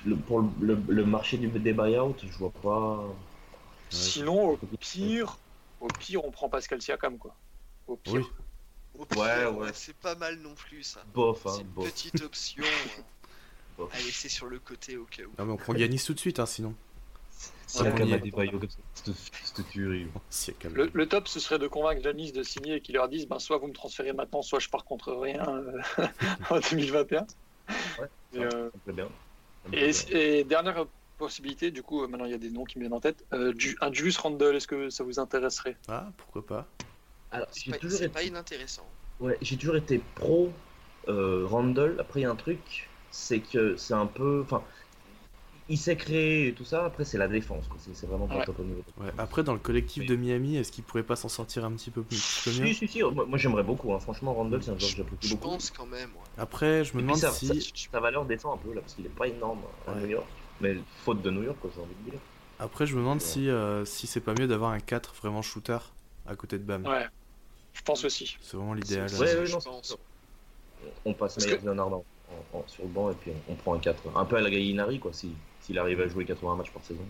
Le- pour le, le- le marché du, des buyouts, je vois pas. Sinon, au pire, au pire, on prend Pascal Siakam, quoi. Au pire. Oui. Au pire, Ouais, ouais. C'est pas mal non plus ça. Bof, hein, C'est une bof. petite option euh, à laisser sur le côté au cas où. Non mais on prend Yanis tout de suite, hein, sinon. Siakam Ouais. a des buyouts comme ça, cette, cette tuerie. Siakam. Le, le top, ce serait de convaincre Janis de signer et qu'ils leur disent ben, soit vous me transférez maintenant, soit je pars contre rien euh, en 2021. Ouais, Et, euh, Et, bien. et dernière possibilité, du coup, euh, maintenant il y a des noms qui me viennent en tête. euh, du, un Julius Randle, est-ce que ça vous intéresserait? Ah, pourquoi pas Alors, C'est pas, toujours c'est été- pas inintéressant. Ouais, j'ai toujours été pro euh, Randall. Après, il y a un truc, c'est que c'est un peu. Enfin, il sait créer et tout ça. Après, c'est la défense. quoi. C'est c'est vraiment pas Ouais. top au niveau. Ouais, après, dans le collectif Oui. de Miami, est-ce qu'il pourrait pas s'en sortir un petit peu plus? Si, si, si. Moi, moi, j'aimerais beaucoup. hein. Franchement, Randall, c'est un joueur que j'apprécie Je beaucoup. pense quand même. ouais. Après, je me Et puis demande ça- si. Sa valeur descend un peu là, parce qu'il est pas énorme à Ouais. New York. Mais faute de New York, quoi, j'ai envie de dire. Après, je me demande Ouais. si, euh, si c'est pas mieux d'avoir un 4 vraiment shooter à côté de Bam. Ouais, je pense aussi. C'est vraiment l'idéal. Ouais, ouais, On passe Parce Myers que- Leonard en- en- sur le banc et puis on, on prend un 4. Un peu à la Gallinari, quoi, si- s'il arrive à jouer 80 matchs par saison.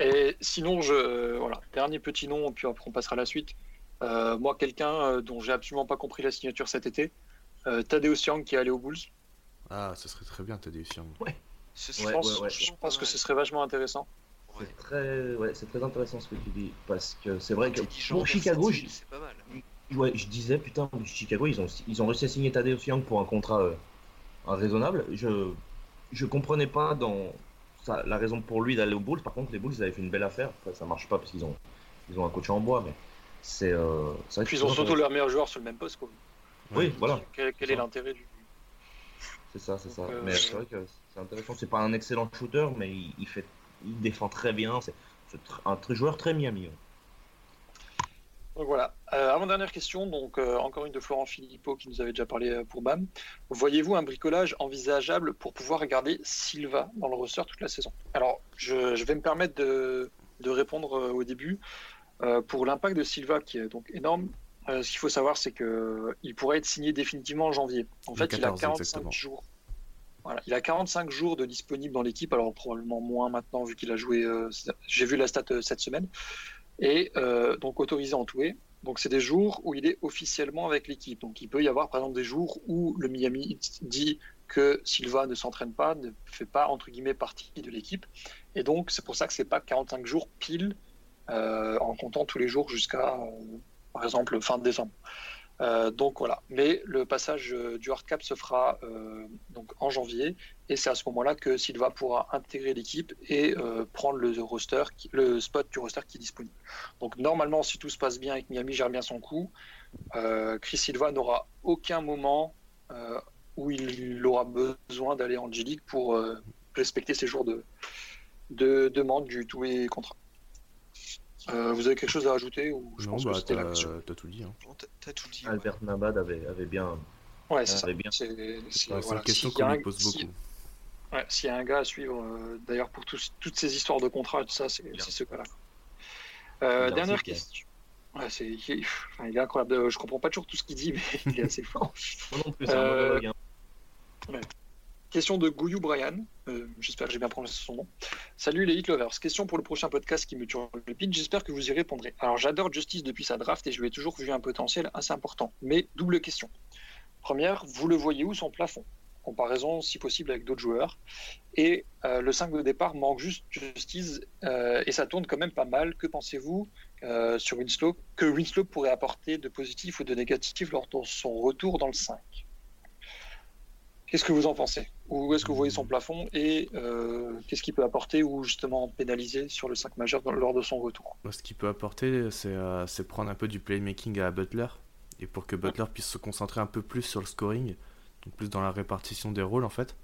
Et sinon, je, euh, voilà, dernier petit nom, puis après on passera à la suite. Euh, moi, quelqu'un euh, dont j'ai absolument pas compris la signature cet été, euh, Tadeusz Young qui est allé aux Bulls. Ah, ce serait très bien, Tadeusz Young. Ce Je Ouais, pense, ouais, ouais. je pense que ce serait vachement intéressant. Ouais. C'est très, ouais, c'est très intéressant ce que tu dis. Parce que c'est vrai que pour Chicago, je, versatile, c'est pas mal. ouais, je disais, putain, Chicago, ils ont, ils ont réussi à signer Tadeusz Young pour un contrat euh, un raisonnable. Je, je comprenais pas dans ça, la raison pour lui d'aller aux Bulls. Par contre, les Bulls, ils avaient fait une belle affaire. Après, ça marche pas parce qu'ils ont, ils ont un coach en bois, mais c'est euh, Puis ils ont surtout intéressant. leurs meilleurs joueurs sur le même poste. Quoi. Oui, voilà. Quel, est l'intérêt du. C'est ça, c'est ça. Euh, Mais c'est vrai que c'est intéressant. C'est pas un excellent shooter, mais il, il fait, il défend très bien. C'est un très joueur très Miami. ouais. Donc voilà. Euh, avant dernière question, donc euh, encore une de Florent Philippot qui nous avait déjà parlé euh, pour BAM. Voyez-vous un bricolage envisageable pour pouvoir garder Silva dans le roster toute la saison? Alors, je, je vais me permettre de, de répondre euh, au début. Euh, pour l'impact de Silva qui est donc énorme, euh, ce qu'il faut savoir, c'est que il pourrait être signé définitivement en janvier. En Le fait, il a 14, 45 exactement. jours. Il a 45 jours de disponible dans l'équipe, alors probablement moins maintenant vu qu'il a joué. euh, J'ai vu la stat euh, cette semaine et euh, donc autorisé en toué. Donc c'est des jours où il est officiellement avec l'équipe. Donc il peut y avoir par exemple des jours où le Miami dit que Silva ne s'entraîne pas, ne fait pas entre guillemets partie de l'équipe. Et donc c'est pour ça que c'est pas 45 jours pile en comptant tous les jours jusqu'à par exemple fin décembre. Euh, donc voilà. Mais le passage euh, du hard cap se fera euh, donc en janvier et c'est à ce moment-là que Silva pourra intégrer l'équipe et prendre le roster, le spot du roster qui est disponible. Donc normalement, si tout se passe bien et que Miami gère bien son coup, Chris Silva n'aura aucun moment où il aura besoin d'aller en G-League pour respecter ses jours de, de demande du tout et contrat. Euh, vous avez quelque chose à ajouter ou je Non, pense bah, que c'était la question. t'as tout dit. Hein. Bon, t'as- T'as tout dit. ouais. Albert Nabad avait, avait bien. Ouais, c'est ça. avait bien. C'est voilà, une question qu'on un- lui pose si- beaucoup. Ouais, s'il y a un gars à suivre, euh, d'ailleurs pour toutes ces histoires de contrats et tout ça, c'est ce gars-là. Euh, dernière question. Ouais, c'est, il, enfin, il est incroyable. Euh, Je comprends pas toujours tout ce qu'il dit, mais il est assez fort. Moi non plus, c'est un Euh, monologue. hein. Question de Gouyou Brian. Euh, J'espère que j'ai bien prononcé son nom. Salut les Hit Lovers. Question pour le prochain podcast qui me tue le pitch. J'espère que vous y répondrez. Alors j'adore Justice depuis sa draft et je lui ai toujours vu un potentiel assez important. Mais double question. Première, vous le voyez où son plafond? Comparaison si possible avec d'autres joueurs. Et euh, le 5 de départ manque juste Justice euh, et ça tourne quand même pas mal. Que pensez-vous sur Winslow? Que Winslow pourrait apporter de positif ou de négatif lors de son retour dans le 5 Qu'est-ce que vous en pensez Où est-ce que vous voyez son plafond et euh, qu'est-ce qu'il peut apporter ou justement pénaliser sur le 5 majeur dans- lors de son retour? Ce qu'il peut apporter, c'est euh, c'est prendre un peu du playmaking à Butler. Et pour que Butler puisse se concentrer un peu plus sur le scoring, donc plus dans la répartition des rôles en fait.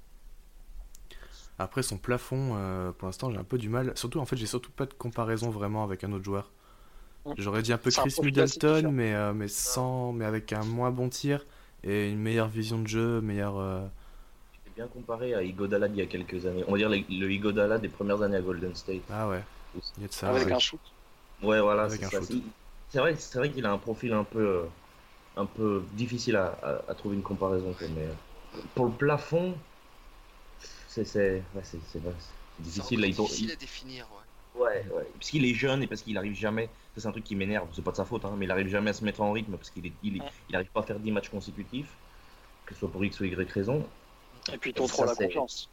Après son plafond, euh, pour l'instant j'ai un peu du mal. Surtout en fait j'ai surtout pas de comparaison vraiment avec un autre joueur. J'aurais dit un peu un Chris Middleton, mais, mais sans, mais avec un moins bon tir et une meilleure vision de jeu, meilleure. Bien comparé à Igodala d'il y a quelques années. On va dire le, le Igodala des premières années à Golden State. Ah ouais. Il y a de ça. avec un shoot. Ouais, voilà, c'est ça. Il- vrai, c'est vrai qu'il a un profil un peu, euh, un peu difficile à, à- à trouver une comparaison. mais euh, pour le plafond, c'est c'est ouais, c'est- c'est vrai, c'est C'est difficile. Là, il, à définir, ouais. Ouais, ouais. Parce qu'il est jeune et parce qu'il arrive jamais. Ça, c'est un truc qui m'énerve. C'est pas de sa faute, hein, mais il arrive jamais à se mettre en rythme parce qu'il est, il, Ouais. il arrive pas à faire 10 matchs consécutifs, que ce soit pour X ou Y raison. Et puis, ton Ça, trop la confiance.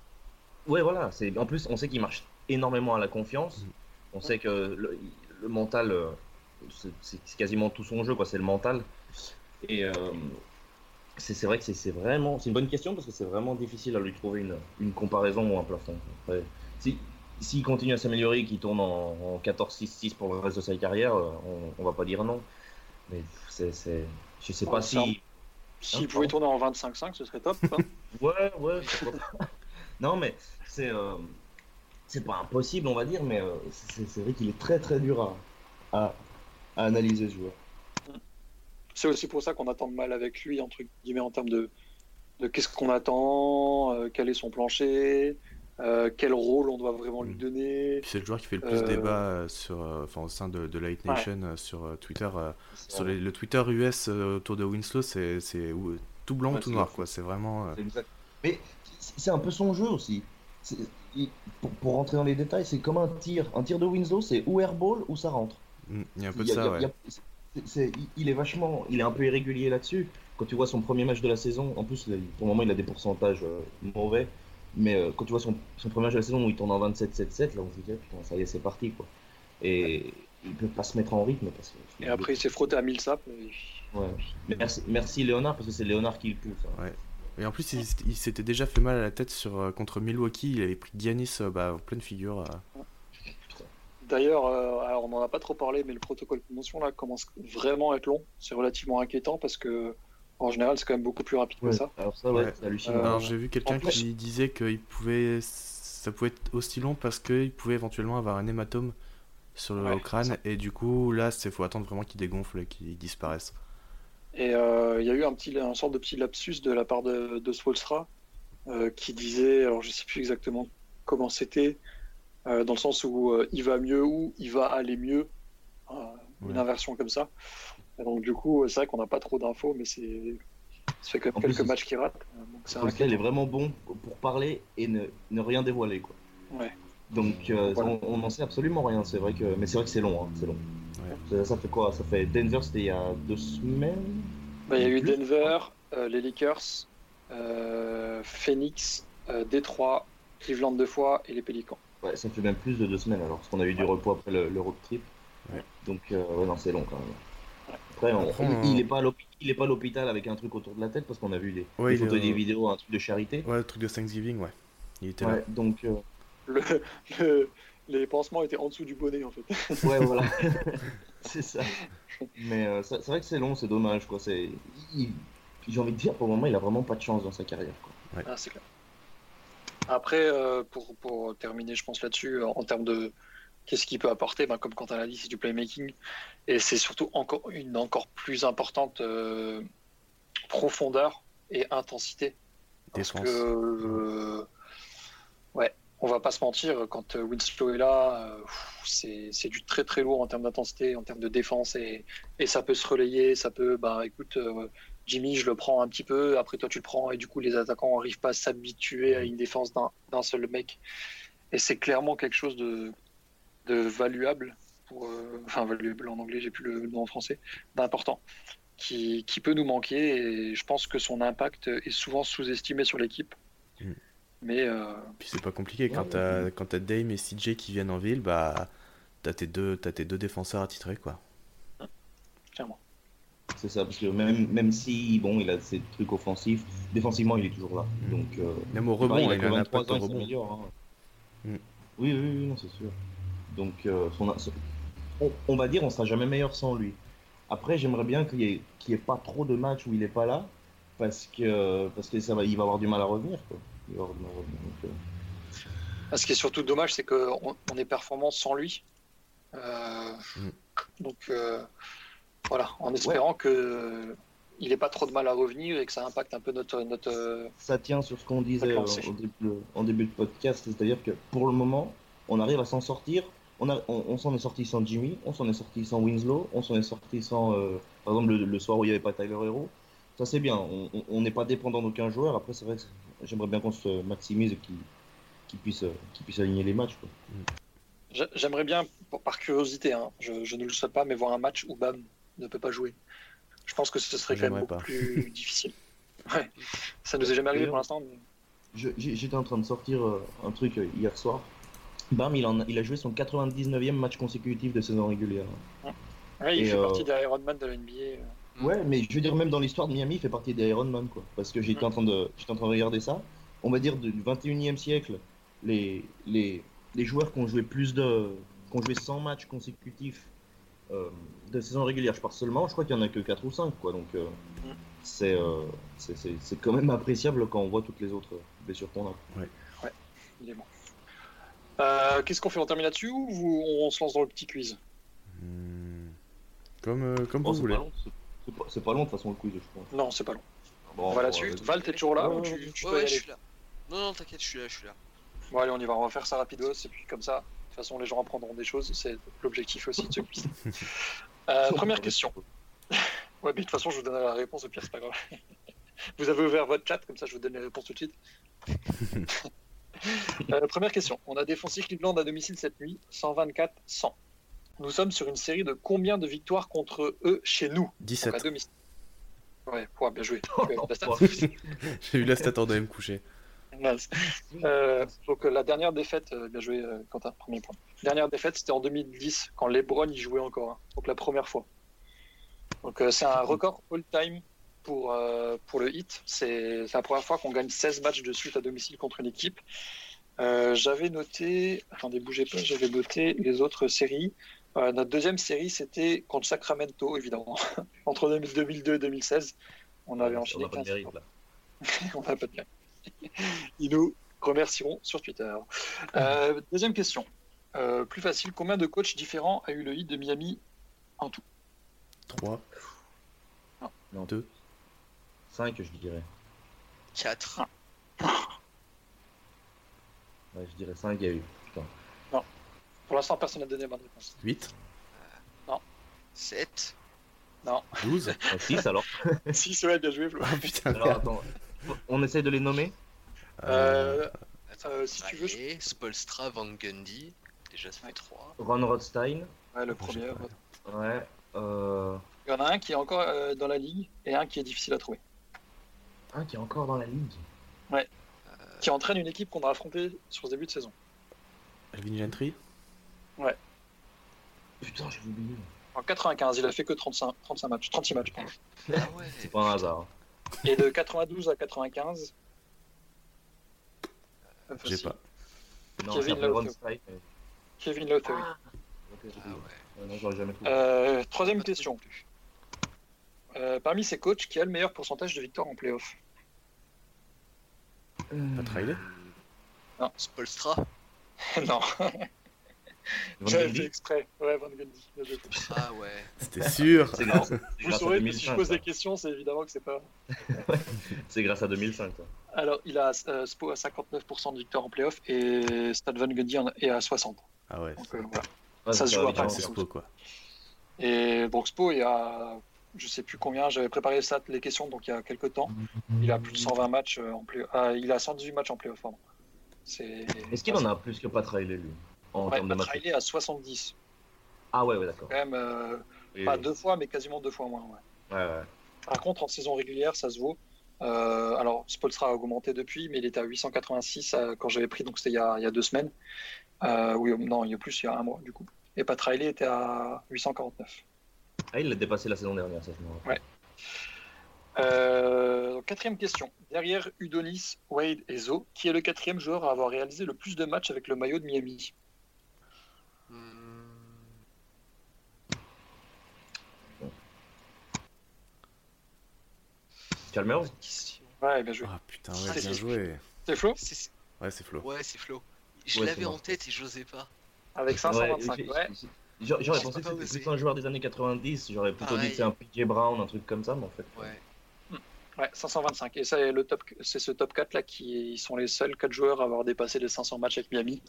Ouais, voilà. C'est en plus, on sait qu'il marche énormément à la confiance. Mm. On sait que le, le mental, euh, c'est- quasiment tout son jeu, quoi. C'est le mental. Et euh, c'est c'est vrai que c'est- c'est vraiment, c'est une bonne question parce que c'est vraiment difficile à lui trouver une, une comparaison ou un plafond. Après, si s'il continue à s'améliorer, et qu'il tourne en, en 14-6-6 pour le reste de sa carrière, euh, on, on va pas dire non. Mais c'est, c'est- je sais pas Ouais, ça- si. S'il Hein, pouvait tourner en 25-5, ce serait top. hein. Ouais, ouais, non, mais c'est euh, c'est pas impossible, on va dire, mais euh, c'est c'est vrai qu'il est très très dur à, à, à analyser ce joueur. C'est aussi pour ça qu'on attend mal avec lui, entre guillemets, en termes de, de qu'est-ce qu'on attend, euh, quel est son plancher, euh, quel rôle on doit vraiment lui Mm. donner. C'est le joueur qui fait le plus Euh, débat euh, sur, euh, enfin, au sein de, de Light. Nation sur Twitter. sur les- le Twitter US autour de Winslow, c'est c'est ou- tout blanc ou Ouais, tout noir, quoi. C'est vraiment. Mais c'est un peu son jeu aussi. Pour, pour rentrer dans les détails, c'est comme un tir. Un tir de Winslow, c'est ou airball ou ça rentre. mm, Il y a un peu de ça, a- ouais. il est vachement, il est un peu irrégulier là-dessus. Quand tu vois son premier match de la saison, en plus, pour le moment, il a des pourcentages euh, mauvais. Mais euh, quand tu vois son, son premier match de la saison où il tourne en 27-7-7, là, on se dit, putain, ça y est, c'est parti, quoi. Et il peut pas se mettre en rythme parce que. Et après, il s'est frotté à Millsap. et- Ouais. Merci, merci Léonard parce que c'est Léonard qui le pousse. hein. Et en plus, il, il s'était déjà fait mal à la tête sur, euh, contre Milwaukee. Il avait pris Giannis euh, bah, en pleine figure. D'ailleurs, euh, alors, on n'en a pas trop parlé, mais le protocole de promotion là commence vraiment à être long. C'est relativement inquiétant parce que, en général, c'est quand même beaucoup plus rapide que ça. Alors ça, ouais, Ouais. c'est hallucinant. Euh, Alors j'ai vu quelqu'un plus- qui disait que il pouvait, ça pouvait être aussi long parce qu'il pouvait éventuellement avoir un hématome sur le Ouais, crâne. Et du coup, là, il faut attendre vraiment qu'il dégonfle et qu'il disparaisse. Et euh, il y a eu un petit, un sorte de petit lapsus de la part de, de euh, qui disait, alors je sais plus exactement comment c'était, euh, dans le sens où euh, il va mieux ou il va aller mieux, euh, une inversion comme ça. Et donc du coup, c'est vrai qu'on n'a pas trop d'infos, mais c'est ça fait quand même En plus, quelques il- matchs qui ratent. Donc c'est Parce qu'elle est vraiment bon pour parler et ne, ne rien dévoiler quoi. Ouais. Donc euh, Voilà. on- n'en sait absolument rien. C'est vrai que, mais c'est vrai que c'est long. hein, c'est long. Ouais. Ça, ça fait quoi? Ça fait Denver, c'était il y a deux semaines? Bah, il y a eu Plus? Denver, euh, les Lakers, euh, Phoenix, euh, Détroit, Cleveland deux fois et les Pélicans. Ouais, ça fait même plus de deux semaines alors, parce qu'on a eu du repos après le, le road trip. Ouais. Donc euh, ouais, non, c'est long quand même. Après, on- Après, il- on- il est pas il est pas à l'hôpital avec un truc autour de la tête parce qu'on a vu des, Ouais, est photos et des vidéos, un truc de charité. Ouais, le truc de Thanksgiving, ouais. Il était Ouais, là. donc euh, Le, le- les pansements étaient en dessous du bonnet en fait. Ouais, voilà. c'est ça. Mais euh, c'est vrai que c'est long, c'est dommage. quoi. C'est, il- J'ai envie de dire, pour le moment, il a vraiment pas de chance dans sa carrière. Quoi. Ah, c'est clair. Après, euh, pour, pour terminer, je pense là-dessus, en termes de qu'est-ce qu'il peut apporter, ben, comme Quentin l'a dit, c'est du playmaking. Et c'est surtout encore une encore plus importante euh, profondeur et intensité. Parce Défense. que, euh, ouais, on va pas se mentir, quand euh, Winslow est là, c'est du très très lourd en termes d'intensité, en termes de défense, et, et ça peut se relayer, ça peut, bah écoute, Jimmy, je le prends un petit peu, après toi tu le prends, et du coup les attaquants n'arrivent pas à s'habituer à une défense d'un d'un seul mec. Et c'est clairement quelque chose de, de valuable, pour, euh, enfin valuable en anglais, j'ai plus le nom en français, d'important, qui, qui peut nous manquer, et je pense que son impact est souvent sous-estimé sur l'équipe. Mm. Mais euh, Puis c'est pas compliqué. Quand Ouais, t'as t'as Dame et CJ qui viennent en ville, bah t'as tes deux t'as tes deux défenseurs attitrés quoi. clairement. C'est ça, parce que même, même si, bon, il a ses trucs offensifs, défensivement, il est toujours là. Mm. Donc, euh, Même au rebond, il, a que un 23 impact ans, rebond. hein. Mm. Oui, oui, oui, non, c'est sûr. Donc, euh, son- son- on, on va dire, on sera jamais meilleur sans lui. Après, j'aimerais bien qu'il n'y ait, qu'il y ait pas trop de matchs où il est pas là, parce que, parce que ça va, il va avoir du mal à revenir. Quoi. Il va avoir du mal à revenir. Donc, euh, Ah, Ce qui est surtout dommage, c'est qu'on on est performant sans lui. Euh, Mm. Donc euh, voilà, en espérant que il n'est pas trop de mal à revenir et que ça impacte un peu notre. notre Ça tient sur ce qu'on disait début, en début de podcast, c'est-à-dire que pour le moment, on arrive à s'en sortir. On, a- on, on s'en est sorti sans Jimmy, on s'en est sorti sans Winslow, on s'en est sorti sans, euh, par exemple, le, le soir où il n'y avait pas Tyler Hero. Ça c'est bien, on- n'est pas dépendant d'aucun joueur. Après, c'est vrai que j'aimerais bien qu'on se maximise et qu'il puisse, euh, puisse aligner les matchs. quoi. J'aimerais bien, par curiosité, hein, je, je ne le souhaite pas, mais voir un match où Bam ne peut pas jouer. Je pense que ce serait quand même J'aimerais beaucoup pas. plus difficile. Ouais. Ça nous est jamais arrivé pour l'instant. mais- J'étais en train de sortir euh, un truc hier soir. Bam, il, en a, il a joué son 99e match consécutif de saison régulière. Ouais, il Et, fait euh, partie des Ironman de la NBA. euh. Mm. Ouais, mais je veux dire, même dans l'histoire de Miami, il fait partie des Iron Man, quoi. Parce que j'étais en, train de, j'étais en train de regarder ça. On va dire du 21e siècle, les, les, les joueurs qui ont joué plus de. qui ont joué 100 matchs consécutifs euh, de saison régulière, je parle seulement, je crois qu'il y en a que 4 ou 5, quoi. Donc, euh, Mm. c'est, euh, c'est, c'est, c'est quand même appréciable quand on voit toutes les autres blessures qu'on a. Il est bon. Euh, Qu'est-ce qu'on fait On termine là-dessus ou vous- on se lance dans le petit quiz? Hmm. Comme, euh, comme Bon, vous c'est, voulez. pas long, c'est, c'est pas, c'est pas long de toute façon le quiz, je pense. Non, c'est pas long. Bon, on va là-dessus. vas-y. Val, t'es toujours là ou tu, tu Ouais, dois y ouais, je aller suis là. Non, non, t'inquiète, je suis là, je suis là. Bon, allez, on y va. On va faire ça rapidos et puis comme ça, de toute façon, les gens apprendront des choses. C'est l'objectif aussi de ce quiz. Euh, première question. Ouais, mais de toute façon, je vous donnerai la réponse au pire, c'est pas grave. Vous avez ouvert votre chat, comme ça, je vous donne les réponses tout de suite. Euh, première question. On a défoncé Cleveland à domicile cette nuit, 124-100. Nous sommes sur une série de combien de victoires contre eux chez nous, donc à 17. domicile Ouais, ouais, bien joué. Stat- J'ai eu la stat en de me coucher. Nice. Euh, donc euh, la dernière défaite, euh, bien joué euh, Quentin, premier point. Dernière défaite, c'était en 2010 quand LeBron y jouait encore, hein. donc la première fois. Donc euh, c'est un record all-time pour euh, pour le hit. C'est c'est la première fois qu'on gagne 16 matchs de suite à domicile contre une équipe. Euh, j'avais noté, attendez, bougez pas, j'avais noté les autres séries. Euh, notre deuxième série, c'était contre Sacramento, évidemment, entre 2002 et 2016. On avait On enchaîné n'a pas de 15 mérite, là. on n'a pas de lien. Ils nous remercieront sur Twitter. Euh, deuxième question. Euh, plus facile, combien de coachs différents a eu le hit de Miami en tout? 3, Non. 2. 5, je dirais. 4. Ouais, je dirais 5, il y a eu. Putain. Pour l'instant, personne n'a donné la bonne réponse. 8, 7. 12. 6 alors. si, c'est vrai, bien joué, Flo. Oh putain, Alors merde. attends, on essaie de les nommer Euh, Euh, si tu veux, je- Spolstra, Van Gundy. Déjà, ça fait 3. Ron Rothstein. ouais, le premier. Ouais. Euh... Il y en a un qui est encore euh, dans la ligue et un qui est difficile à trouver. Un qui est encore dans la ligue. Qui entraîne une équipe qu'on a affrontée sur ce début de saison. Alvin Gentry. Putain, j'ai oublié. En 95, il a fait que 35, 35 matchs, 36 matchs. pardon. Ah ouais. C'est pas un hasard. Et de 92 à 95. euh, J'ai pas. Non, Kevin mais- Kevin j'ai Ah ouais. Ouais, non, trouvé. Euh, troisième question. non plus. Euh, parmi ces coachs, qui a le meilleur pourcentage de victoires en playoff? Pat Riley. Spolstra. Non, Van j'avais Gundy fait exprès. Ouais, Van Gundy. Ah ouais. C'était sûr. C'est grâce, c'est Vous saurez que si je 2005. pose ça. des questions, c'est évidemment que c'est pas. C'est grâce à 2005. ça. Alors, il a euh, Spo à 59% de victoires en playoff et Stan Van Gundy en- est à 60. Ah ouais. Donc, euh, voilà. Ouais, Ça se joue à pas Spo quoi. Et donc Spo est à je sais plus combien, j'avais préparé ça, les questions donc il y a quelques temps. Il a plus de 120 matchs euh, en play ah, il a 118 matchs en playoff. Est-ce qu'il en a plus que Pat Riley, lui En Ouais, termes de Pat matchs Riley à 70. Ah ouais, ouais, d'accord. Quand même euh, Oui, pas oui. deux fois mais quasiment deux fois moins. ouais. Par contre en saison régulière ça se vaut. Euh, alors Spolstra a augmenté depuis mais il était à 886 euh, quand j'avais pris donc c'était il, y a- il y a deux semaines. Oui non il y a plus il y a un mois du coup. Et Pat Riley était à 849. Ah, il l'a dépassé la saison dernière, ça je me rappelle. Ouais. Euh, quatrième question. Derrière Udonis, Wade et Zo, qui est le quatrième joueur à avoir réalisé le plus de matchs avec le maillot de Miami? Question. Ouais, bien joué. Ah putain, ouais, bien c'est- joué. C'est Flo? Ouais, c'est Flo. Ouais, c'est Flo. Je Ouais, l'avais en tête et j'osais pas. Avec 525. j'ai- Ouais, J'aurais pensé que c'était plus un joueur des années 90. J'aurais plutôt dit que c'est un PJ Brown, un truc comme ça, mais en fait. Ouais. Ouais, 525. Et ça, le top, c'est ce top 4 là qui sont les seuls 4 joueurs à avoir dépassé les 500 matchs avec Miami.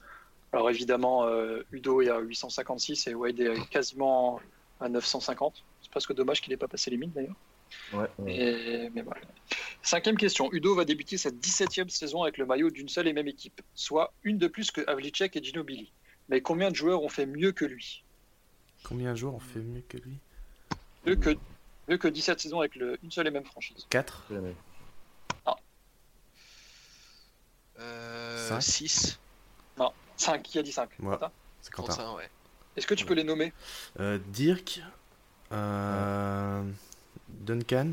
Alors évidemment, euh, Udo est à 856 et Wade est quasiment à 950. C'est presque dommage qu'il n'ait pas passé les mines d'ailleurs. Ouais, ouais. Et- Mais voilà. Cinquième question. Udo va débuter sa 17e saison avec le maillot d'une seule et même équipe, soit une de plus que Havlicek et Ginobili. Mais combien de joueurs ont fait mieux que lui? Combien de joueurs ont fait mieux que lui mieux que, mieux que 17 saisons avec le, une seule et même franchise 4 C'est la même. Euh, Cinq 6. 5, qui a dit 5 Moi. C'est Quentin. Quentin, ouais. Est-ce que tu peux les nommer? Euh, Dirk, euh, Duncan,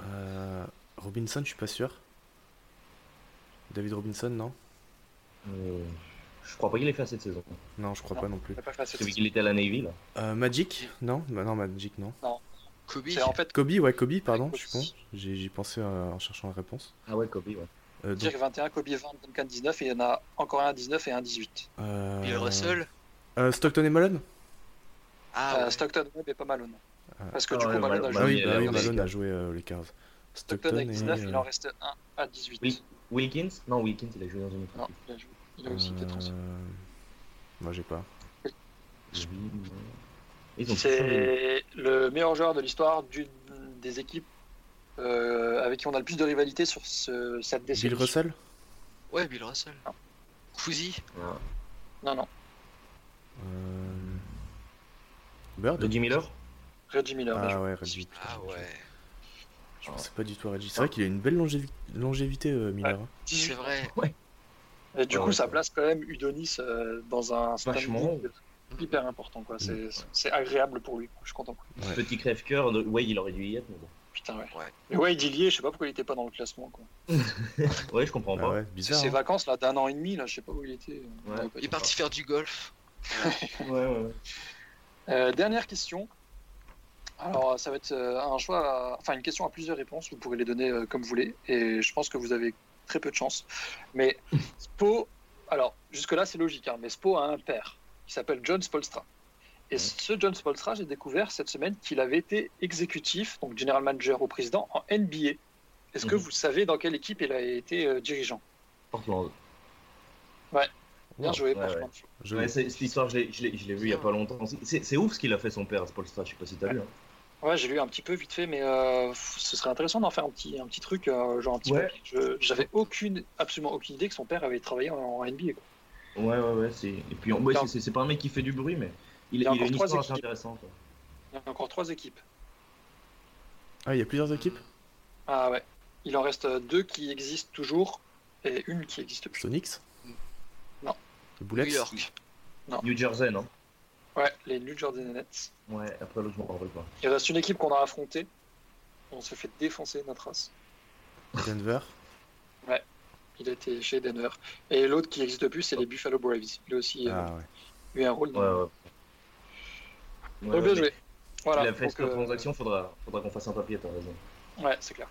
euh, Robinson, je suis pas sûr. David Robinson, non? Euh, je crois pas qu'il ait fait assez de saison. Non, je crois Non. pas non plus. Celui qu'il était à la Navy, là. Euh, Magic Non? Bah Non, Magic, non. Kobe. C'est en fait Kobe, ouais, Kobe, pardon, Kobe. je suis con. J'ai j'y pensé euh, en cherchant la réponse. Ah ouais, Kobe, ouais. Euh, donc, Dirk 21, Kobe 20, Duncan 19 et il y en a encore un à 19 et un à 18. euh, Bill Russell. euh, Stockton et Malone? Ah Euh, ouais. Stockton Webb et pas Malone. Ah. Parce que Ah du ouais, coup, Malone Malone, a Ah joué. bah oui, Malone a joué euh, aux Lakers. Stockton avec 19, et, il en reste un à 18. Oui. Wilkins? Non, Wilkins, il a joué dans une autre Non, équipe. il a, joué. Il a aussi été transféré. euh, Moi, j'ai pas. C'est le meilleur joueur de l'histoire d'une des équipes euh, avec qui on a le plus de rivalité sur ce, cette décennie. Bill Russell? Ouais, Bill Russell. Non. Cousy. Ah. Non, non. euh... Bird? Reggie Miller? Reggie Miller. Ah ouais, Reggie. Ah ouais. Je pensais pas du tout à Reggie. C'est vrai qu'il a une belle longévi- longévité, euh, Miller. hein. 18. C'est vrai. Et du Ouais, coup, ouais, ça place quand même Udonis euh, dans un standing hyper important. quoi. C'est c'est agréable pour lui. Je suis content. Ouais. Petit crève-cœur. de- Ouais, il aurait dû y être, mais bon. Putain, ouais. Ouais. Mais ouais, il y est, je sais pas pourquoi il était pas dans le classement. Quoi. Ouais, je comprends Ah pas. bizarre. ses hein. vacances là d'un an et demi, là, je sais pas où il était. Ouais. Ouais, Il est parti faire du golf. Ouais, ouais, ouais. Euh, dernière question. Alors, ça va être euh, un choix, à- enfin une question à plusieurs réponses. Vous pourrez les donner comme vous voulez, et je pense que vous avez très peu de chance. Mais Spo, alors jusque-là c'est logique, hein, mais Spo a un père qui s'appelle John Spolstra. Et ce John Spolstra, j'ai découvert cette semaine qu'il avait été exécutif, donc general manager au président en NBA. Est-ce que Mhm. vous savez dans quelle équipe il a été euh, dirigeant? Portland. Bien joué, ouais, je- Ouais, c'est- cette histoire, je l'ai- vu il y a pas longtemps. C'est ouf ce qu'il a fait son père Spolstra, je sais pas si t'as vu. hein. Ouais, j'ai lu un petit peu vite fait, mais euh, ce serait intéressant d'en faire un petit, un petit truc, euh, genre un petit Ouais. J'avais aucune, absolument aucune idée que son père avait travaillé en, en NBA. quoi. Ouais, ouais, ouais. c'est- Et puis, ouais, Non. c'est- pas un mec qui fait du bruit, mais il, Il y a il a encore une trois histoire assez équipes. intéressante. ouais. Il y a encore trois équipes. Ah, il y a plusieurs équipes? Ah ouais. Il en reste deux qui existent toujours et une qui existe plus. Sonics? Non. Les Bullets? New York. New Jersey, non? Ouais, les New Jersey Nets. Ouais, après l'autre, je m'en rappelle pas. Il reste une équipe qu'on a affrontée. On s'est fait défoncer notre race. Denver Il a été chez Denver. Et l'autre qui existe plus, c'est les Buffalo Braves. Il a aussi euh, Ah ouais. eu un rôle. Ouais, dans- ouais. Ouais, Donc, bien ouais, joué. Voilà. Il a fait Donc, cette euh, transaction, faudra, faudra qu'on fasse un papier, t'as raison. Ouais, c'est clair.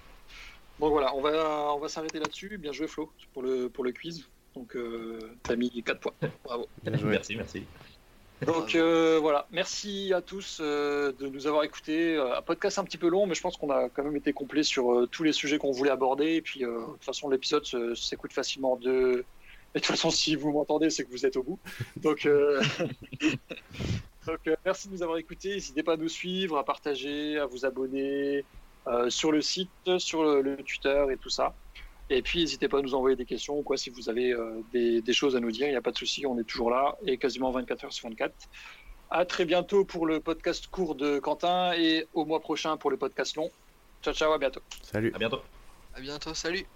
Donc voilà, on va, on va s'arrêter là-dessus. Bien joué Flo pour le, pour le quiz. Donc euh, t'as mis 4 points. Bravo. Bien joué. Merci, merci. Donc euh, voilà, merci à tous euh, de nous avoir écoutés. Euh, Un podcast un petit peu long, mais je pense qu'on a quand même été complet sur euh, tous les sujets qu'on voulait aborder. Et puis de toute façon, l'épisode s'écoute facilement de. Et de toute façon, si vous m'entendez, c'est que vous êtes au bout. Donc, Donc merci de nous avoir écoutés. N'hésitez pas à nous suivre, à partager, à vous abonner sur le site, sur le, le Twitter et tout ça. Et puis n'hésitez pas à nous envoyer des questions ou quoi si vous avez euh, des, des choses à nous dire. Il n'y a pas de souci, on est toujours là et quasiment 24 heures sur 24. À très bientôt pour le podcast court de Quentin et au mois prochain pour le podcast long. Ciao ciao, à bientôt. Salut. À bientôt. À bientôt, salut.